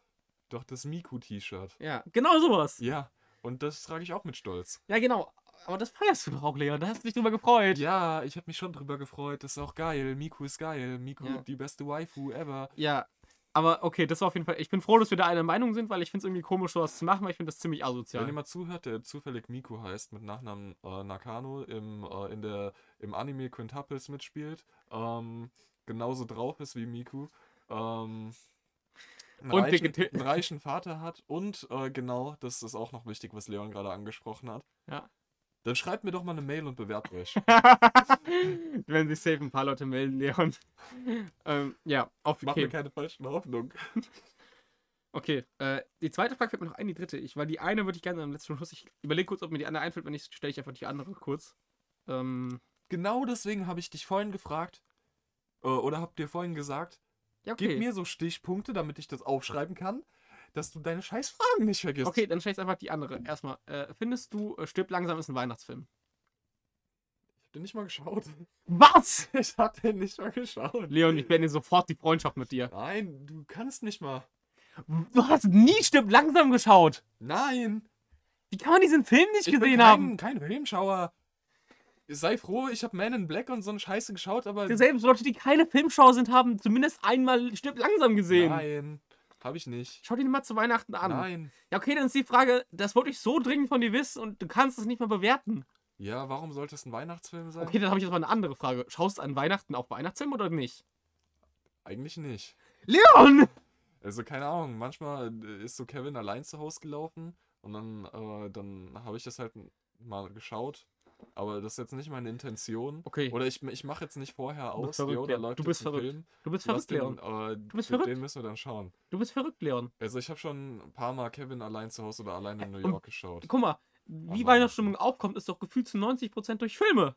doch das Miku-T-Shirt. Ja, genau sowas. Ja. Ja. Und das trage ich auch mit Stolz. genau. Aber das feierst du doch auch, Leon. Da hast du dich drüber gefreut. Ja, ich habe mich schon drüber gefreut. Das ist auch geil. Miku ist geil. Miku, Ja. die beste Waifu ever. Ja. Aber okay, das war auf jeden Fall. Ich bin froh, dass wir da einer Meinung sind, weil ich finde es irgendwie komisch, sowas zu machen, weil ich finde das ziemlich Wenn asozial. jemand zuhört, der zufällig Miku heißt, mit Nachnamen äh, Nakano, im, äh, in der, im Anime Quintuples mitspielt, ähm, genauso drauf ist wie Miku, ähm, einen, Und reichen, einen reichen Vater hat und äh, genau, das ist auch noch wichtig, was Leon gerade angesprochen hat. Ja. Dann schreibt mir doch mal eine Mail und bewerbt euch. [LAUGHS] Wenn sich safe ein paar Leute melden, Leon. [LAUGHS] ähm, ja, auf Mach mir okay. keine falschen Hoffnungen. [LAUGHS] Okay, äh, die zweite Frage fällt mir noch ein, die dritte. Ich, weil die eine würde ich gerne am letzten Schluss. Ich überlege kurz, ob mir die andere einfällt. Wenn nicht, stelle ich einfach die andere kurz. Ähm, Genau deswegen habe ich dich vorhin gefragt, äh, oder hab dir vorhin gesagt, ja, okay. gib mir so Stichpunkte, damit ich das aufschreiben kann, dass du deine scheiß Fragen nicht vergisst. Okay, dann stelle ich einfach die andere. Erstmal, äh, findest du, äh, Stirb langsam ist ein Weihnachtsfilm? Ich hab den nicht mal geschaut. [LAUGHS] Was? Ich hab den nicht mal geschaut. Leon, ich beende sofort die Freundschaft mit dir. Nein, du kannst nicht mal. Du hast nie Stirb langsam geschaut. Nein. Wie kann man diesen Film nicht Ich bin gesehen kein, haben? kein Filmschauer. Sei froh, ich habe Man in Black und so eine Scheiße geschaut, aber. Selbst Leute, die keine Filmschau sind, haben zumindest einmal Stirb langsam gesehen. Nein, habe ich nicht. Schau dir den mal zu Weihnachten an. Nein. Ja, okay, dann ist die Frage, das wollte ich so dringend von dir wissen und du kannst es nicht mal bewerten. Ja, warum sollte es ein Weihnachtsfilm sein? Okay, dann habe ich jetzt mal eine andere Frage. Schaust du an Weihnachten auch Weihnachtsfilm oder nicht? Eigentlich nicht. Leon! Also keine Ahnung, manchmal äh, ist so Kevin allein zu Hause gelaufen und dann, äh, dann habe ich das halt mal geschaut. Aber das ist jetzt nicht meine Intention. Okay. Oder ich, ich mache jetzt nicht vorher aus, verrückt, jo, da läuft Du bist verrückt. Film. Du bist verrückt, den, Leon. äh, Du bist den- verrückt. Den müssen wir dann schauen. Du bist verrückt, Leon. Also ich habe schon ein paar Mal Kevin allein zu Hause oder allein in New und- York geschaut. Guck mal, wie Am Weihnachtsstimmung aufkommt, ist doch gefühlt zu 90% durch Filme.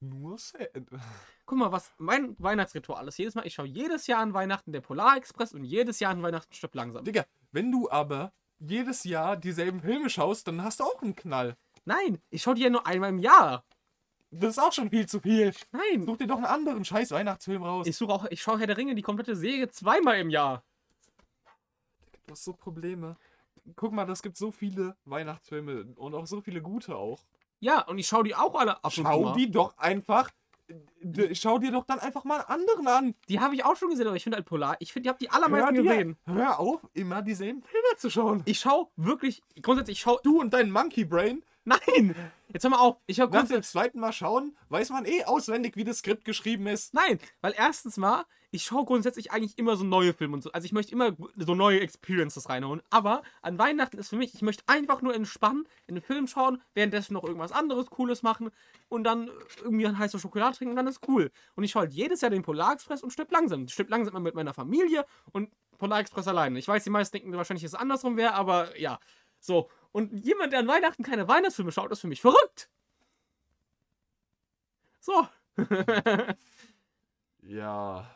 Nur sad. [LAUGHS] Guck mal, was mein Weihnachtsritual ist. Jedes Mal, ich schaue jedes Jahr an Weihnachten der Polarexpress und jedes Jahr an Weihnachten Stirb langsam. Digga, wenn du aber jedes Jahr dieselben Filme schaust, dann hast du auch einen Knall. Nein, ich schaue die ja nur einmal im Jahr. Das ist auch schon viel zu viel. Nein, Such dir doch einen anderen scheiß Weihnachtsfilm raus. ich suche auch, ich schaue Herr der Ringe, die komplette Serie zweimal im Jahr. Du hast so Probleme. Guck mal, es gibt so viele Weihnachtsfilme und auch so viele gute auch. Ja, und ich schaue die auch alle ab und Schau mal. die doch einfach. d- Schau dir doch dann einfach mal einen anderen an. Die habe ich auch schon gesehen, aber ich finde halt Polar. Ich finde, die habe die allermeisten dir- gesehen. hör auf, immer dieselben Filme zu schauen. Ich schaue wirklich, grundsätzlich, ich schaue. Du und dein Monkey Brain, Nein! Jetzt hör mal auf. Ich habe nach grundsätzlich. dem zweiten Mal schauen, weiß man eh auswendig, wie das Skript geschrieben ist. Nein, weil erstens mal, ich schaue grundsätzlich eigentlich immer so neue Filme und so. Also ich möchte immer so neue Experiences reinholen. Aber an Weihnachten ist für mich, ich möchte einfach nur entspannen, in den Film schauen, währenddessen noch irgendwas anderes Cooles machen und dann irgendwie eine heiße Schokolade trinken und dann ist cool. Und ich schaue halt jedes Jahr den Polarexpress und Stipp langsam. Stipp langsam immer mit meiner Familie und Polarexpress alleine. Ich weiß, die meisten denken wahrscheinlich, dass es andersrum wäre, aber ja. So. Und jemand, der an Weihnachten keine Weihnachtsfilme schaut, ist für mich verrückt. So. [LAUGHS] Ja.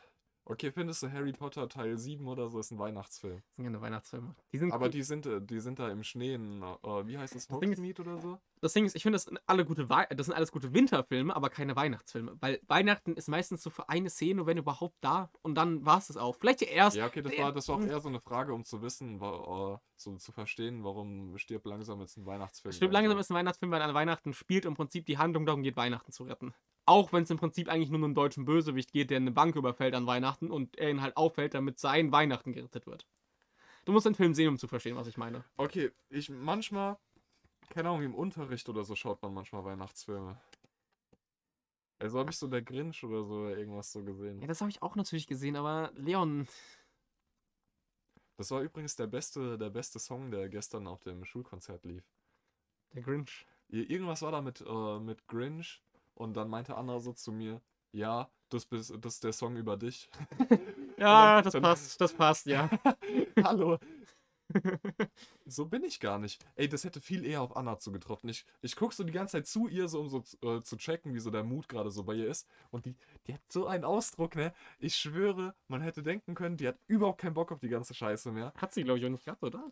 Okay, findest du Harry Potter Teil 7 oder so ist ein Weihnachtsfilm? Das sind keine Weihnachtsfilme. Die sind Aber cool. die sind, äh, die sind da im Schnee, in, äh, wie heißt ist- Hogsmeade oder so? Das Ding ist, ich finde, das sind alle gute Wei das sind alles gute Winterfilme, aber keine Weihnachtsfilme. Weil Weihnachten ist meistens so für eine Szene, wenn überhaupt da, und dann war es das auch. Vielleicht ja erst. Ja, okay, das der- war, das war auch eher so eine Frage, um zu wissen, wa- äh, so zu verstehen, warum stirbt langsam jetzt ein Weihnachtsfilm. Oder langsam ist ein Weihnachtsfilm, weil an Weihnachten spielt im Prinzip die Handlung darum geht, Weihnachten zu retten. Auch wenn es im Prinzip eigentlich nur um einen deutschen Bösewicht geht, der eine Bank überfällt an Weihnachten und er ihn halt auffällt, damit sein Weihnachten gerettet wird. Du musst den Film sehen, um zu verstehen, was ich meine. Okay, ich manchmal, keine Ahnung, im Unterricht oder so schaut man manchmal Weihnachtsfilme. Also habe ich so der Grinch oder so irgendwas so gesehen. Ja, das habe ich auch natürlich gesehen, aber Leon, Das war übrigens der beste, der beste Song, der gestern auf dem Schulkonzert lief. der Grinch. Ir- Irgendwas war da mit, äh, mit Grinch und dann meinte Anna so zu mir, ja, das, bist, das ist der Song über dich. [LAUGHS] Ja, dann- das passt, das passt, ja. [LAUGHS] Hallo. So bin ich gar nicht. Ey, das hätte viel eher auf Anna zugetroffen. Ich, ich guck so die ganze Zeit zu ihr, so um so äh, zu checken, wie so der Mut gerade so bei ihr ist. Und die, die hat so einen Ausdruck, ne? Ich schwöre, man hätte denken können, die hat überhaupt keinen Bock auf die ganze Scheiße mehr. Hat sie, glaube ich, auch nicht gehabt, oder?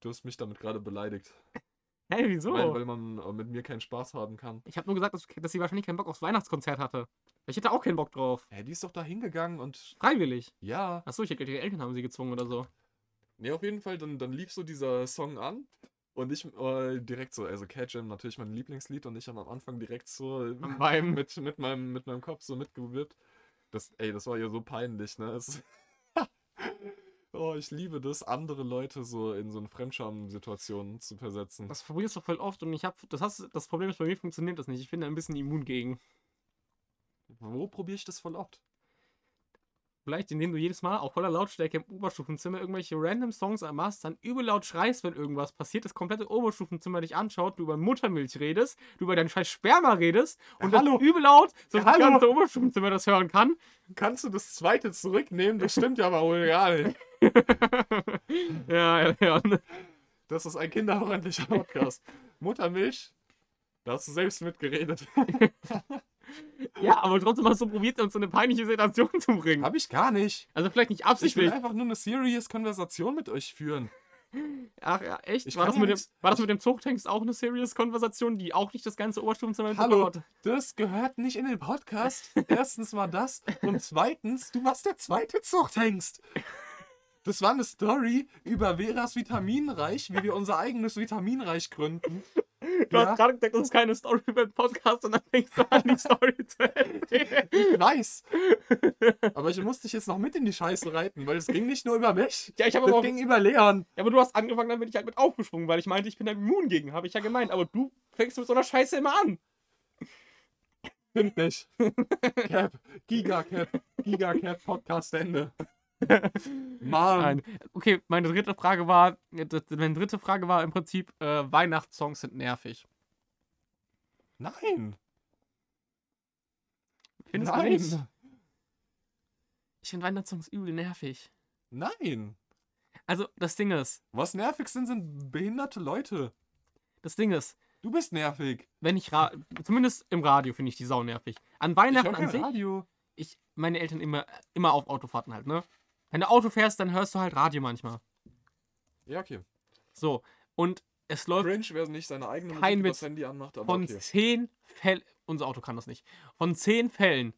Du hast mich damit gerade beleidigt. Hey, wieso? Weil, weil man äh, mit mir keinen Spaß haben kann. ich habe nur gesagt, dass, dass sie wahrscheinlich keinen Bock aufs Weihnachtskonzert hatte. Ich hätte auch keinen Bock drauf. Hä, die ist doch da hingegangen und Freiwillig. ja. Achso, ich hätte ihre Eltern haben sie gezwungen oder so. Ne, auf jeden Fall, dann, dann lief so dieser Song an. Und ich äh, direkt so, also Cat Jam natürlich mein Lieblingslied und ich habe am Anfang direkt so Am Weinen. mit, mit, meinem, mit meinem Kopf so mitgewirbt. Das, ey, das war ja so peinlich, ne? [LAUGHS] Oh, ich liebe das, andere Leute so in so eine Fremdscham-Situationen zu versetzen. Das probierst du voll oft und ich habe das hast das Problem ist bei mir funktioniert das nicht. Ich bin da ein bisschen immun gegen. Wo probiere ich das voll oft? Vielleicht indem du jedes Mal auf voller Lautstärke im Oberstufenzimmer irgendwelche random Songs machst, dann übel laut schreist, wenn irgendwas passiert, das komplette Oberstufenzimmer dich anschaut, du über Muttermilch redest, du über dein scheiß Sperma redest und Ja, hallo. übel laut, so Ja, das hallo. ganze Oberstufenzimmer das hören kann. Kannst du das zweite zurücknehmen? Das stimmt ja aber wohl gar nicht. [LAUGHS] ja, ja, ja. Das ist ein kinderfreundlicher Podcast. Muttermilch, da hast du selbst mitgeredet. [LAUGHS] Ja, aber trotzdem hast du probiert, uns in eine peinliche Situation zu bringen. Hab ich gar nicht. Also vielleicht nicht Ich will absichtlich. einfach nur eine serious Konversation mit euch führen. Ach ja, echt? Ich War das, mit dem, war das mit dem Zuchtangst auch eine serious Konversation, die auch nicht das ganze Oberstufenzimmer Hallo, hat? das gehört nicht in den Podcast. Erstens mal das und zweitens, du warst der zweite Zuchthengst. Das war eine Story über Veras Vitaminreich, wie wir unser eigenes Vitaminreich gründen. Du Ja. hast gerade gesagt, das ist keine Story über den Podcast und dann fängst du an, die Story zu erzählen. Ich weiß. Aber ich musste dich jetzt noch mit in die Scheiße reiten, weil es ging nicht nur über mich. Ja, ich habe aber auch, ging über Leon. ja, aber du hast angefangen, dann bin ich halt mit aufgesprungen, weil ich meinte, ich bin da immun gegen, habe ich ja gemeint. Aber du fängst mit so einer Scheiße immer an. Stimmt nicht. Cap, Gigacap, Gigacap, Podcast Ende. Mann. Nein. Okay, meine dritte Frage war, meine dritte Frage war im Prinzip, äh, Weihnachtssongs sind nervig. Nein. Findest du Nein. nicht? Ich finde Weihnachtssongs übel nervig. Nein. Also, das Ding ist, Was nervig sind, sind behinderte Leute. das Ding ist, Du bist nervig. wenn ich, Ra zumindest im Radio finde ich die Sau nervig. An Ich Weihnachten hör an sich, Radio. ich, meine Eltern immer, immer auf Autofahrten halt, ne? Wenn du Auto fährst, dann hörst du halt Radio manchmal. Ja, okay. So, und es läuft Cringe, wer nicht seine eigene Kein Musik Handy anmacht, aber von okay. zehn Fällen, unser Auto kann das nicht, von zehn Fällen,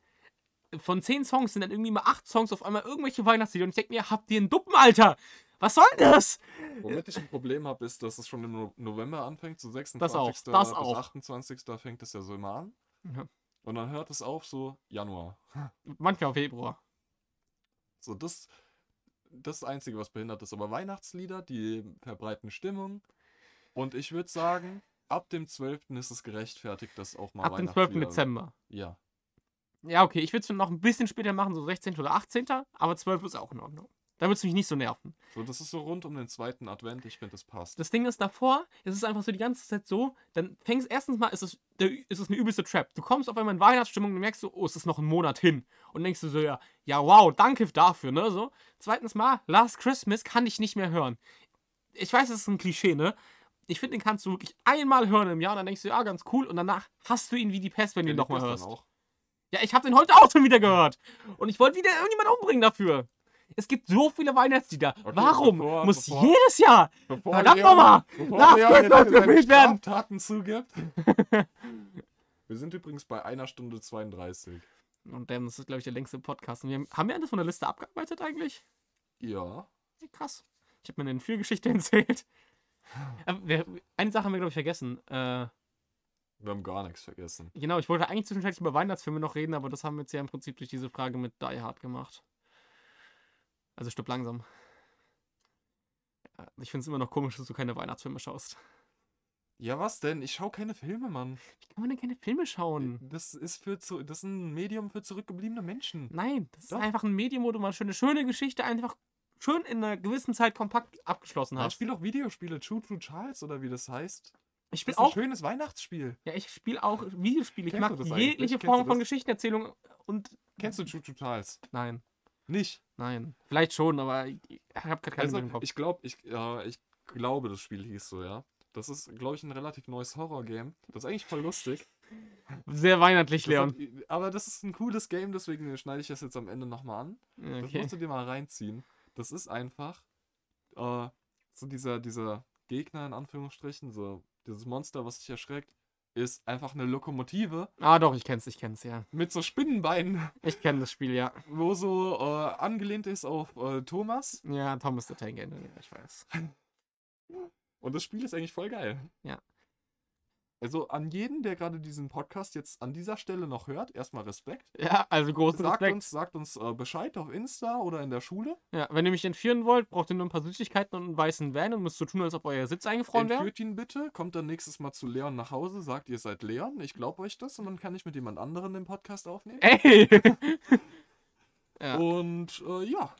von zehn Songs sind dann irgendwie mal acht Songs auf einmal irgendwelche Weihnachtslieder und ich denke mir, habt ihr einen Duppen, Alter? Was soll das? Womit ich ein Problem habe, ist, dass es schon im No- November anfängt, so 26. Das auch, bis das auch. 28. fängt es ja so immer an. Ja. Und dann hört es auf so Januar. Manchmal Februar. So, das, das ist das Einzige, was behindert ist. Aber Weihnachtslieder, die verbreiten Stimmung. Und ich würde sagen, ab dem 12. ist es gerechtfertigt, dass auch mal Ab dem 12. Weihnachtslieder- Dezember. Ja. Ja, okay, ich würde es noch ein bisschen später machen, so 16. oder 18. Aber 12 ist auch in Ordnung. Da wird es mich nicht so nerven. So, das ist so rund um den zweiten Advent. Ich finde, das passt. Das Ding ist davor, es ist einfach so die ganze Zeit so, dann fängst erstens mal, ist es, ist es eine übelste Trap. Du kommst auf einmal in Weihnachtsstimmung und merkst so, oh, es ist noch ein Monat hin. Und denkst du so, ja, ja, wow, danke dafür, ne, so. Zweitens mal, Last Christmas kann ich nicht mehr hören. Ich weiß, das ist ein Klischee, ne. Ich finde, den kannst du wirklich einmal hören im Jahr und dann denkst du, ja, ganz cool. Und danach hast du ihn wie die Pest, wenn du ihn nochmal hörst. Ja, ich habe den heute auch schon wieder gehört. Und ich wollte wieder irgendjemanden umbringen dafür. Es gibt so viele Weihnachtslieder. Okay, Warum bevor- muss bevor- jedes Jahr Verdammt nochmal! bevor Nach Leon Köln jetzt noch seine gespielt werden! Straftaten zugibt. [LAUGHS] Wir sind übrigens bei einer Stunde 32. Und damn, das ist, glaube ich, der längste Podcast. Und wir haben, haben wir alles von der Liste abgearbeitet eigentlich? Ja. Krass. Ich habe mir eine Entführgeschichte [LAUGHS] erzählt. Wir, eine Sache haben wir, glaube ich, vergessen. Äh, Wir haben gar nichts vergessen. genau, ich wollte eigentlich zwischenzeitlich über Weihnachtsfilme noch reden, aber das haben wir jetzt ja im Prinzip durch diese Frage mit Die Hard gemacht. Also stopp langsam. Ja, Ich finde es immer noch komisch, dass du keine Weihnachtsfilme schaust. Ja, was denn? Ich schaue keine Filme, Mann. Wie kann man denn keine Filme schauen? Das ist für zu, das ist ein Medium für zurückgebliebene Menschen. Nein, das ist Doch. einfach ein Medium, wo du mal eine schöne Geschichte einfach schön in einer gewissen Zeit kompakt abgeschlossen Ich hast. spiele auch Videospiele, True True Charles oder wie das heißt. Ich Das spiele ist ein auch, schönes Weihnachtsspiel. ja, ich spiele auch Videospiele. Ich mag eigentlich? jegliche Form von? Geschichtenerzählung und Kennst du True True Charles? nein, Nicht. nein, vielleicht schon, aber ich, habe gerade keinen Also, Kopf. ich glaube, ich, ja, ich glaube, das Spiel hieß so, ja. Das ist, glaube ich, ein relativ neues Horror-Game. Das ist eigentlich voll lustig. Sehr weihnachtlich, Das Leon. hat, aber das ist ein cooles Game, deswegen schneide ich das jetzt am Ende nochmal an. Das Okay. musst du dir mal reinziehen. Das ist einfach äh, so dieser, dieser Gegner in Anführungsstrichen, so dieses Monster, was dich erschreckt, ist einfach eine Lokomotive Ah, doch, ich kenn's, ich kenn's, ja. mit so Spinnenbeinen, Ich kenne das Spiel, ja. wo so äh, angelehnt ist auf äh, Thomas. Ja, Thomas the Tank Engine, ja, ich weiß. Und das Spiel ist eigentlich voll geil. Ja. Also an jeden, der gerade diesen Podcast jetzt an dieser Stelle noch hört, erstmal Respekt. [LAUGHS] Ja, also großen Sagt Respekt. uns, sagt uns äh, Bescheid auf Insta oder in der Schule. Ja, wenn ihr mich entführen wollt, braucht ihr nur ein paar Süßigkeiten und einen weißen Van und müsst so tun, als ob euer Sitz eingefroren wäre. Entführt ihn bitte, kommt dann nächstes Mal zu Leon nach Hause, sagt, ihr seid Leon, ich glaube euch das und dann kann ich mit jemand anderem den Podcast aufnehmen. Ey! [LAUGHS] ja. Und äh, ja,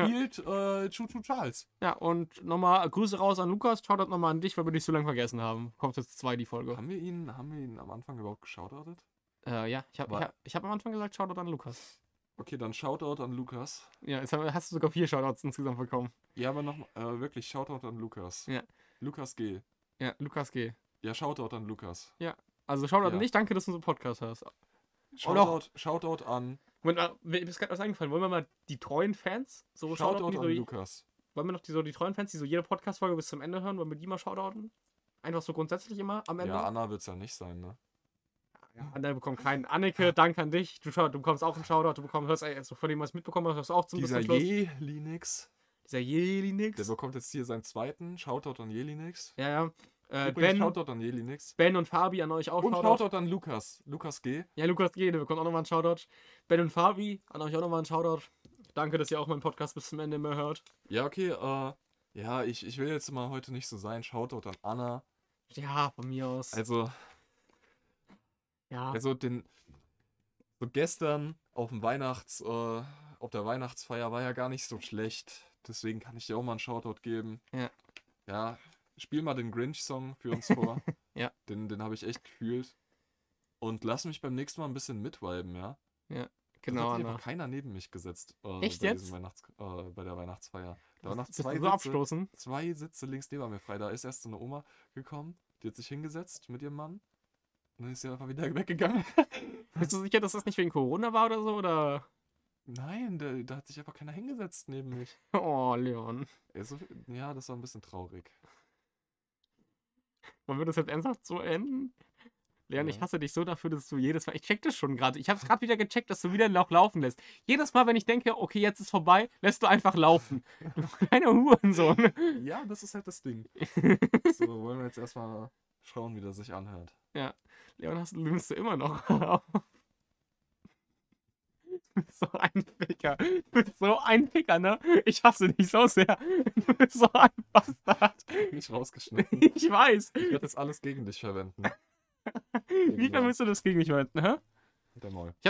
Ja. spielt äh, Choo Choo Charles. ja, und nochmal Grüße raus an Lukas. Schaut nochmal an dich, weil wir dich so lange vergessen haben. Kommt jetzt zwei die Folge. Haben wir ihn, haben wir ihn am Anfang überhaupt geschautoutet? Äh, ja, ich habe ich hab, ich hab am Anfang gesagt, Shoutout an Lukas. Okay, dann Shoutout an Lukas. Ja, jetzt hast du sogar vier Shoutouts insgesamt bekommen. Ja, aber noch äh, wirklich Shoutout an Lukas. Ja. Lukas G. Ja, Lukas G. Ja, Shoutout an Lukas. Also Shoutout Ja. an dich, danke, dass du unseren Podcast hörst. Shoutout, Shoutout an, Moment, mal, mir ist gerade was eingefallen. Wollen wir mal die treuen Fans, so shoutouten, Shoutout so, an die- Lukas. wollen wir noch die, so die treuen Fans, die so jede Podcast-Folge bis zum Ende hören, wollen wir die mal shoutouten? Einfach so grundsätzlich immer am Ende? Ja, Anna wird's ja nicht sein, ne? Ja, Anna bekommt keinen. Anneke, danke an dich. Du, du bekommst auch einen Shoutout. Du bekommst, hörst, also von dem, was mitbekommen hast, hörst du auch zum Dieser Schluss. Je Linux, Dieser Jelinix. der bekommt jetzt hier seinen zweiten. Shoutout an Jelinix. Ja, ja. Äh, Übrigens, ben, Shoutout an Jelinix. ben und Fabi an euch auch Und Shoutout. Shoutout an Lukas. Lukas G. Ja, Lukas G, der bekommt auch nochmal einen Shoutout. Ben und Fabi an euch auch nochmal einen Shoutout. Danke, dass ihr auch meinen Podcast bis zum Ende immer hört. Ja, okay, äh, ja, ich, ich will jetzt mal heute nicht so sein. Shoutout an Anna. Ja, von mir aus. Also, ja. also den, so gestern auf dem Weihnachts, äh, auf der Weihnachtsfeier war ja gar nicht so schlecht. Deswegen kann ich dir auch mal einen Shoutout geben. Ja. Ja, spiel mal den Grinch-Song für uns vor. [LAUGHS] Ja. Den, den habe ich echt gefühlt. Und lass mich beim nächsten Mal ein bisschen mitviben, ja? genau, da hat sich einfach keiner neben mich gesetzt. Äh, Echt bei jetzt? Weihnachts äh, bei der Weihnachtsfeier. Da waren noch zwei Sitze, abstoßen. zwei Sitze links neben mir frei. Da ist erst so eine Oma gekommen, die hat sich hingesetzt mit ihrem Mann. Und dann ist sie einfach wieder [LAUGHS] weggegangen. Bist du sicher, dass das nicht wegen Corona war oder so? Oder? Nein, da, da hat sich einfach keiner hingesetzt neben mich. [LAUGHS] Oh, Leon. Also, ja, das war ein bisschen traurig. Wollen wir das jetzt ernsthaft so enden? Leon, ich Ja. hasse dich so dafür, dass du jedes Mal. Ich check das schon gerade. Ich habe es gerade wieder gecheckt, dass du wieder noch laufen lässt. Jedes Mal, wenn ich denke, okay, jetzt ist vorbei, lässt du einfach laufen. Du [LAUGHS] kleiner Hurensohn. Ja, das ist halt das Ding. [LAUGHS] So, wollen wir jetzt erstmal schauen, wie das sich anhört. Leon, hast du nimmst du immer noch [LAUGHS] auf. Du [LAUGHS] bist so ein Ficker. Du bist so ein Ficker, ne? Ich hasse dich so sehr. Du bist so ein Bastard. Nicht rausgeschnitten. [LAUGHS] Ich weiß. Ich werde das alles gegen dich verwenden. [LAUGHS] Wie viel willst du das gegen mich verwenden, hä? Mit der Maul. Ich hab